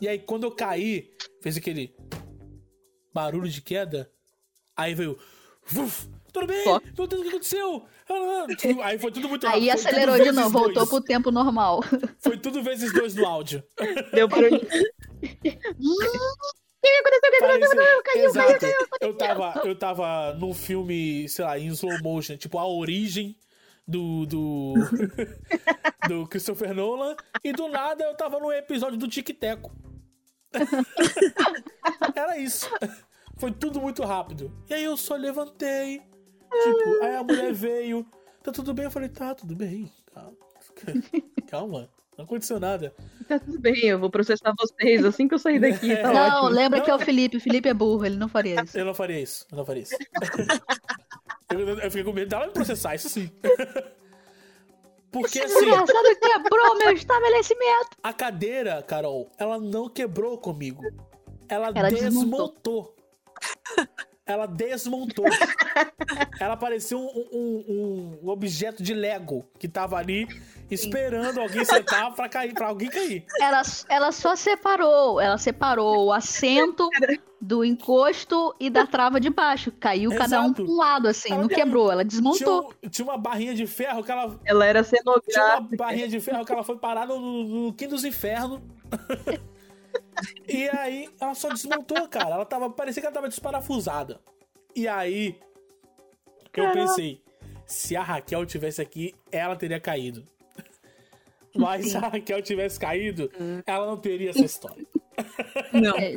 E aí, quando eu caí, fez aquele barulho de queda. Aí veio. Vuf, tudo bem? Meu Deus, o que aconteceu? Ah, Aí foi tudo muito rápido. Aí acelerou de novo, voltou dois. pro tempo normal. Foi tudo vezes dois no áudio. Deu barulho. [LAUGHS] Parecia- Exato. Eu tava, eu tava num filme, sei lá, em slow motion, tipo A Origem do. do. [LAUGHS] do Christopher Nolan. E do nada eu tava num episódio do Tic Teco. [LAUGHS] Era isso. Foi tudo muito rápido. E aí eu só levantei. Tipo, aí a mulher veio. Tá tudo bem? Eu falei, tá, tudo bem. Calma. [LAUGHS] Calma. Não aconteceu nada. Tá tudo bem, eu vou processar vocês assim que eu sair daqui. Tá Não, ótimo. lembra que é o Felipe. O Felipe é burro, ele não faria isso. Eu não faria isso. Eu não faria isso. Eu, eu fiquei com medo dela me processar, isso sim. [LAUGHS] Porque Esse assim, desgraçado quebrou meu estabelecimento. a cadeira, Carol, ela não quebrou comigo. Ela, Ela desmontou. desmontou. Ela desmontou. [LAUGHS] ela parecia um, um- um objeto de Lego que tava ali esperando alguém sentar pra cair, para alguém cair. Ela, ela só separou, ela separou o assento do encosto e da trava de baixo. Caiu cada um Exato. pra um lado, assim, Ela não quebrou, ela Tinha, desmontou. um- tinha uma barrinha de ferro que ela Ela era tinha uma cenográfica. barrinha de ferro que ela foi parar no, no, no quinto dos infernos. [LAUGHS] e aí ela só desmontou, cara. Ela tava. Parecia que ela tava desparafusada. E aí eu pensei, se a Raquel tivesse aqui, ela teria caído. Mas se a Raquel tivesse caído, ela não teria essa história. Não. É.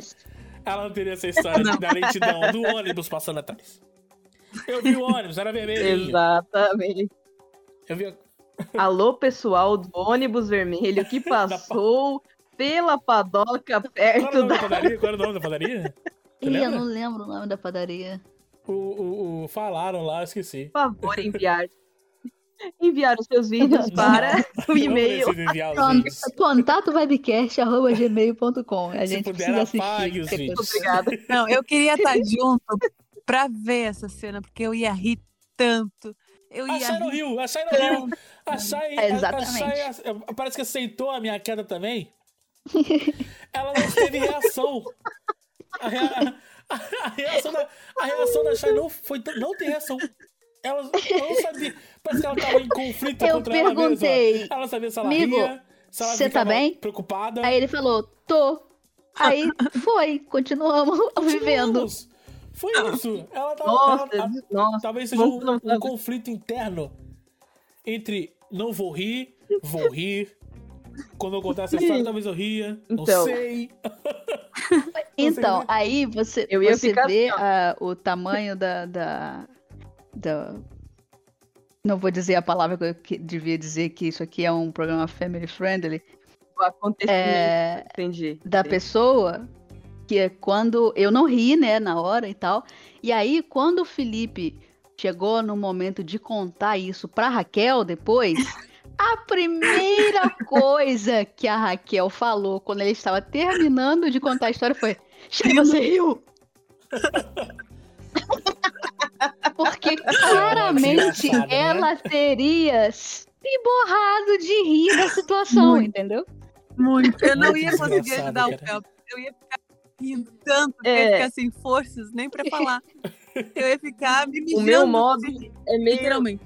Ela não teria essa história da lentidão do ônibus passando atrás. Eu vi o ônibus, era vermelho. Exatamente. Eu vi. Alô, pessoal do ônibus vermelho que [LAUGHS] passou pela padoca o perto da da. padaria? Qual era o [LAUGHS] nome da padaria? Ih, eu não lembro o nome da padaria. O, o, o- falaram lá, eu esqueci. Por favor, enviar. [LAUGHS] Enviar os seus vídeos [LAUGHS] para o e-mail. Contato, webcast.gmail.com. A Se gente puder, precisa assistir. apague os vídeos. Obrigada. Não, eu queria estar junto pra ver essa cena, porque eu ia rir tanto. Eu A ia Chay no rir. Rio, a no Rio. A Chay, a- a Exatamente. A- parece que aceitou a minha queda também. Ela não teve reação. A, rea- a- a reação da, a reação da Chay não foi não tem reação. Ela, ela não sabia. Parece que ela tava em conflito Eu contra ela mesma. perguntei, Ela sabia se ela "Amigo, ria, se ela você tá bem?" preocupada. Aí ele falou, tô. Aí foi, continuamos [LAUGHS] vivendo. Continuamos. Foi isso. Ela tava. Nossa, ela- nossa. Talvez seja um, um conflito interno entre não vou rir, vou rir. Quando eu contar essa história, talvez eu ria. Não Então. sei. [LAUGHS] Então, aí você, Eu ia você ficar vê assim, ah, o tamanho da, da, da- Não vou dizer a palavra que eu que- devia dizer que isso aqui é um programa family friendly. O acontecimento. É, Entendi. da pessoa que é quando eu não ri, né, na hora e tal. E aí, quando o Felipe chegou no momento de contar isso pra Raquel depois, [LAUGHS] a primeira coisa que a Raquel falou quando ele estava terminando de contar a história foi: Chay, você riu? [LAUGHS] Porque claramente engraçado, né? ela teria se borrado de rir da situação, Muito. entendeu? Muito. Eu não ia conseguir ajudar o. Phelps. Eu ia ficar rindo tanto, eu É. ia ficar sem forças, nem pra falar. Eu ia ficar me mijando. O meu modo é meio. Literalmente.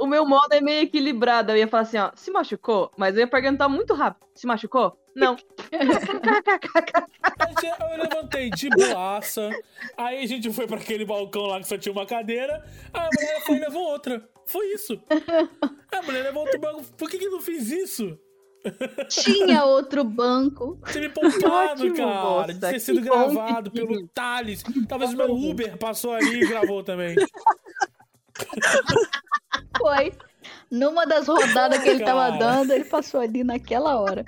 O meu modo é meio equilibrado. Eu ia falar assim, ó, se machucou? Mas eu ia perguntar muito rápido. Se machucou? Não. Aí [LAUGHS] Eu levantei de boaça. Aí a gente foi pra aquele balcão lá que só tinha uma cadeira. Aí a mulher foi e levou outra. Foi isso. A mulher levou outro banco. Por que, que não fiz isso? Tinha outro banco. Tinha me poupado, ótimo, cara. moça, De ter que sido gravado que- pelo Thales. Talvez o meu Uber passou ali e gravou também. [LAUGHS] Foi. Numa das rodadas que ele tava dando, ele passou ali naquela hora.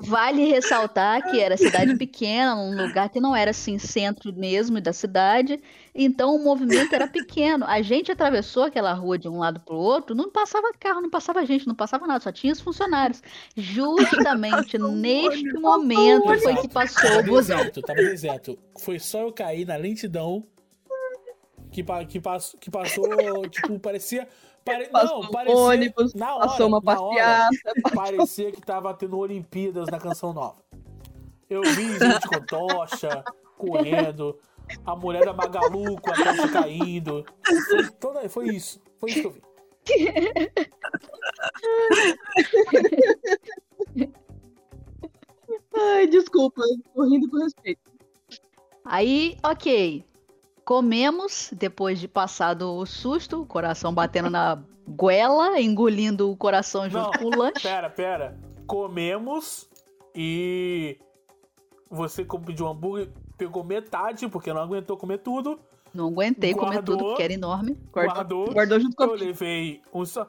Vale ressaltar que era cidade pequena, um lugar que não era assim centro mesmo da cidade, então o movimento era pequeno. A gente atravessou aquela rua de um lado pro outro, não passava carro, não passava gente, não passava nada, só tinha os funcionários. Justamente neste momento foi que passou Tava o busão. deserto, tava deserto. Foi só eu cair na lentidão que, que, pass- que passou, [LAUGHS] tipo, parecia. pare- Passou não, um parecia. ônibus, na hora, Passou uma passeata. [LAUGHS] parecia que tava tendo Olimpíadas na canção nova. Eu vi gente com tocha, correndo, a mulher da Magalu com a tocha caindo. Foi, toda, foi isso. Foi isso que eu vi. [LAUGHS] Ai, desculpa. Tô rindo com respeito. Aí, ok. Comemos, depois de passado o susto, o coração batendo na goela, engolindo o coração junto Não, com o lanche. Pera, pera. Comemos e você como pediu um hambúrguer, pegou metade, porque não aguentou comer tudo. Não aguentei comer Guardou. tudo, porque era enorme. Guardou, Guardou. guardou junto com Eu a levei uns, sa-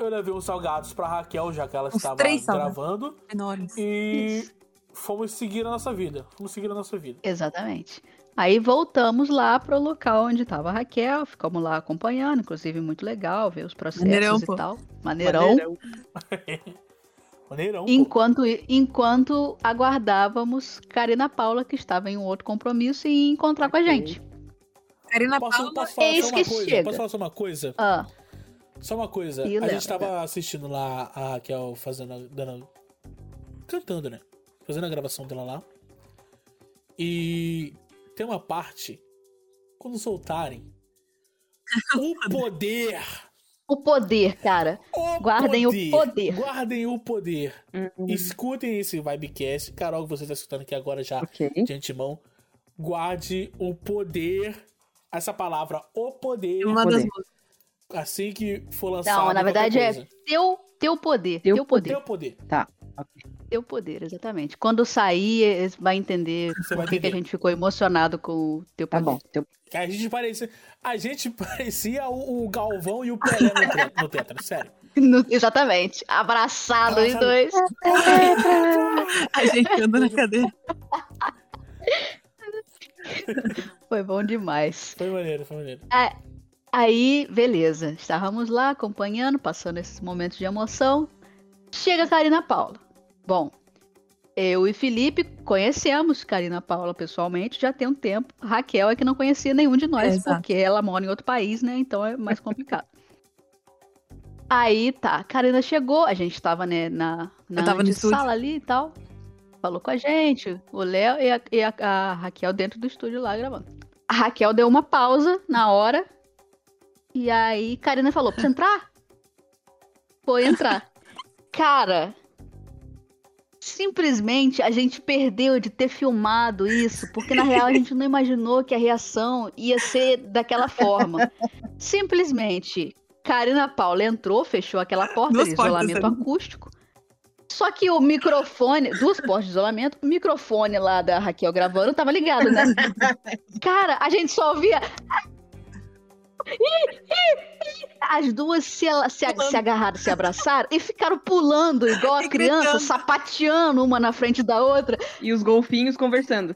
eu levei uns salgados pra Raquel, já que ela Uns estava três salgados. gravando. Enormes. E fomos seguir a nossa vida. Fomos seguir a nossa vida. Exatamente. Aí voltamos lá pro local onde estava a Raquel, ficamos lá acompanhando, inclusive muito legal ver os processos Maneirão, e pô. tal. Maneirão. Maneirão. [LAUGHS] Maneirão. Enquanto, enquanto aguardávamos Karina Paula, que estava em um outro compromisso, e encontrar com a gente. Karina Posso, Paula. posso falar Eis só uma que coisa? chega. Posso falar só uma coisa? Ah, Só uma coisa. E o a Léo, gente tava assistindo lá a Raquel fazendo. Dando, cantando, né? Fazendo a gravação dela lá. E tem uma parte. Quando soltarem. [LAUGHS] O poder! o poder, cara. O Guardem o poder. Guardem o poder. Uhum. Escutem esse Vibecast. Carol, que você tá escutando aqui agora já Ok. de antemão. Guarde o poder. Essa palavra, o poder. Uma Poder. das. Assim que for lançado. Não, na verdade é teu, teu poder. Teu Teu poder. Teu poder. Tá. Teu poder, exatamente. Quando sair, eh, vai entender Você por que, que a gente ficou emocionado com o teu Tá poder. bom. Teu- A gente parecia, a gente parecia o, o Galvão e o Pelé no, tre- no Tetra, sério. [LAUGHS] No- exatamente. Abraçado os Abraçado. dois. [LAUGHS] A gente anda na cadeira. [LAUGHS] Foi bom demais. Foi maneiro, foi maneiro. Aí, beleza. Estávamos lá acompanhando, passando esses momentos de emoção. Chega a Karina Paula. Bom, eu e Felipe conhecemos Karina Paula pessoalmente já tem um tempo. Raquel é que não conhecia nenhum de nós, É, porque ela mora em outro país, né? Então é mais complicado. [LAUGHS] Aí tá, Karina chegou, a gente tava né, na, na sala ali e tal. Falou com a gente, o Léo e, a, e a- a Raquel dentro do estúdio lá gravando. A Raquel deu uma pausa na hora. E aí, Karina falou: Precisa entrar? Foi entrar. [LAUGHS] Cara, simplesmente a gente perdeu de ter filmado isso, porque na real a gente não imaginou que a reação ia ser daquela forma. Simplesmente, Karina Paula entrou, fechou aquela porta Duas de portas isolamento ali. acústico. Só que o microfone, duas portas de isolamento, o microfone lá da Raquel gravando tava ligado, né? [LAUGHS] Cara, a gente só ouvia. As duas se, se, se agarraram, se abraçaram e ficaram pulando igual a E criança, gritando. sapateando uma na frente da outra. E os golfinhos conversando.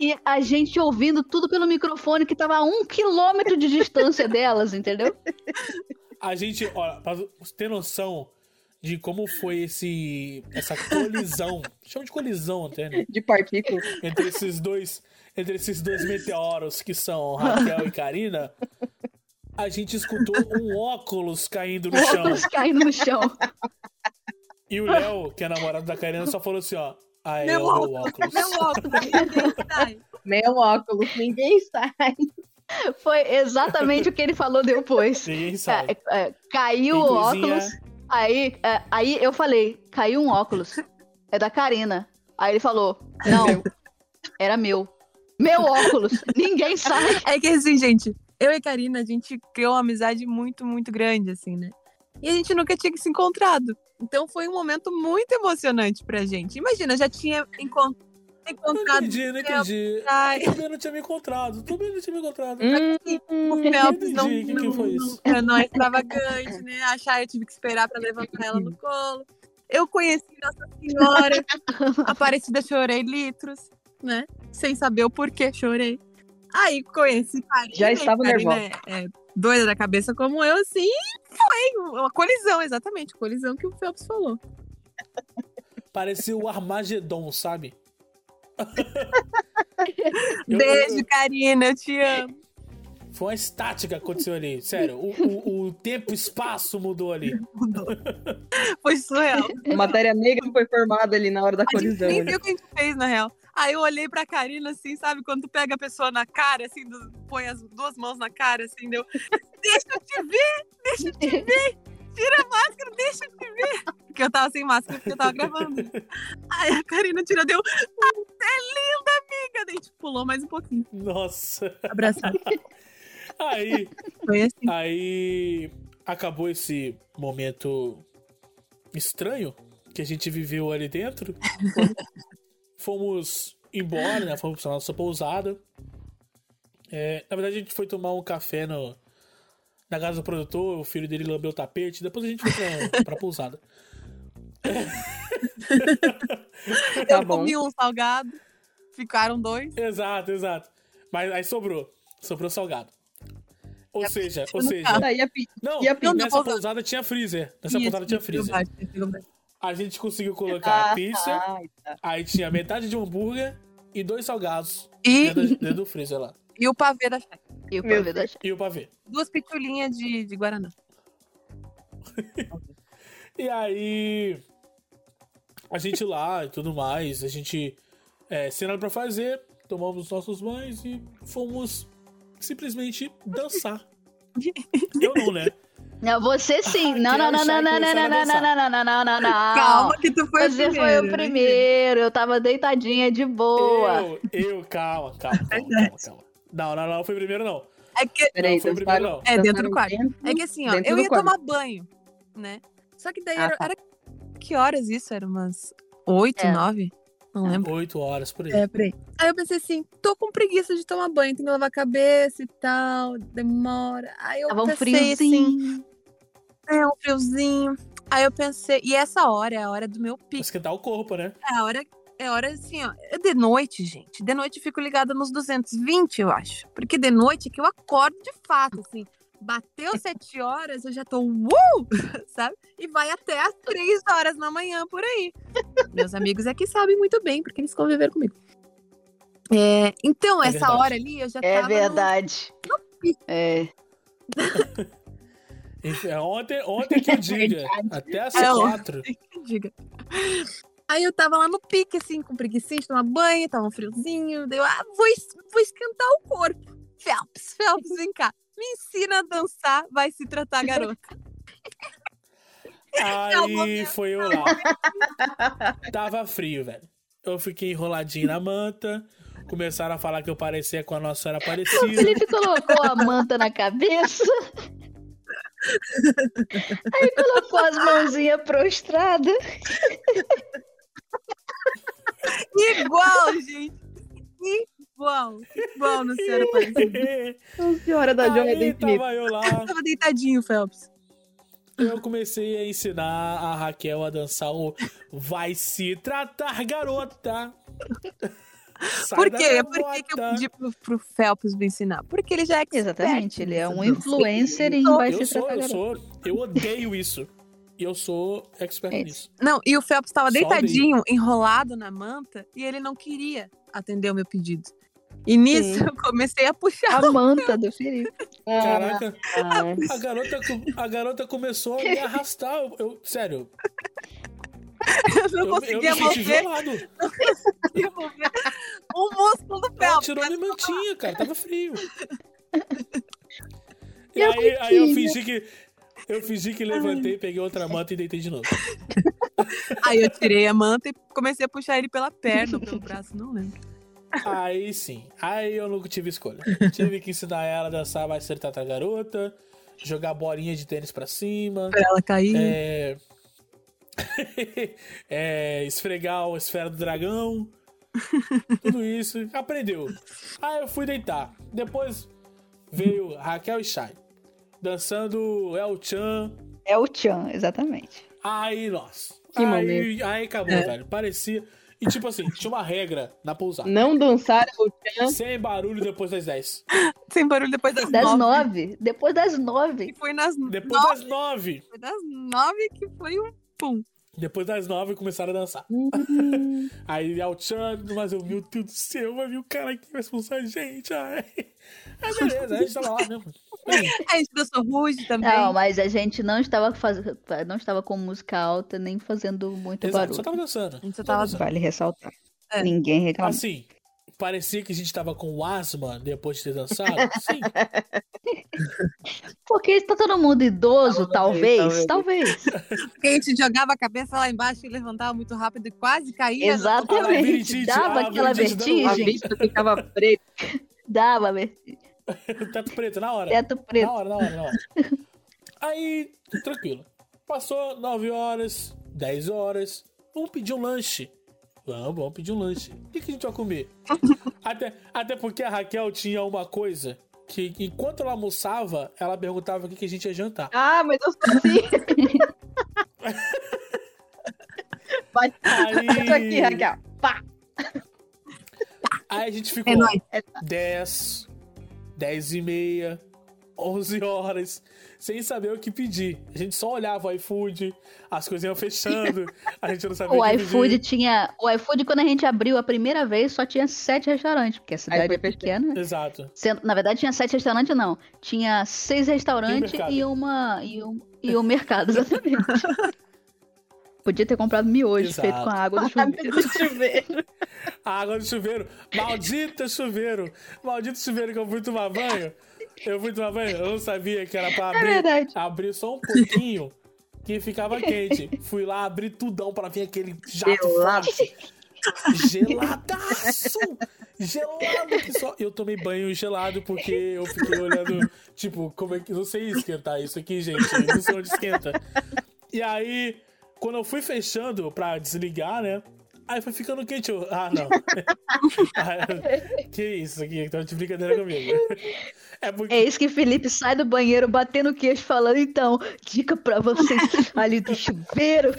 E a gente ouvindo tudo pelo microfone que tava a um quilômetro de distância delas, entendeu? A gente, olha, pra você ter noção de como foi esse essa colisão, chama de colisão até, né? De partículas. Entre esses dois, entre esses dois meteoros que são Raquel e Karina, a gente escutou um óculos caindo no chão. Óculos caindo no chão. E o Léo, que é namorado da Karina, só falou assim, ó. Ah, é Meu o meu óculos. Meu óculos. ninguém sai. Meu óculos, ninguém sai. Foi exatamente o que ele falou depois. Ninguém sabe. É, é, caiu o óculos. Aí, é, aí eu falei, caiu um óculos. É da Karina. Aí ele falou, não, era meu. Meu óculos. Ninguém sabe. [LAUGHS] É que assim, gente, eu e a Karina, a gente criou uma amizade muito, muito grande, assim, né? E a gente nunca tinha se encontrado. Então foi um momento muito emocionante pra gente. Imagina, já tinha encon- Não encontrado entendi, não entendi. Ai, Eu também não tinha me encontrado. Também não tinha me encontrado. Hum, o Phelps não, entendi, que que não, foi isso? não- [LAUGHS] não é extravagante, né? Achar eu tive que esperar pra levantar ela no colo. Eu conheci Nossa Senhora, [LAUGHS] Aparecida chorei litros, né? Sem saber o porquê chorei. Aí conheci Karina. Já estava Karina nervosa. É, é doida da cabeça como eu, assim. Foi uma colisão, exatamente. Colisão que o Phelps falou. Parecia o Armagedon, sabe? [LAUGHS] Eu- Beijo, eu- Karina, eu te amo. Foi uma estática que aconteceu ali. Sério, o, o, o tempo e espaço mudou ali. Foi surreal. matéria negra foi formada ali na hora da A gente colisão. nem viu o que a gente fez, na real. Aí eu olhei pra Karina, assim, sabe? Quando tu pega a pessoa na cara, assim, do- põe as duas mãos na cara, assim, deu. Deixa eu te ver! Deixa eu te ver! Tira a máscara, deixa eu te ver! Porque eu tava sem máscara, porque eu tava gravando. Aí a Karina tirou, deu. Ah, você é linda, amiga! Daí a gente pulou mais um pouquinho. Nossa. Abraçado. Aí, Foi assim. aí acabou esse momento estranho que a gente viveu ali dentro. [LAUGHS] Fomos embora, né? Fomos pra nossa pousada. É, na verdade, a gente foi tomar um café no, na casa do produtor, o filho dele lambeu o tapete, depois a gente foi pra, [LAUGHS] pra pousada. Tá [LAUGHS] eu bom. comi um salgado, ficaram dois. Exato, exato. Mas aí sobrou. Sobrou salgado. Ou seja, ou seja. Não, nessa pousada? tinha freezer. Nessa pousada tinha freezer. A gente conseguiu colocar a pizza, aí tinha metade de um hambúrguer e dois salgados E dentro, dentro do freezer lá. E o pavê da Chay. E o Meu pavê da E o pavê. Duas pitulinhas de, de Guaraná. [LAUGHS] E aí. A gente lá e tudo mais, a gente. É, sem nada pra fazer, tomamos nossos banhos e fomos simplesmente dançar. [LAUGHS] Eu não, né? Não, você sim. Não, não, não, não, não, não, não, não, não, não, não, não, não, não. Calma que tu foi Você o foi o primeiro. primeiro. Eu tava deitadinha de boa. Eu, eu, calma, calma, calma, [LAUGHS] calma, calma. Não, não, não, foi primeiro não. É que, Peraí, Não, foi o primeiro, não. É, dentro do quarto. é que assim, ó, eu ia tomar banho, né? Só que daí Ah, era, tá. era- Que horas isso? Era umas oito, É. nove? Não lembro. Oito horas por aí. É, peraí. Aí eu pensei assim, tô com preguiça de tomar banho, tem que lavar a cabeça e tal, demora. Aí eu Tava um pensei assim, friozinho. é um friozinho. Aí eu pensei, e essa hora é a hora do meu pico. esquentar o corpo, né? É a hora, é a hora assim, ó. É de noite, gente. De noite eu fico ligada nos 220, eu acho. Porque de noite é que eu acordo de fato, assim. Bateu sete horas, eu já tô, uh! [LAUGHS] Sabe? E vai até às três horas da manhã por aí. Meus amigos aqui sabem muito bem, porque eles conviveram comigo. É, então, É essa verdade. hora ali, eu já É tava. no- verdade. É. [LAUGHS] Enfim, é Ontem, ontem que eu [LAUGHS] diga. Até às É, quatro. Diga. Aí eu tava lá no pique, assim, com preguiça de tomar banho, tava um friozinho. Daí eu, ah, vou, vou esquentar o corpo. Phelps, Phelps, vem cá. Me ensina a dançar, vai se tratar, garota. Aí foi eu lá. Tava frio, velho. Eu fiquei enroladinho na manta. Começaram a falar que eu parecia com a Nossa Senhora O Aparecida. Felipe colocou a manta na cabeça. Aí colocou as mãozinhas prostradas. Igual, gente. Igual. Igual no Senhora Aparecida. Senhora da Joia do Infinito. tava eu lá. Tava deitadinho, Phelps. Eu comecei a ensinar a Raquel a dançar o Vai se tratar, garota. Sai Por quê? Por que, que eu pedi pro, pro Phelps me ensinar? Porque ele já é Exatamente, ele é um influencer em vai Eu se sou, tratar eu garota. sou. Eu odeio isso. E eu sou expert É nisso. Não, e o Phelps tava deitadinho, enrolado na manta, e ele não queria atender o meu pedido. E nisso Sim. eu comecei a puxar. A manta do Felipe. Caraca, Ah, a garota, a garota começou a me arrastar. Eu, eu- sério, Eu não eu, eu conseguia senti mover, violado. conseguia mover o músculo do Ela Phelps. tirou minha mantinha, cara. Tava frio. E Eu aí, aí eu queria. fingi que. Eu fingi que levantei, peguei outra manta e deitei de novo. Aí eu tirei a manta e comecei a puxar ele pela perna ou pelo braço, não lembro. Aí sim. Aí eu nunca tive escolha. Tive que ensinar ela a dançar mais ser tata garota, jogar bolinha de tênis pra cima, Pra ela cair. é... [LAUGHS] é, esfregar a esfera do dragão. Tudo isso. Aprendeu. Aí eu fui deitar. Depois veio Raquel e Shai. Dançando El Chan. É o Chan, exatamente. Aí, nossa. Que aí, momento. aí acabou, É. velho. Parecia. E tipo assim, tinha uma regra na pousada. Não dançar o Chan. Sem barulho depois das 10. Sem barulho depois das, Das nove. nove. Depois das nove. E foi nas Depois nove, das 9. foi das nove que foi um pum. Depois das 9 começaram a dançar. [LAUGHS] Aí El Chan, mas eu, meu Deus do céu, vai vir o cara aqui vai expulsar a gente. Ai. Aí [LAUGHS] beleza, aí a gente tava lá mesmo. A gente dançou Ruge também. Não, mas a gente não estava fazendo, não estava com música alta nem fazendo muito Exato, barulho. só tava dançando. A gente só Tava tava dançando. Vale ressaltar. É. Ninguém reclamou. Assim, parecia que a gente tava com asma depois de ter dançado. Sim, [LAUGHS] Porque tá todo mundo idoso, Talvez, talvez, talvez. [LAUGHS] Porque a gente jogava a cabeça lá embaixo e levantava muito rápido e quase caía. Exatamente. Dava aquela labirintite dando A vertigem. vista ficava preta. Dava vertigem. [LAUGHS] teto preto, na hora. Teto preto. Na hora, na hora, na hora. [LAUGHS] Aí, tranquilo. Passou 9 horas, 10 horas. Vamos pedir um lanche. Vamos, vamos pedir um lanche. O que, que a gente vai comer? [LAUGHS] até, até porque a Raquel tinha uma coisa que, enquanto ela almoçava, ela perguntava o que, que a gente ia jantar. Ah, mas eu sou assim. Aí, aqui, Raquel. Pá. aí a gente ficou É nóis. 10, 10 e meia, 11 horas, sem saber o que pedir. A gente só olhava o iFood, as coisas iam fechando, a gente não sabia [LAUGHS] O o que iFood pedir. tinha. O iFood, quando a gente abriu a primeira vez, só tinha sete restaurantes, porque a cidade é pequena. Exato. Sendo- Na verdade, tinha sete restaurantes, não. Tinha seis restaurantes mercado. e, uma. E um, e um mercado, [LAUGHS] exatamente. Podia ter comprado miojo Exato. feito com a água do [LAUGHS] chuveiro. A água do chuveiro. Maldita chuveiro. Maldito chuveiro que eu fui tomar banho. Eu fui tomar banho, eu não sabia que era pra abrir. verdade. abrir só um pouquinho que ficava quente. Fui lá abrir tudão pra vir aquele jato Gelado. Geladaço! Gelado que só. Eu tomei banho gelado porque eu fiquei olhando, tipo, como é que. Não sei esquentar isso aqui, gente. Eu não sei onde esquenta. E aí, quando eu fui fechando pra desligar, né? Aí foi ficando quente. Eu, ah, não. [LAUGHS] Que isso aqui? Tá de brincadeira comigo. É porque. É isso que Felipe sai do banheiro batendo o queixo falando, então, dica pra vocês ali do chuveiro.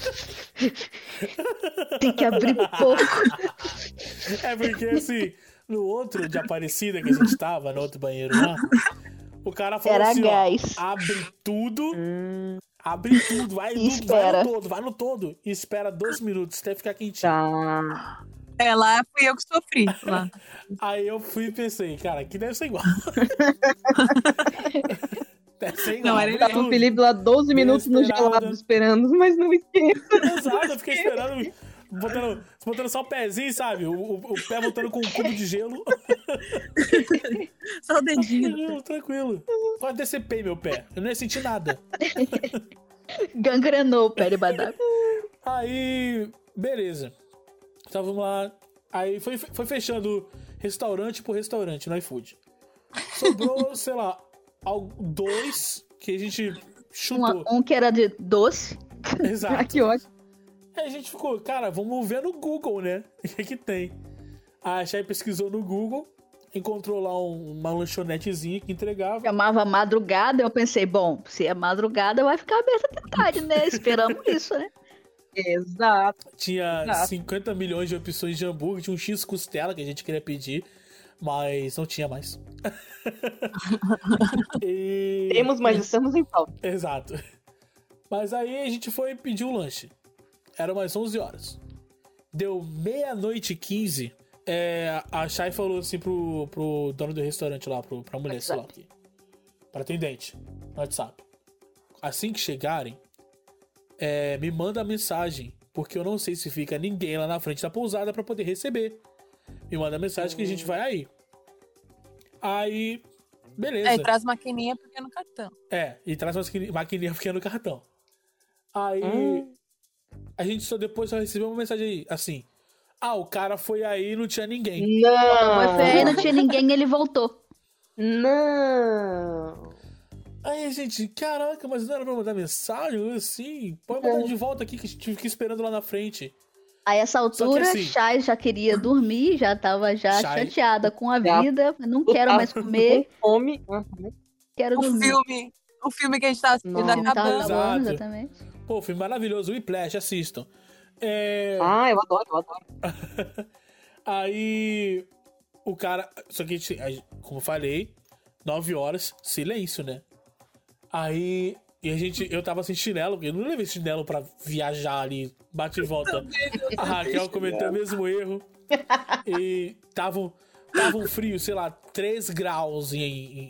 Tem que abrir pouco. É porque assim, no outro de Aparecida que a gente tava, no outro banheiro lá, o cara falou Era assim: gás. ó, abre tudo, abre tudo, vai, no- vai no todo, vai no todo, e espera dois minutos até ficar quentinho. Tá. É, lá fui eu que sofri. Lá. [LAUGHS] Aí eu fui e pensei, cara, aqui deve ser igual. [LAUGHS] deve ser igual. Não, era Tava o tudo. Felipe lá 12 minutos no gelado esperando, mas não esquenta. Exato, eu fiquei esperando, botando, botando só o pezinho, sabe? O, o- o pé botando com um cubo de gelo. Só o dedinho. [LAUGHS] Tranquilo. Quase decepei meu pé. Eu não ia sentir nada. [LAUGHS] Gangrenou o pé de badaba. Aí, beleza. Então vamos lá. Aí foi, foi fechando restaurante por restaurante no iFood. Sobrou, [LAUGHS] sei lá, dois que a gente chutou. Uma- um que era de doce. Ah, Exato. que ótimo. Aí a gente ficou, cara, vamos ver no Google, né? [LAUGHS] O que, que tem? A Chay pesquisou no Google, encontrou lá um- uma lanchonetezinha que entregava. Chamava madrugada, eu pensei, bom, se é madrugada, vai ficar aberta até tarde, né? Esperamos [LAUGHS] isso, né? Exato. Tinha Exato. 50 milhões de opções de hambúrguer, tinha um X costela que a gente queria pedir, mas não tinha mais. [LAUGHS] E- Temos, mas estamos em falta. Exato. Mas aí a gente foi pedir o lanche. Era umas 11 horas. Deu meia-noite e 15. É, a Chay falou assim pro, pro dono do restaurante lá, pro, pra mulher, sei lá. Pra atendente, no WhatsApp. Assim que chegarem, é, me manda a mensagem, porque eu não sei se fica ninguém lá na frente da pousada pra poder receber. Me manda a mensagem que a gente vai aí. Aí, beleza. É, e traz maquininha porque é no cartão. É, e traz maquininha pequena no cartão. Aí Hum. A gente só depois só recebeu uma mensagem aí, assim. Ah, o cara foi aí e não tinha ninguém. Mas foi aí, Não. não tinha ninguém, ele voltou. Não. Aí a gente, caraca, mas não era pra mandar mensagem? Assim, pode mandar de volta aqui que a gente fica esperando lá na frente. Aí, essa altura, assim- Chay já queria dormir, já tava já Chay- chateada com a Já vida. Não quero mais [LAUGHS] comer, Com fome. Uhum. quero O dormir. filme, o filme que a gente tava assistindo Não, Não acabando. Exato. acabando, exatamente. Pô, filme maravilhoso, Whiplash, assistam. É, Ah, eu adoro, eu adoro. [LAUGHS] Aí o cara. Só que, a gente- a- como eu falei, 9 horas, silêncio, né? Aí. E a gente. Eu tava sem chinelo, eu não levei chinelo pra viajar ali, bate e volta. [LAUGHS] A Raquel cometeu o mesmo erro. E tava, tava um frio, sei lá, 3 graus em,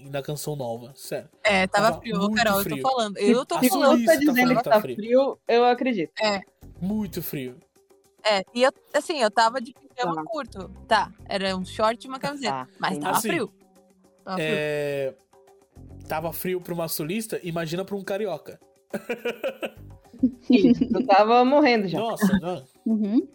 em- na canção nova. Sério. É, tava, Tava frio, Carol, frio. eu tô falando. Eu tô A Se Sulista falando. você tá tá dizendo que tá tá frio, eu acredito. Muito frio. É, e eu, assim, eu tava de pijama Tá. curto. Tá, era um short e uma camiseta. Tá, mas tava Assim, frio. Tava frio. É. Tava frio pra uma sulista, imagina pra um carioca. Eu tava morrendo já. Nossa, não. Uhum.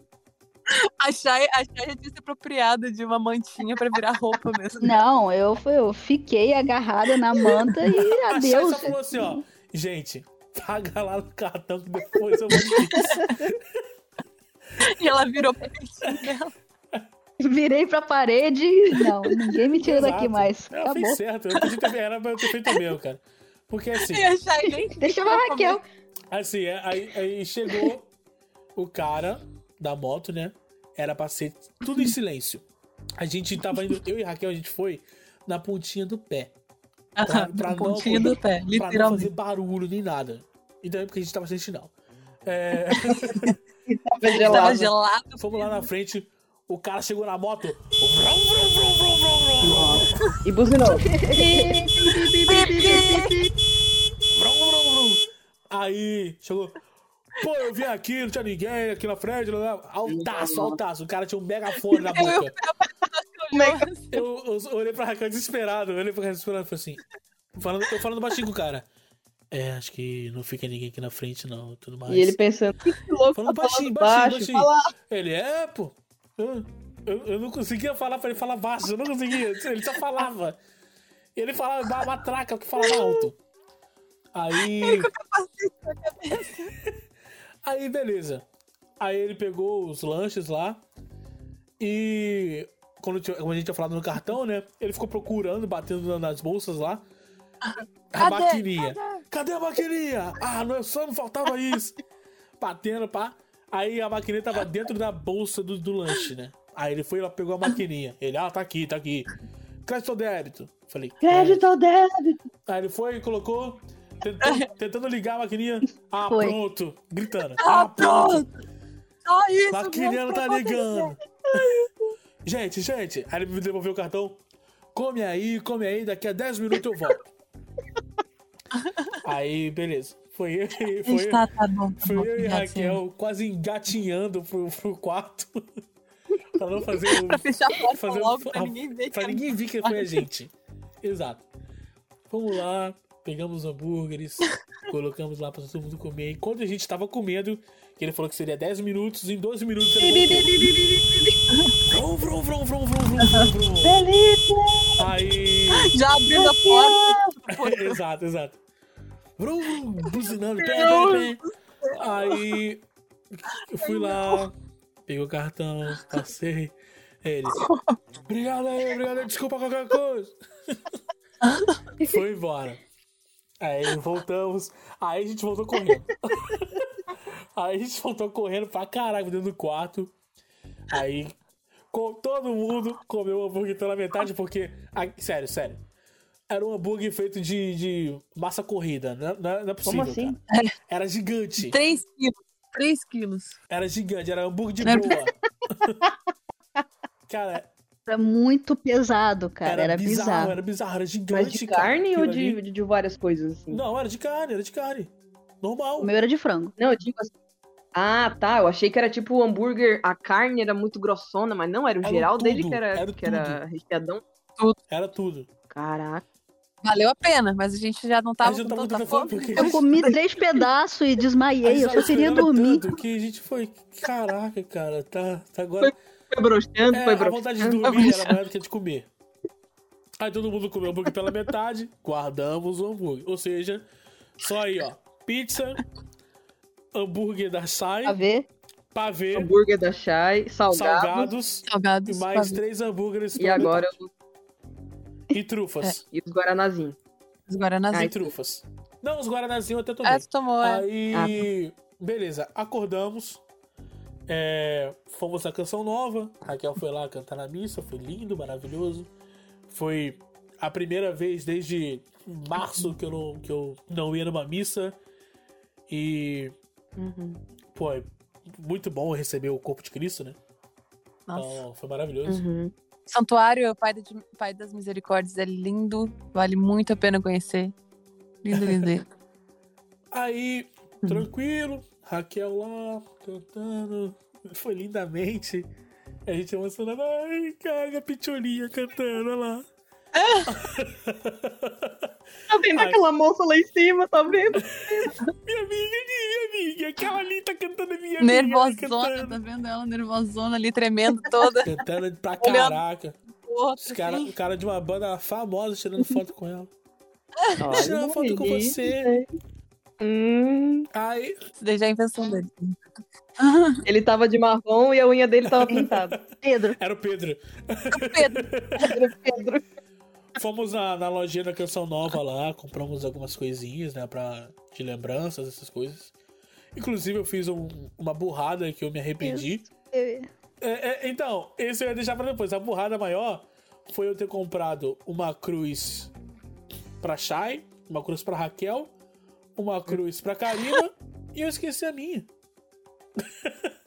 A Chay, a Chay já tinha se apropriado de uma mantinha pra virar roupa mesmo. Não, eu, fui- eu fiquei agarrada na manta e [LAUGHS] A Chay adeus. só falou assim, ó. Gente, paga lá no cartão que depois eu vou. [LAUGHS] E ela virou pra dela. Virei pra parede e não, ninguém me tira daqui mais. Eu Acabou. fiz certo. Eu podia ter, era pra eu ter feito mesmo, cara. Porque assim, E a Chay Deixa eu ver a Raquel. assim, é, aí, aí chegou o cara da moto, né? Era pra ser tudo em silêncio. A gente tava indo, eu e Raquel, a gente foi na pontinha do pé. Pra, pra no não, do pé, pra não fazer literalmente. barulho nem nada. E também porque a gente tava sem sinal. É, [LAUGHS] Tava Tava gelado. gelado. fomos lá na frente, o cara chegou na moto. Vrum, vrum, vrum, vrum, vrum, vrum. E buzinou. Vrum, vrum, vrum. Aí chegou. Pô, eu vim aqui, não tinha ninguém aqui na frente. Lá, lá. Altaço, altaço. O cara tinha um megafone na boca. Eu, eu olhei pra Raquel desesperado. Eu olhei pra Raquel desesperado e falei assim. Falando, eu falando baixinho com o cara. É, acho que não fica ninguém aqui na frente, não. Tudo mais. E ele pensando, que louco, Falando tá baixinho, falando baixinho, baixo. baixinho. Ele é, pô. Eu, eu, eu não conseguia falar pra ele falar baixo. Eu não conseguia. Ele só falava. Ele falava ba- matraca, que falava alto. Aí. Aí, beleza. Aí ele pegou os lanches lá. E. Quando, tinha- como a gente tinha falado no cartão, né? Ele ficou procurando, batendo na- nas bolsas lá. A Cadê? maquininha. Cadê? a maquininha? Ah, não, só não faltava isso. Batendo, pá. Aí a maquininha tava dentro da bolsa do, do lanche, né? Aí ele foi lá, pegou a maquininha. Ele, ah, tá aqui, tá aqui. Crédito ou débito? Falei, Crédito ao débito. Aí ele foi e colocou, tentando, [LAUGHS] tentando ligar a maquininha. Ah, Foi. pronto. Gritando. Ah, Ah, pronto. Só isso. Maquininha não tá ligando. [LAUGHS] Gente, gente. Aí ele me devolveu o cartão. Come aí, come aí, daqui a 10 minutos eu volto. [LAUGHS] Aí, beleza. Foi eu, e- foi, tá, tá bom, tá foi bom. eu e. Raquel quase engatinhando pro, pro quarto. pra não fazer o- Pra fechar a porta fazer logo, pra ninguém ver. Pra que ninguém ver que foi a gente. Exato. Vamos lá, pegamos os hambúrgueres, [LAUGHS] colocamos lá pra todo mundo comer. Enquanto a gente tava comendo, que ele falou que seria 10 minutos, em 12 minutos ele voltou. Vrum, vrum, vrum, vrum, vrum, vrum. [LAUGHS] Felipe! Aí. Já abrindo a porta. [LAUGHS] exato, exato. Vrum, vrum, buzinando. Pé, pé, pé. Aí. Eu fui lá, peguei o cartão, passei. Ele. Obrigado aí, obrigado aí, desculpa qualquer coisa. Foi embora. Aí voltamos. Aí a gente voltou correndo. [LAUGHS] Aí a gente voltou correndo pra caralho dentro do quarto. Aí com, todo mundo comeu o hambúrguer pela metade, porque. ah, sério, sério. Era um hambúrguer feito de, de massa corrida. Não, não- não é possível. Como assim? cara. Era gigante. 3 quilos. 3 quilos. Era gigante, era hambúrguer de boa. [LAUGHS] cara, Era muito pesado, cara. era, Era, bizarro, bizarro. era bizarro, era gigante. Mas de cara, carne ou aquilo de, ali. de várias coisas, assim? Não, era de carne, era de carne. Normal. O meu era de frango. Não, eu digo assim. Ah, tá. Eu achei que era tipo o hambúrguer, a carne era muito grossona, mas não, era o Era geral dele tudo, que era, era que era recheadão. Era tudo. Caraca. Valeu a pena, mas a gente já não tava gente com tava fome porque- Eu comi três pedaços e desmaiei. Eu só queria dormir. tanto que a gente foi. Caraca, cara, tá, tá agora. Foi broxando, É, foi a broxando. vontade de dormir era maior do que a de comer. Aí todo mundo comeu o hambúrguer pela metade, [LAUGHS] guardamos o hambúrguer. Ou seja, só aí, ó. Pizza, hambúrguer da Sai, Pra ver. pavê, Hambúrguer da Chai, salgado. salgados Salgados. e mais três hambúrgueres E agora metade. E trufas. e os guaranazinhos. Os Guaranazinhos. E trufas. Não, os guaranazinhos eu até tomei. Ah, tomou, é. Aí, beleza, acordamos. É, fomos na canção nova. Raquel foi lá cantar na missa, foi lindo, maravilhoso. Foi a primeira vez desde março que eu não, que eu não ia numa missa. E, Uhum. pô, é muito bom receber o corpo de Cristo, né? Nossa. Então, foi maravilhoso. Uhum. Santuário Pai, da- Pai das Misericórdias é lindo. Vale muito a pena conhecer. Lindo. lindo. [LAUGHS] Aí, tranquilo, Raquel lá, cantando, foi lindamente. A gente emocionado, ai, cara, a Picholinha cantando olha lá. [LAUGHS] Tá vendo Ai. aquela moça lá em cima, tá vendo? [LAUGHS] Minha amiga, minha amiga, aquela ali tá cantando a minha amiga. Nervosona, cantando. tá vendo ela nervosona ali, tremendo toda. Cantando [LAUGHS] pra caraca. Outro, Os cara, assim. o cara de uma banda famosa tirando foto com ela. Olha, uma foto com você. Hum, Aí, Isso daí já é a invenção dele. [LAUGHS] ele tava de marrom e a unha dele tava pintada. Pedro. era o Pedro. Pedro, Pedro, Pedro. Fomos na, na lojinha da Canção Nova lá, compramos algumas coisinhas, né, pra, de lembranças, essas coisas. Inclusive, eu fiz um- uma burrada que eu me arrependi. Eu- É, é, então, esse eu ia deixar pra depois. A burrada maior foi eu ter comprado uma cruz pra Shai, uma cruz pra Raquel, uma cruz pra Karina e eu esqueci a minha. [LAUGHS]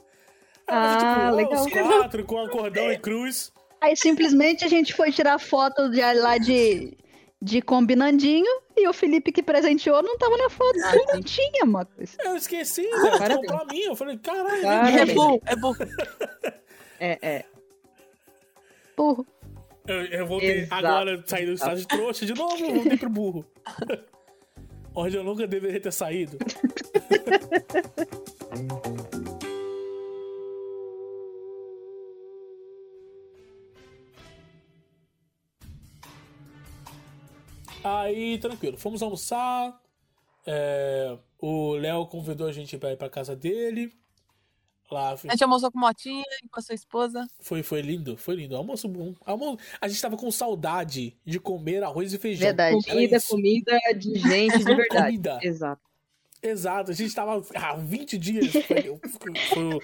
Ah, ó, legal. Os quatro com acordão e cruz. Aí simplesmente a gente foi tirar foto de, lá de, de combinandinho e o Felipe que presenteou não tava na foto. Ah, não tinha, Marcos. Eu esqueci, velho, de parabéns. comprar a minha. Eu falei, caralho, Parabéns. É burro, é burro. [LAUGHS] É, é. Burro. Eu, eu voltei Exato. agora, saí do estágio de trouxa de novo, eu voltei pro burro. [LAUGHS] Onde eu nunca deveria ter saído. [LAUGHS] Aí, tranquilo, fomos almoçar. é, o Léo convidou a gente pra ir pra casa dele. Lá, A gente almoçou com Motinha e com a sua esposa. foi, foi lindo, foi lindo. Almoço bom. Almoço... A gente tava com saudade de comer arroz e feijão. Verdade. Comida, comida de gente de [LAUGHS] verdade. Comida. Exato. Exato, a gente tava há 20 dias. Foi, foi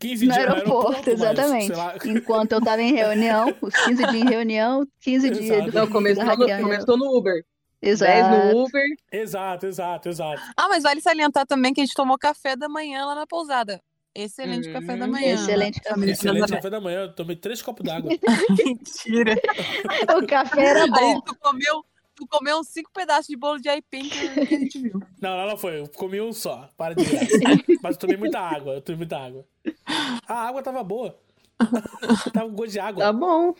15 No dias aeroporto, mas, exatamente. sei lá, Enquanto eu tava em reunião, [LAUGHS] os 15 dias em reunião, 15 dias Exato. Não, começou no, começou no Uber. 10 Exato. no Uber. exato, exato, exato. Ah, mas vale salientar também que a gente tomou café da manhã lá na pousada. Excelente Hum, café da manhã. excelente café. Excelente Nazaré. café da manhã. Eu tomei três copos d'água. [LAUGHS] Mentira. [LAUGHS] O café era Aí bom. tu comeu, tu comeu uns cinco pedaços de bolo de aipim que que a gente viu. Não, não, não foi. Eu comi um só. Para de graça. [LAUGHS] Mas eu tomei muita água. Eu tomei muita água. A água tava boa. tava com gosto de água. Tá bom.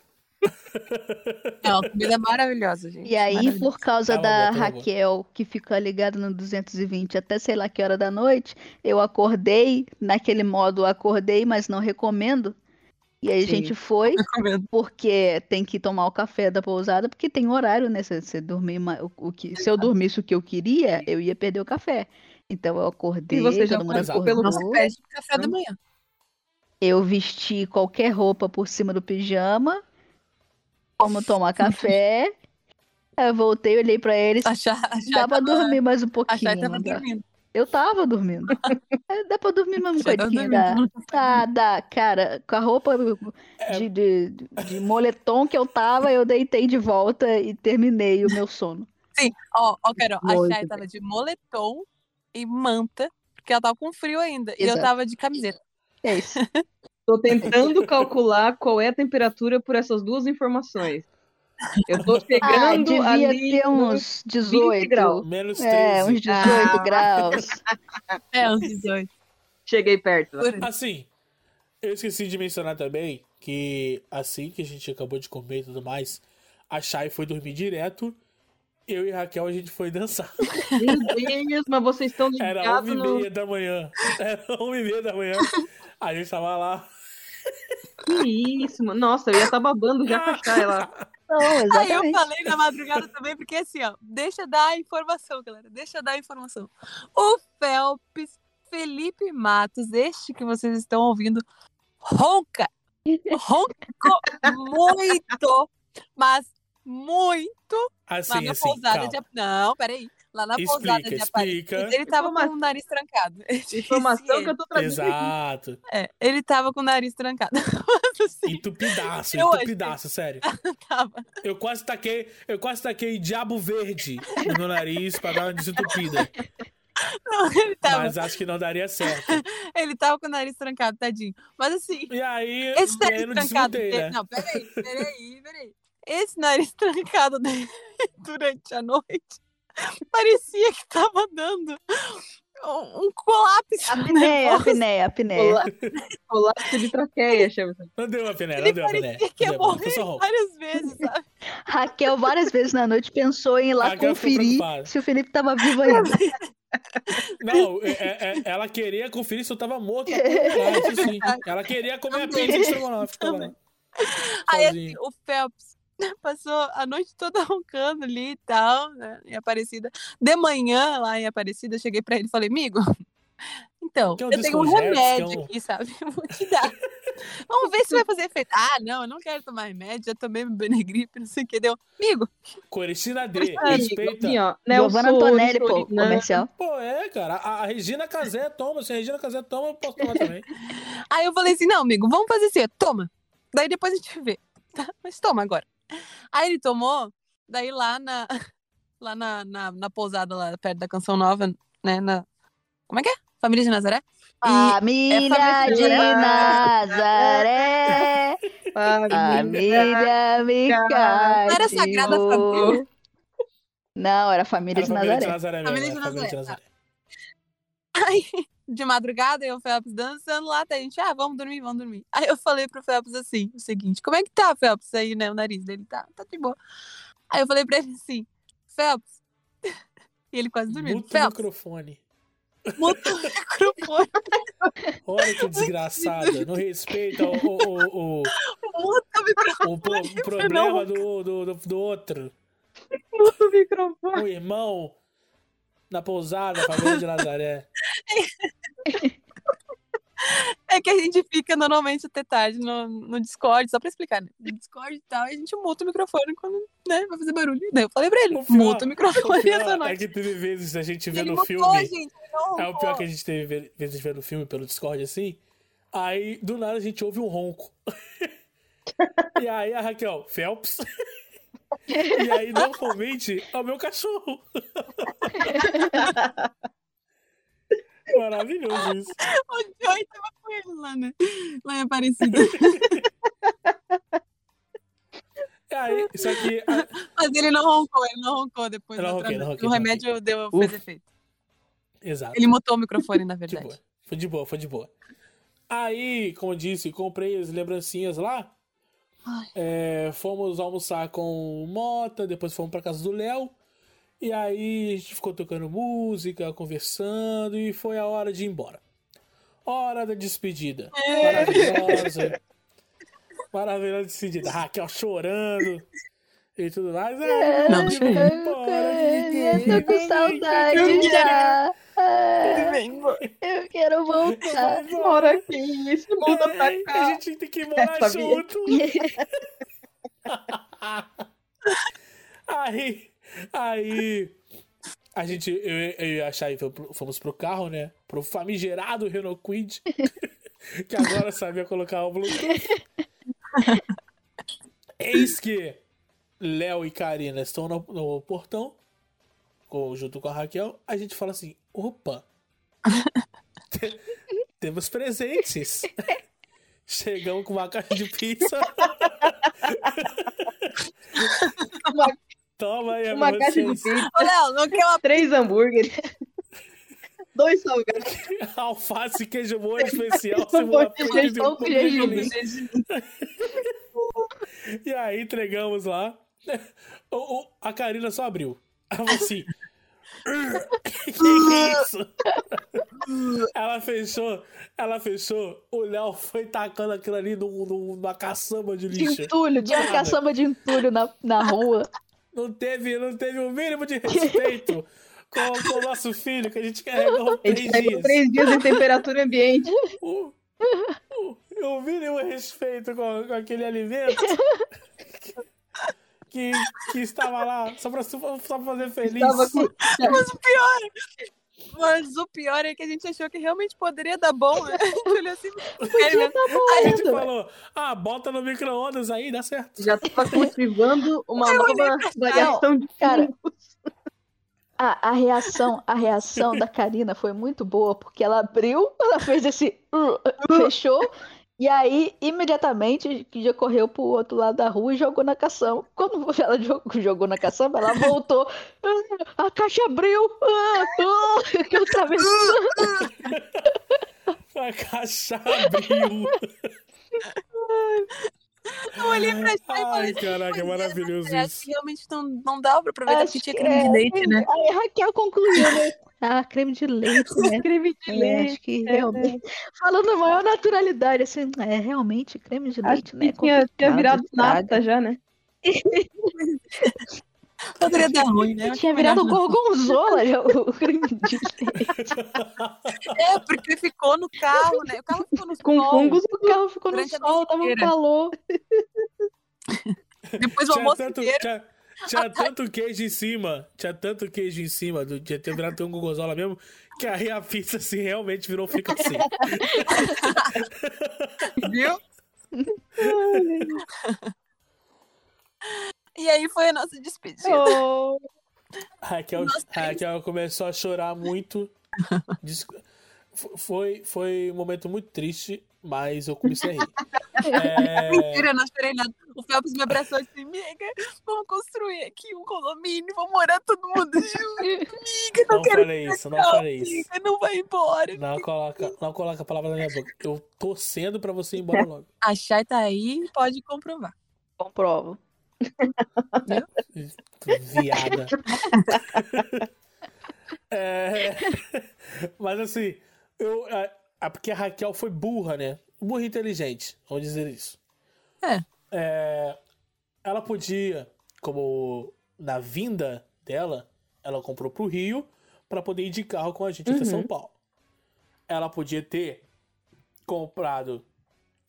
Não, a comida é maravilhosa, gente. E aí, Maravilhosa. por causa Tava da bom, tava bom. Raquel, que fica ligada no 220 até sei lá que hora da noite, eu acordei naquele modo acordei, mas não recomendo. E aí a Sim. gente foi, porque tem que tomar o café da pousada, porque tem horário, né? Se, se dormir o, o que, se eu dormisse o que eu queria, eu ia perder o café. Então eu acordei, E você já todo mundo passou pelo acordou. Nossa, pede café da manhã. Eu vesti qualquer roupa por cima do pijama, como tomar café. Eu voltei, olhei pra eles. A a Dá pra tava, dormir mais um a pouquinho. Chay tava dormindo. Eu tava dormindo. [LAUGHS] É, Dá pra dormir mais um pouquinho. Dá, dormindo. dá, dá. Cara, com a roupa É. de, de, de moletom que eu tava, eu deitei de volta e terminei o meu sono. Sim, ó, ó, Carol, a Muito Chay tava de moletom e manta, porque ela tava com frio ainda. E eu Exato. tava de camiseta. É isso. [LAUGHS] Tô tentando calcular qual é a temperatura por essas duas informações. Eu tô Ah, chegando devia ali ter uns 18. graus. Menos 13. [LAUGHS] É, uns 18 graus. É, uns 18. Cheguei perto. Assim, eu esqueci de mencionar também que assim que a gente acabou de comer e tudo mais, a Chay foi dormir direto. Eu e Raquel a gente foi dançar. Meu Deus, mas vocês estão Era ligados uma e no... meia da manhã. Era uma e meia da manhã. A gente tava lá. Que isso, mano. Nossa, eu ia estar babando já com a Chay lá. Não, Aí eu falei na madrugada também, porque assim, ó, deixa dar a informação, galera. Deixa dar a informação. O Phelps, Felipe Matos, este que vocês estão ouvindo, ronca. Roncou [LAUGHS] muito, mas muito lá Assim, na assim. pousada calma. de. Não, peraí. Lá na pousada Explica, de Aparecida. explica. Ele tava com o nariz trancado. [LAUGHS] Informação ele. que eu tô trazendo aqui. Exato. É, ele tava com o nariz trancado. [LAUGHS] Assim, Entupidaço, Eu entupidaço, sério. [LAUGHS] tava. Eu quase taquei, eu quase taquei diabo verde no meu nariz pra dar uma desentupida. Não, ele tava, Mas acho que não daria certo. ele tava com o nariz trancado, tadinho. Mas assim, E aí, esse nariz eu não trancado desmontei, dele. né? Não, peraí, peraí, peraí. Esse nariz trancado dele durante a noite [LAUGHS] parecia que tava dando um, colapso. A apneia, apneia, a apneia. Cola- [LAUGHS] Colapso de traqueia, chama Não deu uma pené, não Ele deu uma pené. parecia que ia morrer várias vezes, sabe? [LAUGHS] Raquel várias vezes na noite pensou em ir lá Raquel ficou conferir se o Felipe tava vivo ainda. Não, é- é- é- ela queria conferir se eu tava morto. Ah. Ela queria comer a pizza de estrogonofe. Aí assim, o Phelps [LAUGHS] passou a noite toda [LAUGHS] roncando ali e tal, né? Em Aparecida. De manhã, lá em Aparecida, eu cheguei pra ele e falei, amigo, [LAUGHS] então, um eu tenho um remédio Quer um- aqui, sabe? Eu vou te dar. Vamos ver se vai fazer efeito. Ah, não, eu não quero tomar remédio, já tomei meu Benegripe, não sei o que. Deu, amigo, Coristina D, Amigo, respeita. assim, ó, Giovanna Antonelli, pô, Sorinã. comercial. Pô, é, cara. A, a Regina Casé toma. Se a Regina Casé toma, eu posso tomar também. Aí eu falei assim, não, amigo, vamos fazer assim, toma. Daí depois a gente vê. Tá? Mas toma agora. Aí ele tomou, daí lá na. [LAUGHS] lá na, na, na pousada, lá perto da Canção Nova, né? Na... Como é que é? Família de Nazaré? Família família de de Nazaré, família me Não era Sagrada Família? Não, era família Era de a família de Nazaré. Nazaré. Família de a família de Nazaré. Nazaré. Aí, de madrugada, eu e o Felps dançando lá, até a gente, ah, vamos dormir, vamos dormir. Aí eu falei pro Felps assim, o seguinte, como é que tá, Felps? Aí, né, o nariz dele tá, tá de boa. Aí eu falei pra ele assim, Felps, [LAUGHS] e ele quase dormindo, Muta o microfone. muta o [LAUGHS] microfone, Olha que desgraçada. Não respeita o, o, o, o, muta o microfone. o pro- o problema do, do, do, do outro. Muta o microfone. O irmão na pousada, família de Nazaré. [LAUGHS] É que a gente fica normalmente até tarde no, no Discord, só pra explicar, né? No Discord e tal, e a gente muta o microfone quando, né, vai fazer barulho. Daí eu falei pra ele, pior- muta o O microfone pior essa é que teve vezes a gente vê Ele no filme. gente, não É o pior que a gente teve ve- vezes vendo filme pelo Discord assim. Aí, do nada, a gente ouve um ronco. [LAUGHS] e aí a Raquel, Phelps. [LAUGHS] e aí, normalmente, é o meu cachorro. [LAUGHS] Maravilhoso isso. O Joey tava com ele lá, né? Lá em Aparecida. [LAUGHS] Aí, só que. a- Mas ele não roncou, ele não roncou depois. Não ronquei, não ronquei, o remédio deu, fez efeito. Exato. Ele mutou o microfone, na [LAUGHS] De verdade. boa. Foi de boa, foi de boa. Aí, como eu disse, comprei as lembrancinhas lá. É, fomos almoçar com o Mota, depois fomos pra casa do Léo. E aí a gente ficou tocando música, conversando e foi a hora de ir embora. Hora da despedida. Maravilhosa. Maravilhosa despedida. Raquel chorando e tudo mais. É, Não, eu ir. Eu tô com saudade já. Eu quero voltar. Mora aqui, se muda pra Ai, cá. A gente tem que morar junto. [LAUGHS] aí, aí, a gente, eu, eu e a Chay fomos- pro carro, né? Pro famigerado Renault Quid, [LAUGHS] que agora sabia colocar o Bluetooth. Eis que Léo e Karina estão no, no portão, junto com a Raquel. A gente fala assim: opa, [LAUGHS] te- temos presentes. [LAUGHS] Chegamos com uma caixa de pizza. Uma- Toma aí, Uma caixa de vocês. pizza, Ô, Léo, não quer uma três hambúrgueres, dois salgados. [LAUGHS] Alface, queijo molho especial, Um de queijo. E aí entregamos lá. O- o- a Karina só abriu. Ela falou assim. [LAUGHS] que que é isso? ela fechou, ela fechou. O Léo foi tacando aquilo ali num- num- numa caçamba de De lixo. entulho, tinha Nada. caçamba de entulho na, na rua. Não teve, não teve o mínimo de respeito [LAUGHS] com, com o nosso filho que a gente carregou A três gente dias. três dias em temperatura ambiente. o, o, o mínimo respeito com, com aquele alimento [LAUGHS] que, que estava lá só pra, só pra fazer feliz. Mas o pior, mas o pior é que a gente achou que realmente poderia dar bom, né? A gente olhou assim, sério mesmo. A gente falou, ah, bota no micro-ondas aí, dá certo. Já tava cultivando uma nova variação de Cara. A, a reação, a reação da Karina foi muito boa, porque ela abriu, ela fez esse uh, fechou, e aí imediatamente já correu pro outro lado da rua e jogou na caçamba. Quando [LAUGHS] ela jogou, jogou na caçamba, ela voltou. "Ah, a caixa abriu! Ah, ah", [LAUGHS] que outra vez. [LAUGHS] A caixa abriu. Eu olhei pra gente e Ai, falei, caraca, é maravilhoso acho isso. realmente não, não dá pra aproveitar Acho que tinha creme de é, leite, né? Aí a Raquel concluiu, né? Ah, creme de leite, [LAUGHS] né? Creme de É, leite. acho que realmente. Falando na maior naturalidade, assim, é realmente creme de Acho leite, né? que tinha, tinha virado nata já, né? [LAUGHS] Poderia dar ruim, né? Tinha virado gorgonzola o [LAUGHS] creme de [LAUGHS] leite. É, porque ficou no carro, né? O carro ficou no Com sol. fungos. O carro ficou no sol, tava um calor. [LAUGHS] Depois o Tinha almoço tanto, inteiro. tinha, tinha tanto queijo em cima, tinha tanto queijo em cima, do, de ter virado um gorgonzola mesmo, que aí a pizza assim, realmente virou fricassê. Viu? E aí foi a nossa despedida. Oh, [LAUGHS] Raquel, Raquel começou a chorar muito. [LAUGHS] Foi, foi um momento muito triste, mas eu comecei a rir. [LAUGHS] É, Mentira, eu não esperei nada. O Phelps me abraçou assim, amiga, vamos construir aqui um condomínio, vamos morar todo mundo junto. Amiga, não, não quero falei isso, não falei isso. amiga, não vai embora. Não coloca, não coloca a palavra na minha boca. Eu torcendo pra você ir embora logo. A Chay tá aí e pode comprovar. Comprovo. Viada. [LAUGHS] É, mas assim, eu, é, é porque a Raquel foi burra, né? Burra inteligente, vamos dizer isso. É. É, ela podia, como na vinda dela, ela comprou pro Rio pra poder ir de carro com a gente até Uhum. São Paulo. Ela podia ter comprado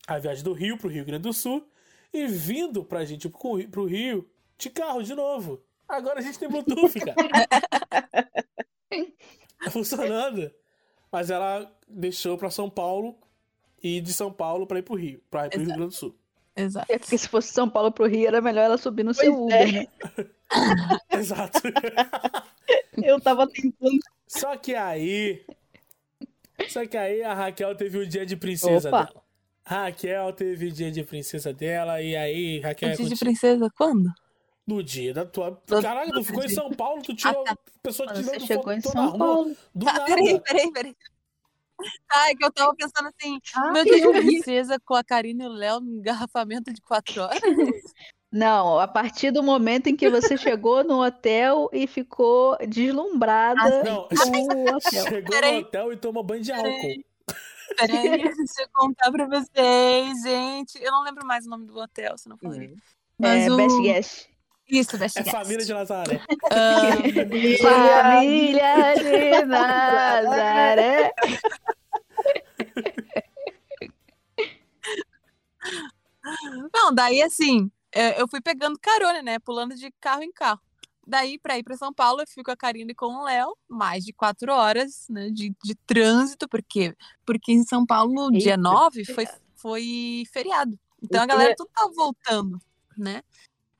a viagem do Rio pro Rio Grande do Sul e vindo pra gente pro pro Rio de carro de novo. Agora a gente tem Bluetooth, cara. [LAUGHS] Tá funcionando. Mas ela deixou pra São Paulo e de São Paulo pra ir pro Rio, pra ir pro Rio Exato. Grande do Sul. Exato. É porque se fosse São Paulo pro Rio, era melhor ela subir no seu Pois é. Uber, né? [LAUGHS] [LAUGHS] Exato. Eu tava tentando. Só que aí. Só que aí a Raquel teve o dia de princesa Opa. dela. Raquel teve o dia de princesa dela e aí, Raquel. é Antes de princesa, quando? No dia da tua. Do- Caraca, tu ficou em São Paulo, tu tirou. Ah, Pessoa Quando tirando você chegou foto em São Paulo. Do Tá, nada. peraí, peraí, peraí. Ai, que eu tava pensando assim, Ah, meu dia eu de princesa com a Karine e o Léo no engarrafamento de quatro horas. Não, a partir do momento em que você chegou no hotel e ficou deslumbrada Não, com o [LAUGHS] hotel. chegou Peraí. no hotel e tomou banho de álcool. Peraí, [LAUGHS] deixa eu contar pra vocês, gente. Eu não lembro mais o nome do hotel, se não falei. Uhum. Mas É, o... Best Guest. Isso, Best É Guest. família de Nazaré. Ah, Família de Nazaré. Não, daí assim, é, eu fui pegando carona, né? Pulando de carro em carro. Daí, pra ir pra São Paulo, eu fui com a Karine e com o Léo, mais de quatro horas né, de, de trânsito, porque, porque em São Paulo, dia Eita, 9, foi, foi feriado. Então a Então, galera é- tudo tava voltando, né?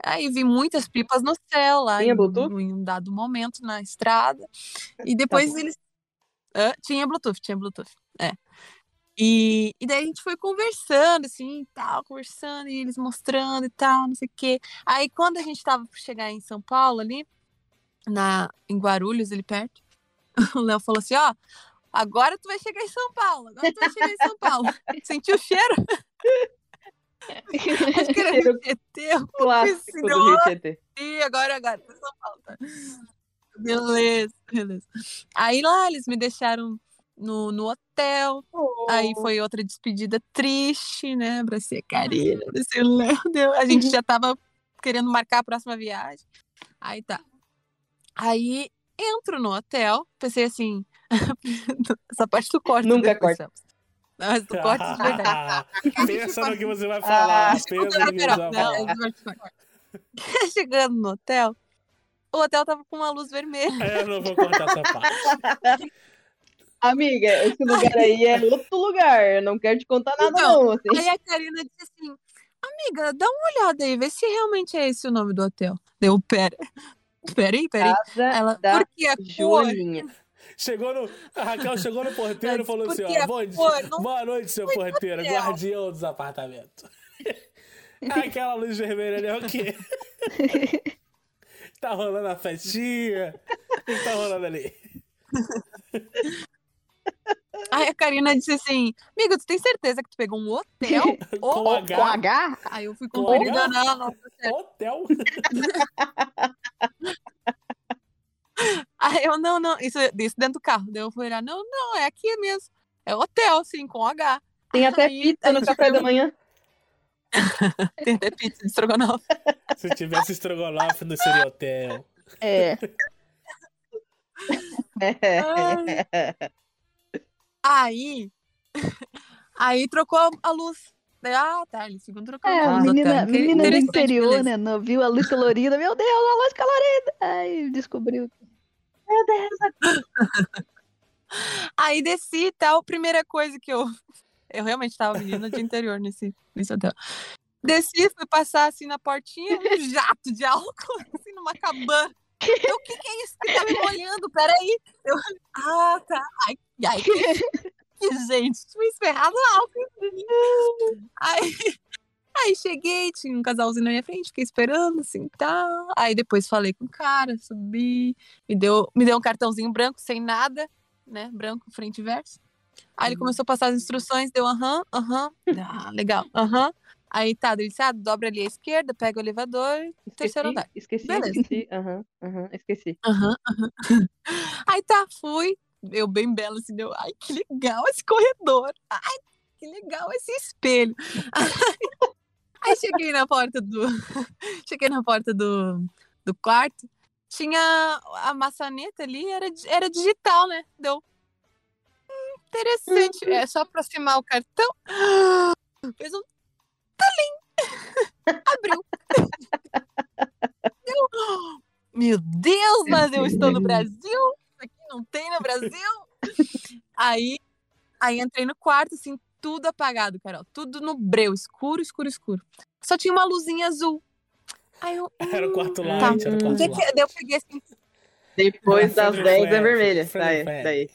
Aí vi muitas pipas no céu lá Tinha em, Bluetooth? em um dado momento na estrada. E depois bom. eles. Hã? tinha Bluetooth, tinha Bluetooth. E, e daí a gente foi conversando, assim, tal, conversando, e eles mostrando e tal, não sei o quê. Aí quando a gente tava por chegar em São Paulo ali, na, em Guarulhos, ali perto, [LAUGHS] o Léo falou assim, ó, agora tu vai chegar em São Paulo, agora tu vai chegar em São Paulo. [LAUGHS] Sentiu o cheiro? [LAUGHS] Acho que era Cheiro Tietê, Clássico do Esse Rio Tietê. e agora, agora, São Paulo. tá? Beleza, beleza. Aí lá eles me deixaram no, no hotel. Aí foi outra despedida triste, né? Abracei a Karina, abracei o [LAUGHS] Léo. deu- A gente já tava querendo marcar a próxima viagem. Aí tá. Aí entro no hotel, pensei assim. essa parte tu corta. Nunca corta. Mas tu corta de verdade. Pensa no que você vai falar. Ah, pensa no [LAUGHS] que você Pera, vai não, falar. corte, corte. [LAUGHS] Chegando no hotel, o hotel tava com uma luz vermelha. É, Eu não vou cortar essa parte. Amiga, esse lugar aí é outro lugar. Eu não quero te contar nada, Então, não. Assim. Aí a Karina disse assim: Amiga, dá uma olhada aí, vê se realmente é esse o nome do hotel. Deu, pera. Peraí, peraí. Casa Ela, da por que a cor? Joaninha. Chegou no. A Raquel chegou no porteiro e falou assim: Porque ó, a bom, cor não boa noite, seu porteiro, hotel. guardião dos apartamentos. [LAUGHS] Aquela luz vermelha ali é o quê? [LAUGHS] tá rolando a festinha? O que tá rolando ali? [LAUGHS] Aí a Karina disse assim: Amiga, tu tem certeza que tu pegou um hotel? [LAUGHS] Com Ou- H? Com H? Aí eu fui Com conferir, H? não, não, não, tá. Hotel? [LAUGHS] Aí eu, não, não, isso, isso dentro do carro. Daí eu fui olhar, não, não, é aqui mesmo. É hotel, sim, com H. Tem até Aí pizza a no café da manhã. [LAUGHS] Tem até pizza de estrogonofe. Se tivesse estrogonofe, não seria hotel. É. Aí, aí trocou a- luz. Ah, tá, eles ficam trocando É, a menina, menina do interior, né? Não viu a luz colorida. Meu Deus, a luz colorida. Aí descobriu. [LAUGHS] Aí desci e tal. Primeira coisa que eu. [LAUGHS] Eu realmente tava menina de interior nesse, nesse hotel. Desci, fui passar assim na portinha, um jato de álcool, [LAUGHS] assim, numa cabana. Eu, o que, que é isso que tá me molhando? Peraí. Eu, ah, tá. Ai, ai. Que, [LAUGHS] gente, tinha esperado algo. Aí, aí cheguei, tinha um casalzinho na minha frente, fiquei esperando, assim, tá. Aí depois falei com o cara, subi, me deu, me deu um cartãozinho branco, sem nada, né? Branco, frente e verso. Aí ele começou a passar as instruções, deu aham, aham. Ah, legal, aham. Aí tá, ele disse, ah, dobra ali à esquerda, pega o elevador, terceiro andar. Esqueci, Beleza. esqueci. Aham, aham, esqueci. Aham, aham. [LAUGHS] Aí tá, fui. Eu bem bela, assim, deu. Ai, que legal esse corredor. Ai, que legal esse espelho. [LAUGHS] Aí, cheguei na porta do. [LAUGHS] Cheguei na porta do, do quarto. Tinha a maçaneta ali, era, era digital, né? Deu. "Hum, interessante. É só aproximar o cartão. [GASPS] Fez um. Talim! [LAUGHS] Abriu. Deu. Meu Deus, mas eu estou no Brasil? Não tem no Brasil? [LAUGHS] Aí, aí entrei no quarto, assim, tudo apagado, Carol. Tudo no breu, escuro, escuro, escuro. Só tinha uma luzinha azul. Aí eu. [LAUGHS] Era o quarto Tá. light, era o quarto light. que- daí eu peguei assim. Depois das Fred 10 é vermelha. Daí, Fred. daí.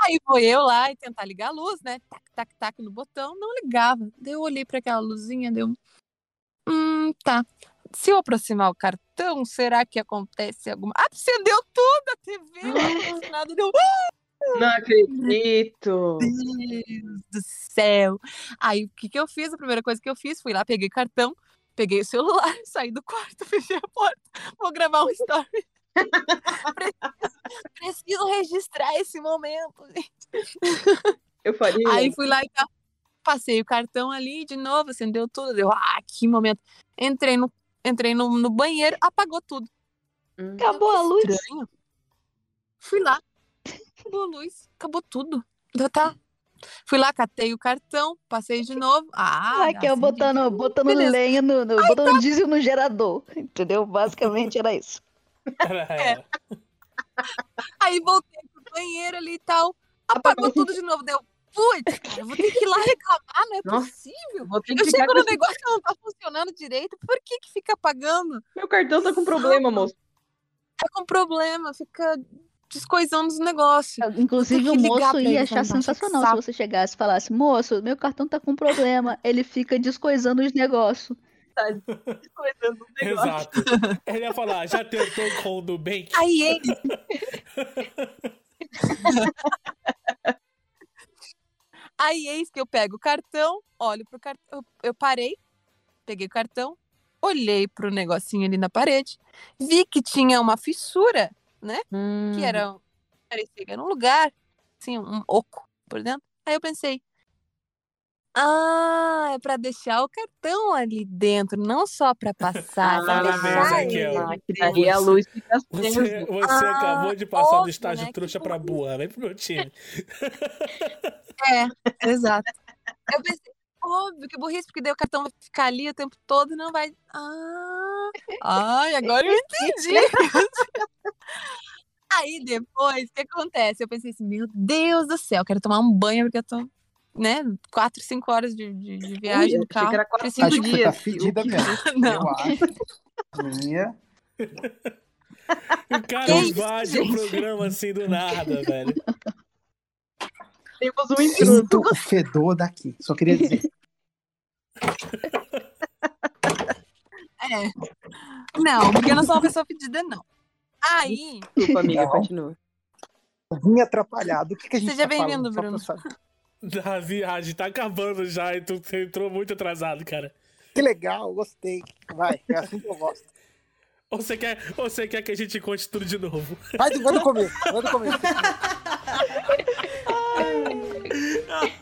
Aí foi eu lá e tentar ligar a luz, né? Tac, tac, tac no botão, não ligava. Daí eu olhei para aquela luzinha, deu. Hum, tá. Se eu aproximar o cartão, será que acontece alguma. Acendeu tudo a TV, não [LAUGHS] nada, deu. Não acredito. Deus do céu. Aí o que, que eu fiz? A primeira coisa que eu fiz, fui lá, peguei cartão, peguei o celular, [LAUGHS] saí do quarto, [LAUGHS] fechei a porta. Vou gravar um story. preciso, preciso registrar esse momento. Eu faria. Aí fui lá e. Passei o cartão ali de novo, acendeu tudo. Deu, ah, que momento. Entrei no, entrei no, no banheiro, apagou tudo. Hum. Acabou a luz. Estranho. Fui lá, acabou a luz, acabou tudo. Já tá. Fui lá, catei o cartão, passei de novo. Ah, Ai, que é acendi botando, botando beleza. lenha no, no botando diesel no gerador, entendeu? Basicamente era isso. Era, era. [LAUGHS] Aí voltei pro banheiro ali e tal. Apagou tudo de novo. Deu, putz, cara, eu vou ter que ir lá reclamar, não é Nossa, possível. Vou ter que Eu chego no negócio que não tá funcionando direito, por que que fica apagando? Meu cartão tá com problema, moço. Tá com problema, fica descoisando os negócios. Inclusive, o moço ia achar falando, "Nossa, que sensacional se saco." você chegasse e falasse: Moço, meu cartão tá com problema. Ele fica descoisando os negócios. Descoisando os negócios. Exato. Ele ia falar, já tentou com o Nubank? Aí ele. [LAUGHS] Aí eis que eu pego o cartão, olho pro cartão. Eu parei, peguei o cartão, olhei pro negocinho ali na parede, vi que tinha uma fissura, Hum. que era. Parecia que era um lugar, assim, um oco por dentro. Aí eu pensei. Ah, é pra deixar o cartão ali dentro, não só pra passar, é pra Ah, deixar Ezequiel. ele. Ah, que daí a luz fica Você, você Ah, acabou de passar do óbvio, estágio né? trouxa pra burra. Vem pro meu time. É, [LAUGHS] exato. Eu pensei, óbvio que burrice, porque daí o cartão vai ficar ali o tempo todo e não vai. Ah, ai, agora eu entendi. [LAUGHS] Aí depois, o que acontece? Eu pensei assim, meu Deus do céu, quero tomar um banho porque eu tô, né, quatro, cinco horas de, de, de viagem eu no carro. que era quatro, cinco Acho que você tá dias. fedida O que- mesmo. [LAUGHS] Não. Eu acho. Minha. [LAUGHS] O cara Que invade o programa assim do nada, [LAUGHS] velho. Temos um intruso. Sinto o fedor daqui. Só queria dizer. É. Não, porque eu não sou uma pessoa pedida, não. Aí, Desculpa, amiga, Não. continua. Vim atrapalhado. O que, que a gente Seja tá bem-vindo, Bruno. Da viagem tá acabando já e tu entrou muito atrasado, cara. Que legal, gostei. Vai, é assim que eu gosto. [LAUGHS] Ou você quer, ou você quer que a gente conte tudo de novo? Vai, vai do começo, vai do começo. [LAUGHS]